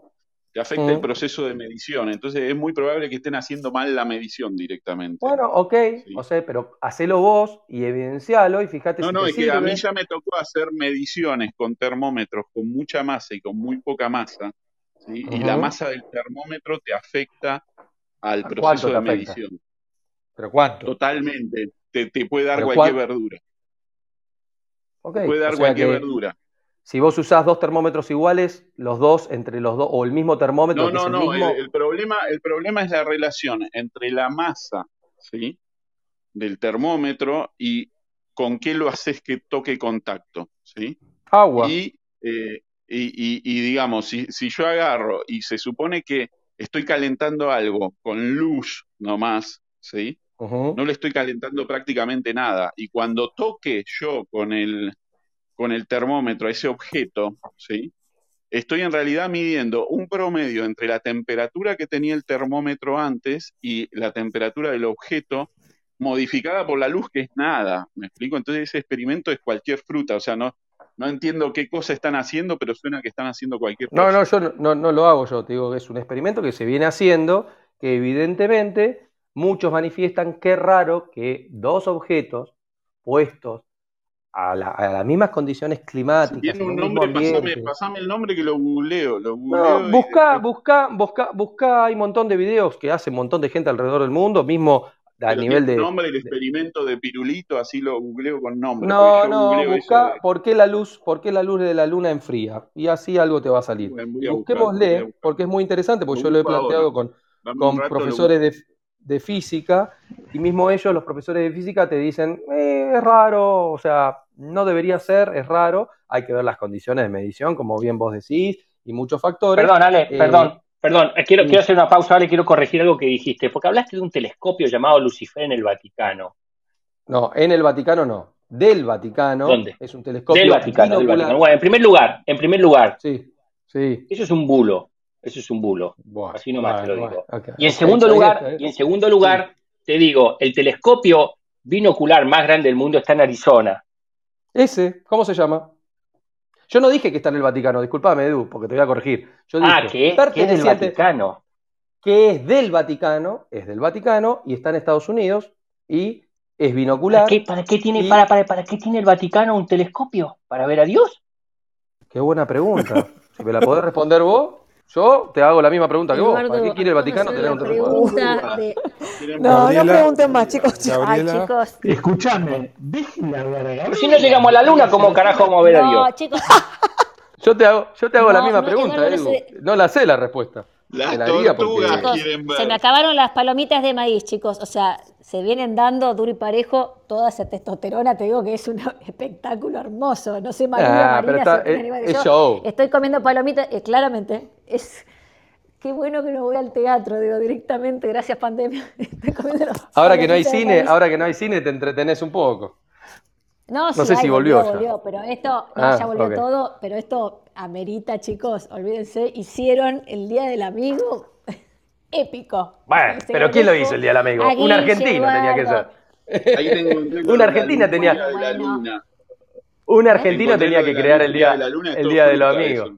que afecta el proceso de medición. Entonces es muy probable que estén haciendo mal la medición directamente. Bueno, ok, o sea, pero hacelo vos y evidencialo y fíjate no, si No, es que a mí ya me tocó hacer mediciones con termómetros con mucha masa y con muy poca masa, y la masa del termómetro te afecta al proceso de medición. ¿Pero cuánto? Totalmente. Te, puede dar cualquier verdura. te puede dar cualquier verdura. Si vos usás dos termómetros iguales, los dos entre los dos, o el mismo termómetro. No, no, no. El, problema, el problema es la relación entre la masa ¿sí? del termómetro y con qué lo haces que toque contacto. ¿sí? Agua. Y, eh, y, digamos, si, si, yo agarro y se supone que estoy calentando algo con luz nomás, ¿sí? No le estoy calentando prácticamente nada. Y cuando toque yo con el, con el termómetro a ese objeto, ¿sí? estoy en realidad midiendo un promedio entre la temperatura que tenía el termómetro antes y la temperatura del objeto modificada por la luz, que es nada. ¿Me explico? Entonces ese experimento es cualquier fruta, o sea, no, no entiendo qué cosa están haciendo, pero suena que están haciendo cualquier cosa. No, no, yo no, no, lo hago yo, te digo que es un experimento que se viene haciendo, que evidentemente muchos manifiestan que es raro que dos objetos puestos a, las mismas condiciones climáticas. tiene un nombre, pasame, el nombre que lo googleo. Lo busca, busca, busca, busca, hay un montón de videos que hace un montón de gente alrededor del mundo, mismo a nivel de. nombre el experimento de Pirulito, así lo googleo con nombre. No, no, busca por qué la luz, por qué la luz de la luna enfría. Y así algo te va a salir. Busquémosle, porque es muy interesante, porque yo lo he planteado con, con profesores de, de, física, y mismo ellos, los profesores de física, te dicen, eh, es raro, o sea, no debería ser, es raro, hay que ver las condiciones de medición, como bien vos decís, y muchos factores. Perdón, Ale, eh, perdón, perdón, eh, quiero, quiero hacer una pausa, Ale, quiero corregir algo que dijiste, porque hablaste de un telescopio llamado Lucifer en el Vaticano. No, en el Vaticano no, del Vaticano. ¿Dónde? Es un telescopio. Del Vaticano, Bueno, en primer lugar, en primer lugar. Sí, sí. Eso es un bulo, eso es un bulo. Así nomás te lo digo. Y en segundo lugar, y en segundo lugar, te digo, el telescopio binocular más grande del mundo está en Arizona. Ese, ¿cómo se llama? Yo no dije que está en el Vaticano, disculpame, Edu, porque te voy a corregir. Yo ah, dije, ah, ¿qué? es del Vaticano? Que es del Vaticano, es del Vaticano y está en Estados Unidos y es binocular. ¿Para qué, tiene, para, para, para qué tiene el Vaticano un telescopio? ¿Para ver a Dios? Qué buena pregunta. si me la podés responder vos, yo te hago la misma pregunta que vos. ¿Para qué quiere el Vaticano tener un pregunta de... No, no pregunten más, chicos. Ay, chicos. Escuchame, déjenme hablar Si no llegamos a la luna, ¿cómo carajo vamos a ver a Dios? No, chicos. Yo te hago, yo te hago la misma pregunta, Edu. No la sé la respuesta. Las tortugas quieren ver. Se me acabaron las palomitas de maíz, chicos. O sea, se vienen dando duro y parejo toda esa testosterona. Te digo que es un <laughs> espectáculo hermoso. No sé, María, ah, Marina, es, show. Estoy comiendo palomitas, eh, claramente. Es qué bueno que no voy al teatro, digo, directamente, gracias pandemia. <laughs> ahora que no hay cine, ahora que no hay cine, te entretenés un poco. No, no sé si volvió, volvió, pero esto, no, ah, ya volvió todo, pero esto amerita, chicos, olvídense, hicieron el Día del Amigo <laughs> épico. Bueno, pero ¿quién lo hizo el Día del Amigo? Un argentino tenía que ser. Ahí tengo, una argentina tenía. Un <laughs> argentino tenía que crear el Día, el día de los amigos.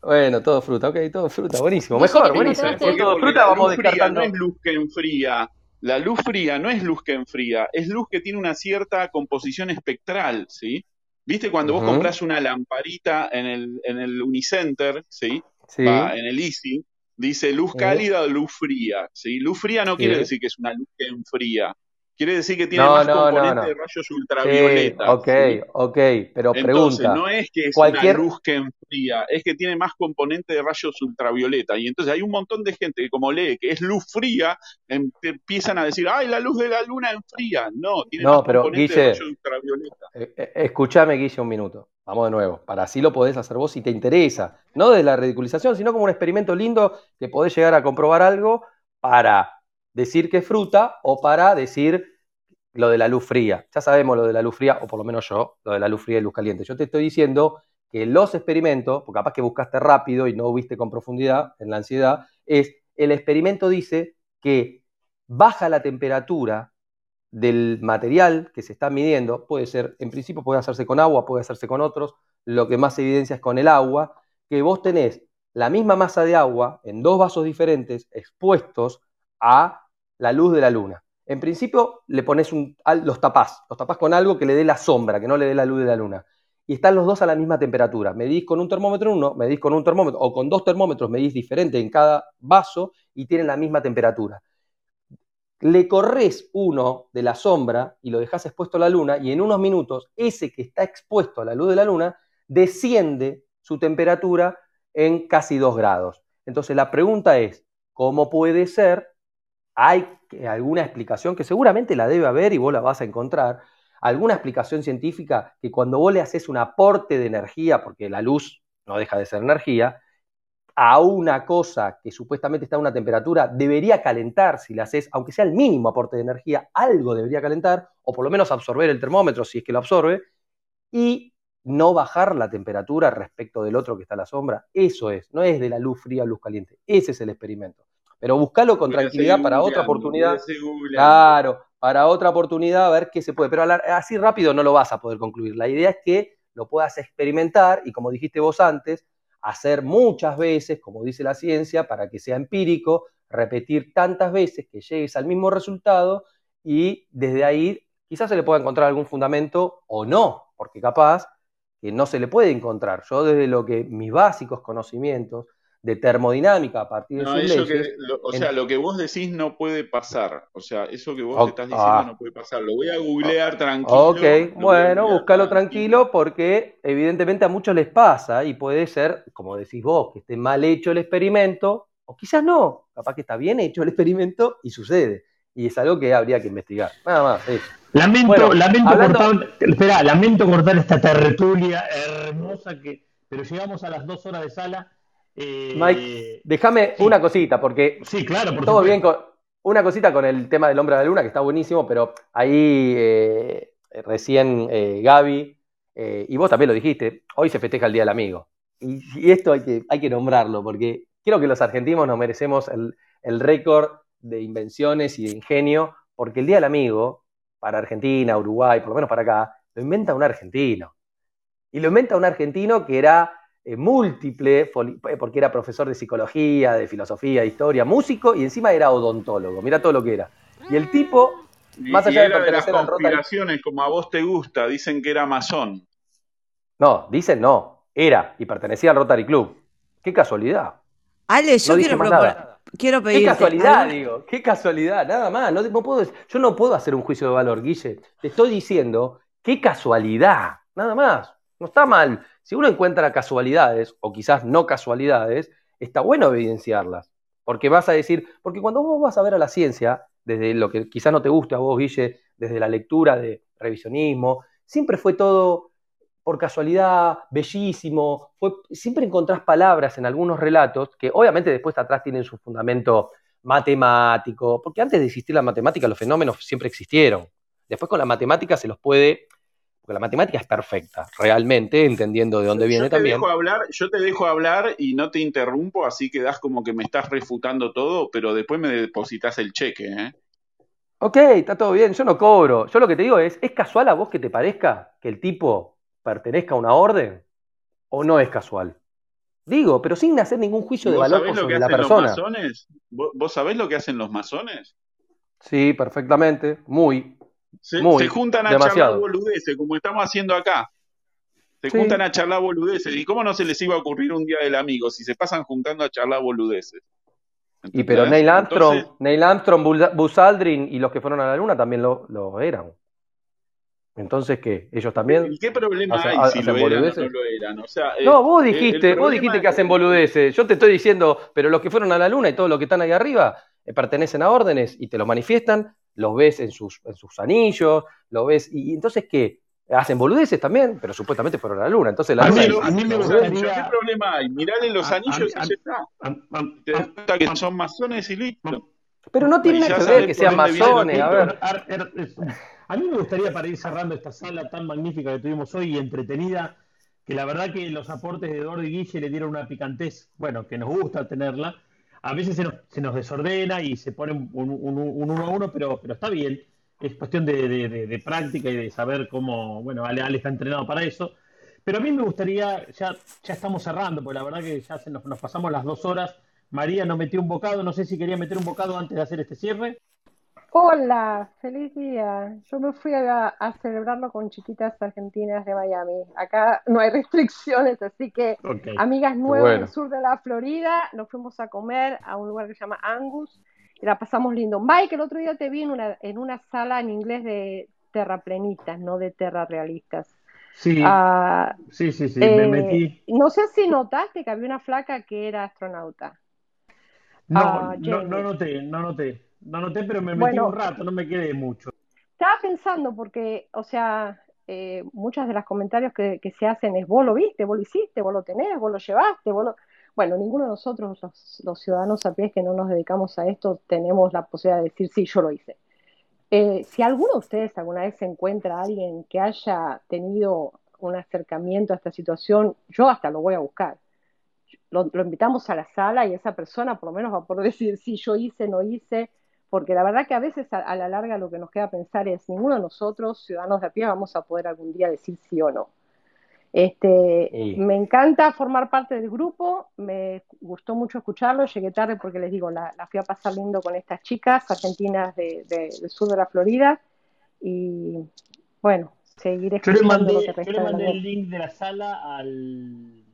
Bueno, todo fruta, ok, todo fruta, buenísimo. Mejor, buenísimo. todo fruta vamos descartando. No es luz que enfría. La luz fría no es luz que enfría, es luz que tiene una cierta composición espectral, ¿sí? ¿Viste cuando vos compras una lamparita en el, en el Unicenter, ¿sí? sí. en el Easy, dice luz cálida o luz fría, ¿sí? Luz fría no quiere decir que es una luz que enfría. Quiere decir que tiene más componente de rayos ultravioleta. ok, ok, pero entonces, pregunta. no es que es una luz que enfría, es que tiene más componente de rayos ultravioleta. Y entonces hay un montón de gente que como lee que es luz fría, em, empiezan a decir, ay, la luz de la luna enfría. No, tiene más componente de rayos ultravioleta. Eh, eh, escúchame, Guille, un minuto. Vamos de nuevo. Para así lo podés hacer vos si te interesa. No de la ridiculización, sino como un experimento lindo que podés llegar a comprobar algo para decir que es fruta o para decir lo de la luz fría. Ya sabemos lo de la luz fría, o por lo menos yo, lo de la luz fría y luz caliente. Yo te estoy diciendo que los experimentos, porque capaz que buscaste rápido y no viste con profundidad en la ansiedad, es el experimento dice que baja la temperatura del material que se está midiendo, puede ser, en principio puede hacerse con agua, puede hacerse con otros, lo que más evidencia es con el agua, que vos tenés la misma masa de agua en dos vasos diferentes expuestos a la luz de la luna. En principio le pones un, los tapás, los tapás con algo que le dé la sombra, que no le dé la luz de la luna. Y están los dos a la misma temperatura. Medís con un termómetro uno, medís con un termómetro, o con dos termómetros medís diferente en cada vaso y tienen la misma temperatura. Le corres uno de la sombra y lo dejas expuesto a la luna y en unos minutos ese que está expuesto a la luz de la luna desciende su temperatura en casi 2 grados. Entonces la pregunta es, ¿cómo puede ser hay alguna explicación que seguramente la debe haber y vos la vas a encontrar, alguna explicación científica que cuando vos le haces un aporte de energía, porque la luz no deja de ser energía, a una cosa que supuestamente está a una temperatura, debería calentar si le haces, aunque sea el mínimo aporte de energía, algo debería calentar, o por lo menos absorber el termómetro si es que lo absorbe, y no bajar la temperatura respecto del otro que está a la sombra. Eso es, no es de la luz fría a luz caliente. Ese es el experimento. Pero buscalo con tranquilidad para otra oportunidad. Claro, para otra oportunidad a ver qué se puede. Pero así rápido no lo vas a poder concluir. La idea es que lo puedas experimentar y como dijiste vos antes, hacer muchas veces, como dice la ciencia, para que sea empírico, repetir tantas veces que llegues al mismo resultado y desde ahí quizás se le pueda encontrar algún fundamento o no, porque capaz que no se le puede encontrar. Yo desde lo que mis básicos conocimientos de termodinámica a partir de no, sus o sea, lo que vos decís no puede pasar. O sea, eso que vos estás diciendo ah. no puede pasar. Lo voy a googlear tranquilo. Ok, bueno, búscalo tranquilo porque evidentemente a muchos les pasa y puede ser, como decís vos, que esté mal hecho el experimento o quizás no. Capaz que está bien hecho el experimento y sucede. Y es algo que habría que investigar. Nada más. Lamento, lamento, cortar, espera, lamento cortar esta tertulia hermosa que. Pero llegamos a las dos horas de sala. Eh, Mike, déjame una cosita, porque. Sí, claro, por Todo bien con. Una cosita con el tema del hombre de la luna, que está buenísimo, pero ahí eh, recién eh, Gaby, y vos también lo dijiste, hoy se festeja el Día del Amigo. Y, esto hay que, hay que nombrarlo, porque creo que los argentinos nos merecemos el, el récord de invenciones y de ingenio, porque el Día del Amigo para Argentina, Uruguay, por lo menos para acá, lo inventa un argentino. Y lo inventa un argentino que era eh, múltiple, eh, porque era profesor de psicología, de filosofía, de historia, músico y encima era odontólogo. Mira todo lo que era. Y el tipo, más allá de pertenecer de las conspiraciones, como a vos te gusta, dicen que era masón. No, dicen no, era y pertenecía al Rotary Club. Qué casualidad. Ale, yo quiero quiero pedir. Qué casualidad, digo, qué casualidad, nada más. No, puedo, yo no puedo hacer un juicio de valor, Guille. Te estoy diciendo, qué casualidad, nada más. No está mal. Si uno encuentra casualidades, o quizás no casualidades, está bueno evidenciarlas. Porque vas a decir, porque cuando vos vas a ver a la ciencia, desde lo que quizás no te guste a vos, Guille, desde la lectura de revisionismo, siempre fue todo por casualidad, bellísimo. Fue, siempre encontrás palabras en algunos relatos que obviamente después atrás tienen su fundamento matemático, porque antes de existir la matemática los fenómenos siempre existieron. Después con la matemática se los puede, porque la matemática es perfecta, realmente, entendiendo de dónde viene yo te también. Dejo hablar, yo te dejo hablar y no te interrumpo, así que das como que me estás refutando todo, pero después me depositas el cheque, ¿eh? Ok, está todo bien, yo no cobro. Yo lo que te digo es, ¿es casual a vos que te parezca que el tipo pertenezca a una orden o no es casual. Digo, pero sin hacer ningún juicio de valor sobre la persona. ¿Vos, sabés lo que hacen los masones? Sí, perfectamente, muy. Se, juntan a charlar boludeces, como estamos haciendo acá. Se juntan a charlar boludeces. ¿Y cómo no se les iba a ocurrir un día del amigo si se pasan juntando a charlar boludeces? Y pero Neil Armstrong, Neil Armstrong, Buzz Aldrin y los que fueron a la luna también lo, lo eran. Entonces, ¿qué? ¿Ellos también? ¿Y qué problema hay si lo eran o no lo eran? Eh, no, vos dijiste, vos dijiste que hacen boludeces. Yo te estoy diciendo, pero los que fueron a la luna y todos los que están ahí arriba eh, pertenecen a órdenes y te lo manifiestan, los ves en sus, en sus anillos, lo ves. Y, entonces, ¿qué? Hacen boludeces también, pero supuestamente fueron a la luna. Entonces, la a, mí, me gustaría... ¿Qué problema hay? Mirale los anillos y ya está. Te das cuenta que son masones y listo. Pero no tiene nada que ver que sean masones, a ver. A mí me gustaría para ir cerrando esta sala tan magnífica que tuvimos hoy y entretenida, que la verdad que los aportes de Eduardo y Guille le dieron una picantez, bueno, que nos gusta tenerla. A veces se nos, se nos desordena y se pone un, uno a uno, pero, pero está bien. Es cuestión de, práctica y de saber cómo, bueno, Ale, está entrenado para eso. Pero a mí me gustaría, ya, ya estamos cerrando, porque la verdad que ya se nos, nos pasamos las dos horas. María nos metió un bocado, no sé si quería meter un bocado antes de hacer este cierre. Hola, feliz día. Yo me fui a, celebrarlo con chiquitas argentinas de Miami. Acá no hay <laughs> restricciones, así que amigas nuevas en el sur de la Florida, nos fuimos a comer a un lugar que se llama Angus y la pasamos lindo. Mike, el otro día te vi en una, en una sala en inglés de terraplenistas, no de terrarrealistas. Sí, ah, sí, sí, sí, me eh, metí. No sé si notaste que había una flaca que era astronauta. No, ah, no, no noté, no noté. No noté, pero me metí un rato, no me quedé mucho. Estaba pensando porque, o sea, eh, muchos de los comentarios que, se hacen es vos lo viste, vos lo hiciste, vos lo tenés, vos lo llevaste, vos lo... Bueno, ninguno de nosotros, los, ciudadanos a pies que no nos dedicamos a esto, tenemos la posibilidad de decir, sí, yo lo hice. Eh, si alguno de ustedes alguna vez se encuentra a alguien que haya tenido un acercamiento a esta situación, yo hasta lo voy a buscar. Lo, invitamos a la sala y esa persona por lo menos va a poder <laughs> decir si yo hice, no hice, porque la verdad que a veces a, la larga lo que nos queda pensar es ninguno de nosotros, ciudadanos de a pie, vamos a poder algún día decir sí o no. Este, Me encanta formar parte del grupo, me gustó mucho escucharlo, llegué tarde porque les digo, la, fui a pasar lindo con estas chicas argentinas de, del sur de la Florida y bueno, seguiré escuchando lo que Yo le mandé el link de la sala al,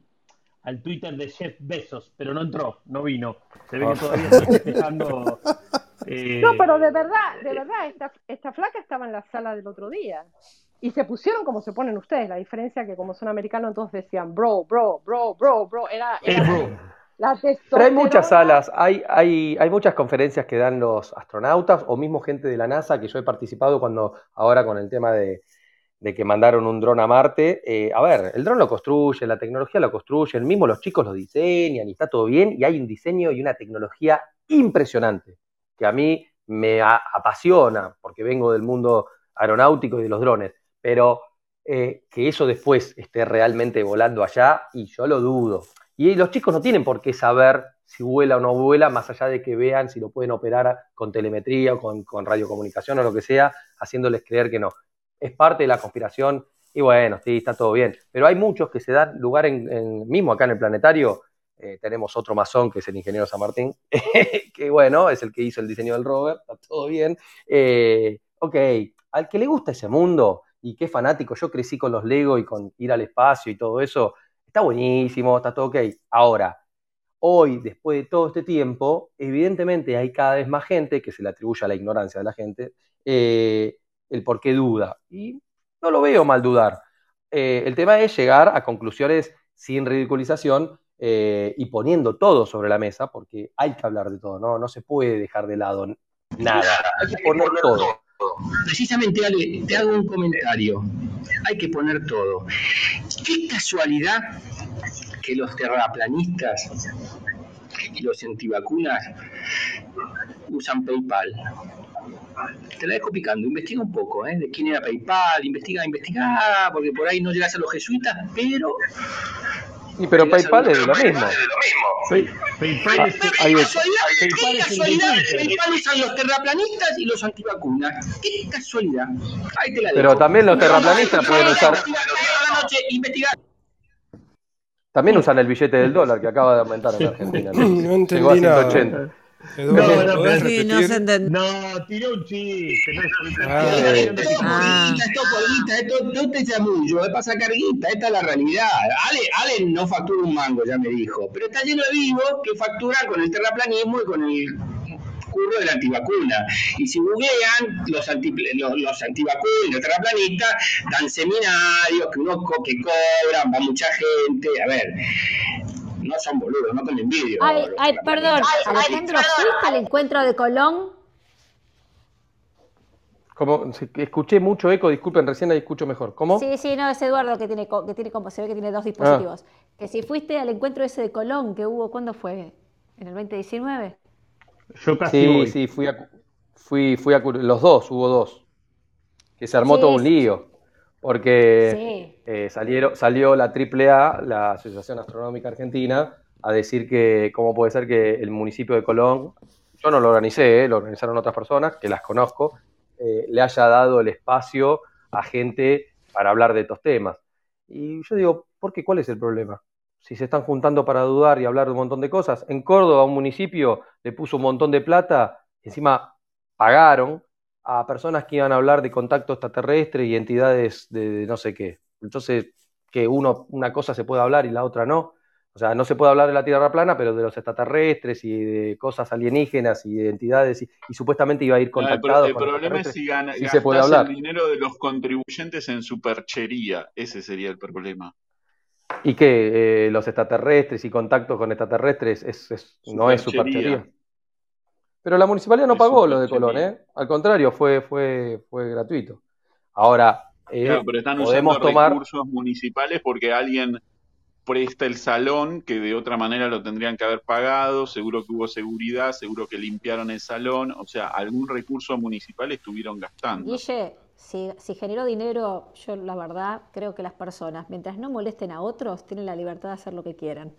al Twitter de Jeff Bezos, pero no entró, no vino. Se ve que todavía está festejando. <laughs> Eh... No, pero de verdad, de verdad, esta, esta flaca estaba en la sala del otro día. Y se pusieron como se ponen ustedes. La diferencia que como son americanos, todos decían bro, bro, bro, bro, bro. Era, La Pero hay muchas salas, hay, hay, hay muchas conferencias que dan los astronautas o mismo gente de la NASA que yo he participado cuando ahora con el tema de, que mandaron un dron a Marte. Eh, a ver, el dron lo construye, la tecnología lo construye, el mismo los chicos lo diseñan y está todo bien y hay un diseño y una tecnología impresionante que a mí me apasiona porque vengo del mundo aeronáutico y de los drones pero eh, que eso después esté realmente volando allá, y yo lo dudo. Y los chicos no tienen por qué saber si vuela o no vuela, más allá de que vean si lo pueden operar con telemetría o con, radiocomunicación o lo que sea, haciéndoles creer que no. Es parte de la conspiración y bueno, sí, está todo bien. Pero hay muchos que se dan lugar en, mismo acá en el planetario. Eh, tenemos otro masón que es el ingeniero San Martín, <laughs> que bueno, es el que hizo el diseño del rover, está todo bien. Eh, ok, al que le gusta ese mundo, y qué fanático, yo crecí con los Lego y con ir al espacio y todo eso, está buenísimo, está todo ok. Ahora, hoy, después de todo este tiempo, evidentemente hay cada vez más gente que se le atribuye a la ignorancia de la gente eh, el por qué duda. Y no lo veo mal dudar. Eh, el tema es llegar a conclusiones sin ridiculización eh, y poniendo todo sobre la mesa, porque hay que hablar de todo, ¿no? No se puede dejar de lado nada. Hay que poner todo. Precisamente, Ale, te hago un comentario. Hay que poner todo. Qué casualidad que los terraplanistas y los antivacunas usan PayPal. Te la dejo picando, investiga un poco, ¿eh? De quién era PayPal, investiga, investiga, porque por ahí no llegas a los jesuitas, pero y pero PayPal es lo mismo. PayPal es ¿Qué casualidad? PayPal usan los terraplanistas y los antivacunas. Qué casualidad. Ahí te la Pero también los terraplanistas pueden usar. También usan el billete del dólar que acaba de aumentar en Argentina. No <laughs> entendí nada. No, no, no, sí, no, se no, tiró un chiste. No. Esto por guita, esto no te chamullo, es para sacar guita, esta es la realidad. Ale, Ale no factura un mango, ya me dijo, pero está lleno de vivos que factura con el terraplanismo y con el curro de la antivacuna. Y si googlean, los, anti, los, los antivacunas y los terraplanistas dan seminarios que uno que cobran, va mucha gente. A ver, no son boludos, no con envidia. Ay, ay perdón, Alejandro, ¿fuiste al encuentro de Colón? Como, escuché mucho eco, disculpen, recién ahí escucho mejor. ¿Cómo? Sí, sí, no, es Eduardo que tiene, que tiene como se ve que tiene dos dispositivos. Ah. Que si fuiste al encuentro ese de Colón que hubo, ¿cuándo fue? ¿En el 2019? Yo casi Sí, sí, fui a, fui, fui a los dos, hubo dos. Que se armó todo un lío porque eh, salieron, salió la AAA, la Asociación Astronómica Argentina, a decir que cómo puede ser que el municipio de Colón, yo no lo organicé, eh, lo organizaron otras personas, que las conozco, eh, le haya dado el espacio a gente para hablar de estos temas. Y yo digo, ¿por qué? ¿Cuál es el problema? Si se están juntando para dudar y hablar de un montón de cosas, en Córdoba un municipio le puso un montón de plata, encima pagaron a personas que iban a hablar de contacto extraterrestre y entidades de, no sé qué. Entonces, que uno, una cosa se puede hablar y la otra no. O sea, no se puede hablar de la Tierra plana, pero de los extraterrestres y de cosas alienígenas y de entidades, y, supuestamente iba a ir contactado. el, problema es si, gana, se puede hablar. el dinero de los contribuyentes en superchería. Ese sería el problema. ¿Y que eh, los extraterrestres y contactos con extraterrestres es, no es superchería? Pero la municipalidad no pagó lo de Colón, ¿eh? Al contrario, fue, fue, fue gratuito. Ahora, eh, pero están usando recursos municipales porque alguien presta el salón que de otra manera lo tendrían que haber pagado, seguro que hubo seguridad, seguro que limpiaron el salón, o sea, algún recurso municipal estuvieron gastando. Guille, si, si generó dinero, yo la verdad creo que las personas, mientras no molesten a otros, tienen la libertad de hacer lo que quieran.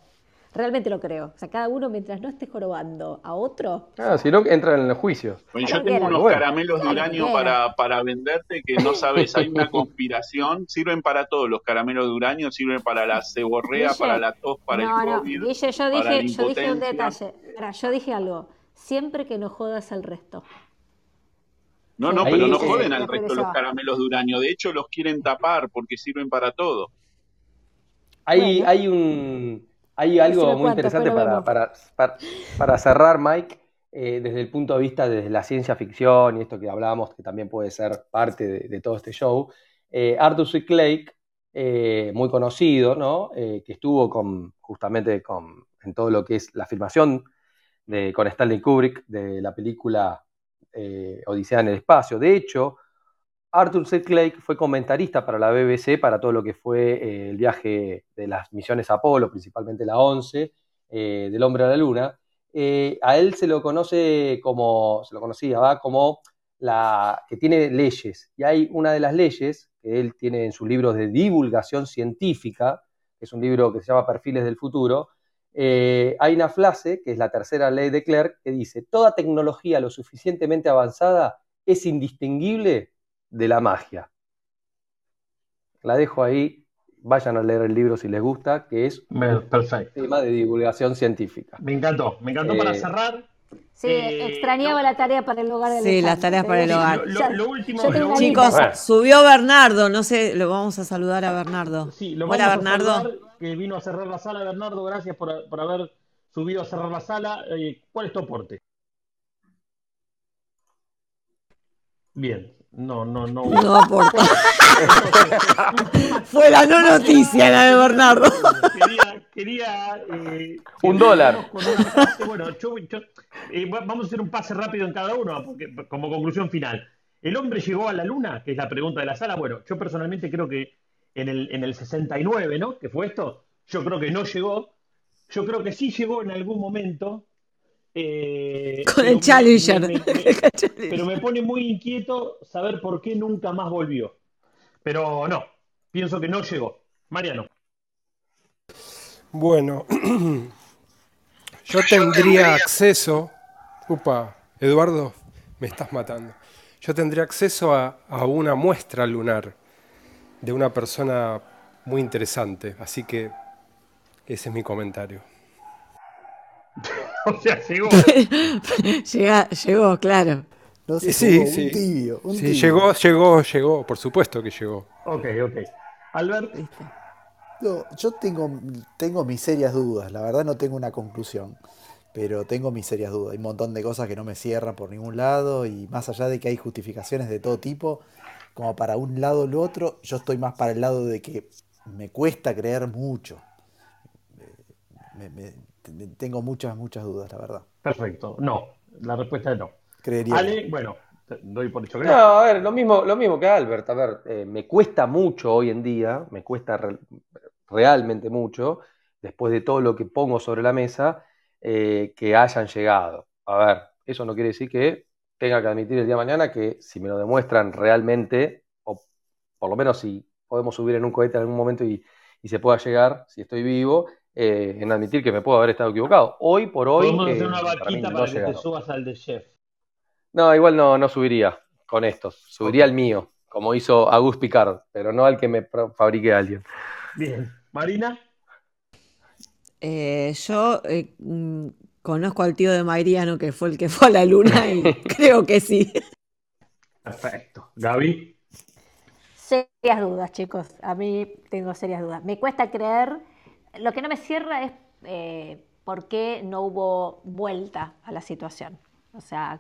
Realmente lo creo. O sea, cada uno mientras no esté jorobando a otro. Ah, si no, entran en el juicio. yo tengo unos caramelos de uranio para, para venderte que no sabes, hay una conspiración. Sirven para todo. Los caramelos de uranio sirven para la ceborrea, para la tos, para el COVID. No, Guille, yo dije, yo dije un detalle. yo dije algo. Siempre que no jodas al resto. No, no, pero no joden al resto los caramelos de uranio. De hecho, los quieren tapar porque sirven para todo. Hay, hay un hay algo muy interesante para, para, para, cerrar, Mike, eh, desde el punto de vista de la ciencia ficción y esto que hablábamos, que también puede ser parte de, todo este show. Eh, Arthur C. Clarke, eh, muy conocido, ¿no? que estuvo con, justamente con, en todo lo que es la filmación de, con Stanley Kubrick de la película Odisea en el Espacio. De hecho, Arthur C. Clarke fue comentarista para la BBC para todo lo que fue eh, el viaje de las misiones Apolo, principalmente la 11, eh, del hombre a la luna. Eh, a él se lo conoce como, se lo conocía, ¿va? como la que tiene leyes. Y hay una de las leyes que él tiene en sus libros de divulgación científica, que es un libro que se llama Perfiles del Futuro. hay una frase, que es la tercera ley de Clarke, que dice, toda tecnología lo suficientemente avanzada es indistinguible de la magia. La dejo ahí, vayan a leer el libro si les gusta, que es un tema de divulgación científica. Me encantó, me encantó para eh, cerrar. Sí, eh, extrañaba la tarea para el hogar del Sí, las tareas para el hogar. Lo, último, Chicos, subió Bernardo, no sé, lo vamos a saludar a Bernardo. Sí, lo Hola, Bernardo. que vino a cerrar la sala. Bernardo, gracias por, haber subido a cerrar la sala. Eh, ¿Cuál es tu aporte? Bien, no, no, no. No aporta. <laughs> Fue la no noticia la de Bernardo. Quería, quería eh, un dólar. Bueno, eh, vamos a hacer un pase rápido en cada uno, porque, como conclusión final. ¿El hombre llegó a la luna? Que es la pregunta de la sala. Bueno, yo personalmente creo que en el, en el 69, ¿no? Que fue esto. Yo creo que no llegó. Yo creo que sí llegó en algún momento, eh, Con <laughs> el Challenger. pero me pone muy inquieto saber por qué nunca más volvió. Pero no, pienso que no llegó. Mariano. Bueno, <clears throat> yo tendría acceso. Upa, Eduardo, me estás matando. Yo tendría acceso a, a una muestra lunar de una persona muy interesante. Así que ese es mi comentario. <laughs> o sea, llegó. <laughs> llegó, claro. No sé, sí, un tibio. sí, llegó, llegó, llegó, por supuesto que llegó. Ok, ok. Albert. yo tengo, tengo mis serias dudas, la verdad no tengo una conclusión, pero tengo mis serias dudas. Hay un montón de cosas que no me cierran por ningún lado y más allá de que hay justificaciones de todo tipo, como para un lado o el otro, yo estoy más para el lado de que me cuesta creer mucho. me, tengo muchas, muchas dudas, la verdad. Perfecto. No, la respuesta es no. Creería. Ale, bueno, doy por hecho que no. a ver, lo mismo, lo mismo que Albert. A ver, eh, me cuesta mucho hoy en día, me cuesta realmente mucho, después de todo lo que pongo sobre la mesa, eh, que hayan llegado. A ver, eso no quiere decir que tenga que admitir el día de mañana que si me lo demuestran realmente, o por lo menos si podemos subir en un cohete en algún momento y, y se pueda llegar, si estoy vivo, eh, en admitir que me puedo haber estado equivocado. Hoy por hoy. Podemos hacer una vaquita para, que te subas al de chef. No, igual no, no subiría con estos. Subiría el mío, como hizo Agus Picard, pero no al que me fabrique alguien. Bien. Marina. Eh, yo eh, mm, conozco al tío de Mariano que fue el que fue a la luna y <laughs> creo que sí. Perfecto. Gaby. Serias dudas, chicos. A mí tengo serias dudas. Me cuesta creer lo que no me cierra es eh, por qué no hubo vuelta a la situación. O sea,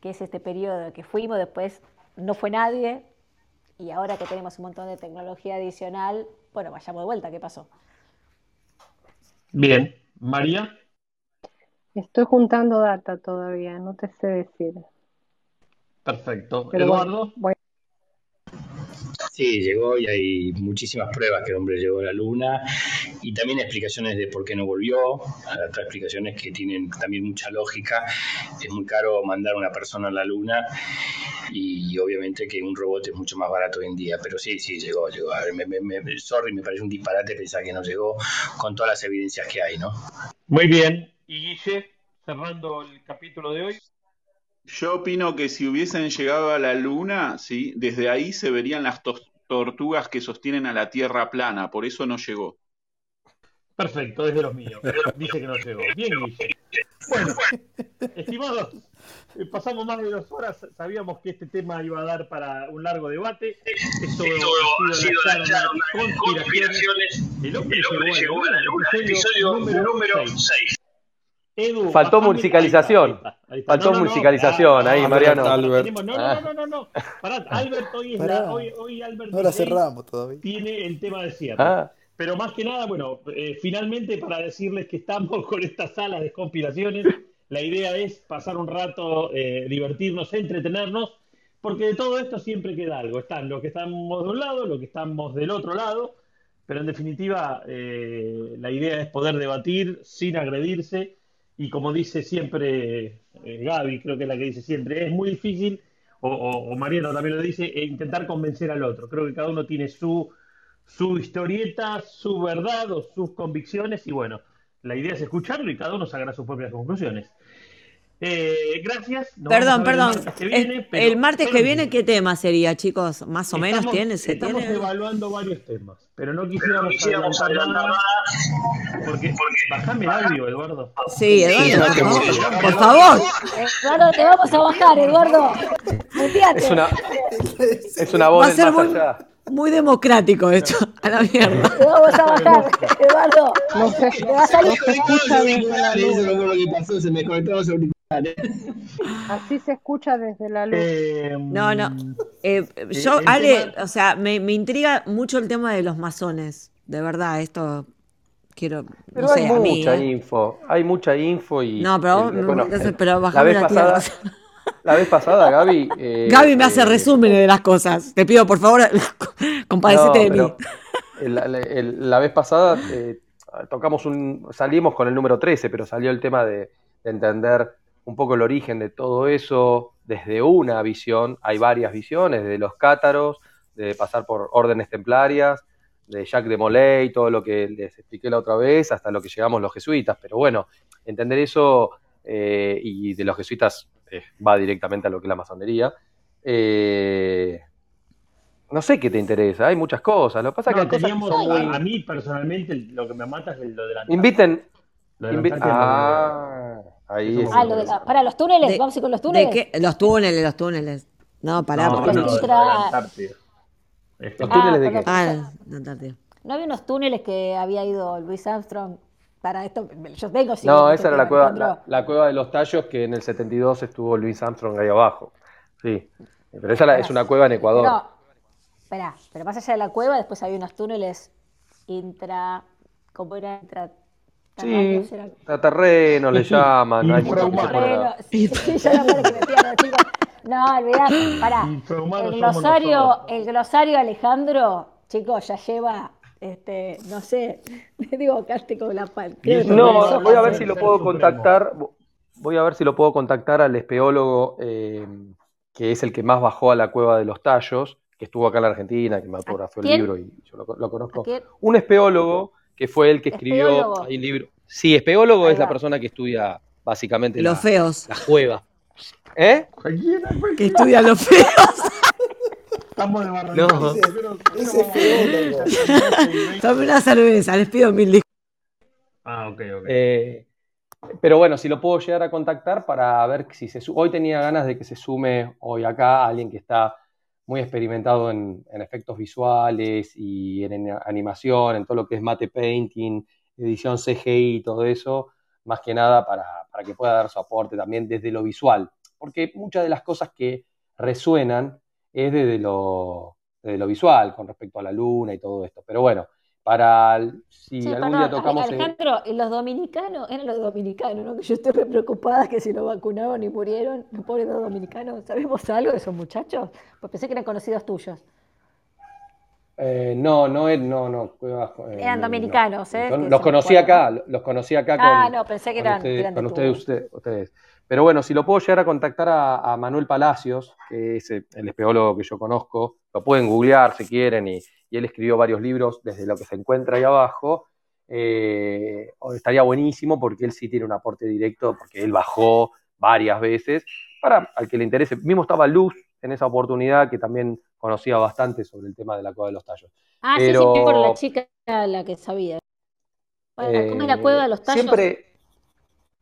que es este periodo que fuimos, después no fue nadie, y ahora que tenemos un montón de tecnología adicional, bueno, vayamos de vuelta, ¿qué pasó? Bien, María. Estoy juntando data todavía, no te sé decir. Perfecto. Eduardo. Sí, llegó y hay muchísimas pruebas que el hombre llegó a la Luna y también explicaciones de por qué no volvió, otras explicaciones que tienen también mucha lógica. Es muy caro mandar a una persona a la Luna y, obviamente que un robot es mucho más barato hoy en día, pero sí, sí, llegó, llegó. A ver, me, me, sorry, me parece un disparate pensar que no llegó con todas las evidencias que hay, ¿no? Muy bien. Y Guille, cerrando el capítulo de hoy. Yo opino que si hubiesen llegado a la Luna, sí, desde ahí se verían las tortugas que sostienen a la Tierra plana, por eso no llegó. Perfecto, es de los míos. Dice que no llegó. Bien, Guille. Bueno, estimados, eh, pasamos más de dos horas. Sabíamos que este tema iba a dar para un largo debate. Esto, ha sido la charla conspiraciones. El hombre, llegó a la luna, episodio número 6. Faltó musicalización. Faltó musicalización ahí, Mariano. No, no, no, no, <laughs> Albert hoy es la, hoy, hoy Albert no la cerramos todavía. Tiene el tema de cierre. Ah. Pero más que nada, bueno, eh, finalmente para decirles que estamos <laughs> con esta sala de conspiraciones, la idea es pasar un rato, eh, divertirnos, entretenernos, porque de todo esto siempre queda algo. Están los que estamos de un lado, los que estamos del otro lado, pero en definitiva eh, la idea es poder debatir sin agredirse y como dice siempre Gaby, creo que es la que dice siempre, es muy difícil, o, o Mariano también lo dice, intentar convencer al otro. Creo que cada uno tiene su su historieta, su verdad o sus convicciones y bueno, la idea es escucharlo y cada uno sacará sus propias conclusiones. Eh, gracias. perdón, perdón. el martes que viene, ¿qué tema sería, chicos? Más o menos tiene. ¿se estamos evaluando varios temas, pero no quisiéramos, pero nada. Porque, porque bajame el audio, Eduardo. Sí, Eduardo. por favor. Eduardo, te vamos a bajar, Eduardo. Es una, es una voz Va más allá. Muy democrático esto, <laughs> a la mierda. Te vamos a bajar, Eduardo. No sé, te va a salir. No escucha desde lo que pasó, se me conectaron los auriculares. Así se escucha desde la luz. Eh, no, no. Eh, yo, Ale, o sea, me, me intriga mucho el tema de los masones. De verdad, esto quiero. Pero no sé, hay mucha ¿eh? info. Hay mucha info y. No, pero, bueno, pero bajame la, vez pasada, la vez pasada, Gaby. Eh, Gaby me hace eh, resúmenes de las cosas. Te pido, por favor, <laughs> compadecete de mí. la vez pasada eh, tocamos un. Salimos con el número 13, pero salió el tema de, entender un poco el origen de todo eso desde una visión. Hay varias visiones, de los cátaros, de pasar por órdenes templarias, de Jacques de Molay, todo lo que les expliqué la otra vez, hasta lo que llegamos los jesuitas. Pero bueno, entender eso y de los jesuitas va directamente a lo que es la masonería. Eh, no sé qué te interesa, hay muchas cosas. Lo que pasa que a, mí personalmente lo que me mata es lo de la Inviten. ah, ahí ah, para los túneles, vamos a ir con los túneles. Los túneles, los túneles. No, pará. No, los, túneles de qué? Ah, ¿No había unos túneles que había ido Luis Armstrong para esto, yo vengo No, esa era la cueva, la, cueva de los tallos que en el 72 estuvo Luis Armstrong ahí abajo. Sí, pero esa es una cueva en Ecuador. Pero, espera, pero más allá de la cueva, después había unos túneles intra. ¿Cómo era? Intra, Sí, terreno le llaman, hay Sí, sí, ya no que me pierdo, chicos. No, olvidá, pará. El glosario, el glosario Alejandro, chicos, ya lleva este, no sé, <laughs> me digo con la pal. No, voy a ver si lo puedo contactar. Voy a ver si lo puedo contactar al espeólogo eh, que es el que más bajó a la cueva de los tallos, que estuvo acá en la Argentina, que me autografió el libro y yo lo, conozco. Un espeólogo que fue el que escribió el libro. Sí, espeólogo es la persona que estudia básicamente los feos. La cueva. <laughs> ¿Eh? Que estudia los feos. <laughs> Estamos de No. Tome una cerveza, les pido mil disculpas. Ah, ok, ok. Eh, pero bueno, si lo puedo llegar a contactar para ver si se Hoy tenía ganas de que se sume hoy acá alguien que está muy experimentado en, efectos visuales y en, animación, en todo lo que es mate painting, edición CGI y todo eso, más que nada para, para que pueda dar su aporte también desde lo visual. Porque muchas de las cosas que resuenan es desde lo, lo visual con respecto a la luna y todo esto. Pero bueno, para si algún día tocamos. Alejandro, los dominicanos, eran los dominicanos, ¿no? Que yo estoy preocupada que si lo vacunaron y murieron, los pobres dos dominicanos, ¿sabemos algo de esos muchachos? Pues pensé que eran conocidos tuyos. Eh, no, no, no, no. Eh, eran dominicanos, ¿eh? los conocí acá, los conocí acá ah, no, pensé que eran, con ustedes, ustedes, Pero bueno, si lo puedo llegar a contactar a, Manuel Palacios, que es el espeólogo que yo conozco, lo pueden googlear si quieren, y, él escribió varios libros desde lo que se encuentra ahí abajo. Eh, estaría buenísimo porque él sí tiene un aporte directo, porque él bajó varias veces, para al que le interese. Mismo estaba Luz en esa oportunidad, que también conocía bastante sobre el tema de la cueva de los tallos. Ah, sí, sí, por la chica la que sabía. ¿cómo es la cueva de los tallos? Siempre,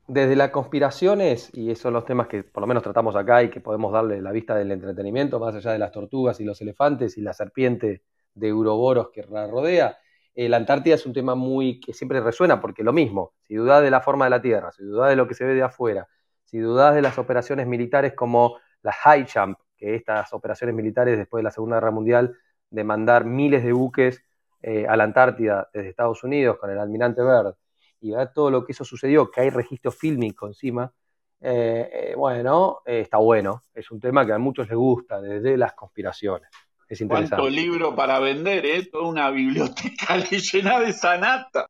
desde las conspiraciones, y esos son los temas que por lo menos tratamos acá y que podemos darle la vista del entretenimiento, más allá de las tortugas y los elefantes y la serpiente de Uroboros que la rodea, eh, la Antártida es un tema muy que siempre resuena, porque lo mismo, si dudas de la forma de la Tierra, si dudas de lo que se ve de afuera, si dudas de las operaciones militares como la High Jump, que estas operaciones militares después de la Segunda Guerra Mundial, de mandar miles de buques eh, a la Antártida desde Estados Unidos con el almirante Byrd, y ver todo lo que eso sucedió, que hay registro fílmico encima, eh, eh, bueno, está bueno. Es un tema que a muchos les gusta, desde las conspiraciones. Es interesante. ¿Cuánto libro para vender, eh? Toda una biblioteca <laughs> llena de sanata.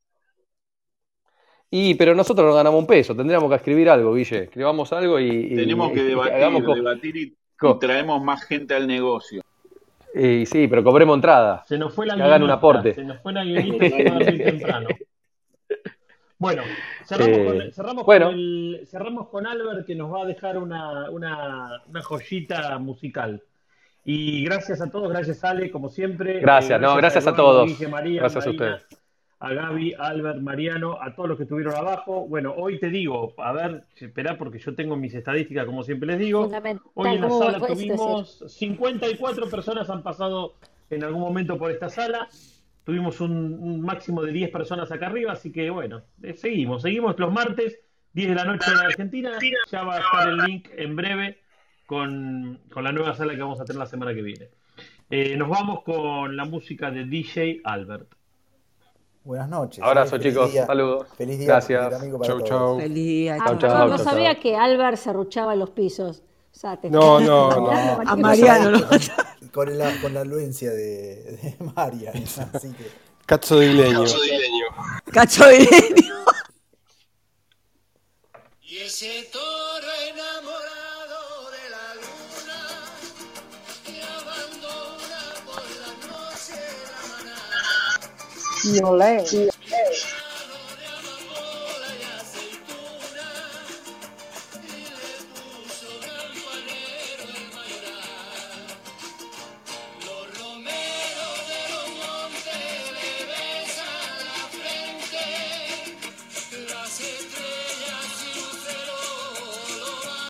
Y, pero nosotros no ganamos un peso, tendríamos que escribir algo, Guille. Escribamos algo y. Tenemos que debatir, debatir y y traemos más gente al negocio. Y sí, pero cobremos entrada. Se nos fue la que hagan un aporte. Se nos fue la guionista temprano. <laughs> Bueno, cerramos, con, eh, cerramos, Con el, cerramos, con Albert que nos va a dejar una, una, una, joyita musical. Y gracias a todos, gracias Ale, como siempre. Gracias, eh, no, gracias a, todos. gracias a ustedes a Gaby, Albert, Mariano, a todos los que estuvieron abajo. Bueno, hoy te digo, a ver, espera porque yo tengo mis estadísticas, como siempre les digo. Hoy en la sala tuvimos 54 personas han pasado en algún momento por esta sala. Tuvimos un, máximo de 10 personas acá arriba, así que bueno, eh, seguimos, seguimos los martes, 10 de la noche en Argentina. Ya va a estar el link en breve con, la nueva sala que vamos a tener la semana que viene. Eh, nos vamos con la música de DJ Albert. Buenas noches. Abrazo, chicos. Saludos. Feliz día. Gracias. chau, chau. Feliz día. Ah, chau, no sabía que Álvaro serruchaba los pisos. No, no, no. <laughs> A Mariano, ¿no? Con la, con la anuencia de, de Mariano. Así que... Cacho de Ileño. Cacho de Ileño. Y ese toro enamorado de la luna que abandona por la noche la manada. Violé.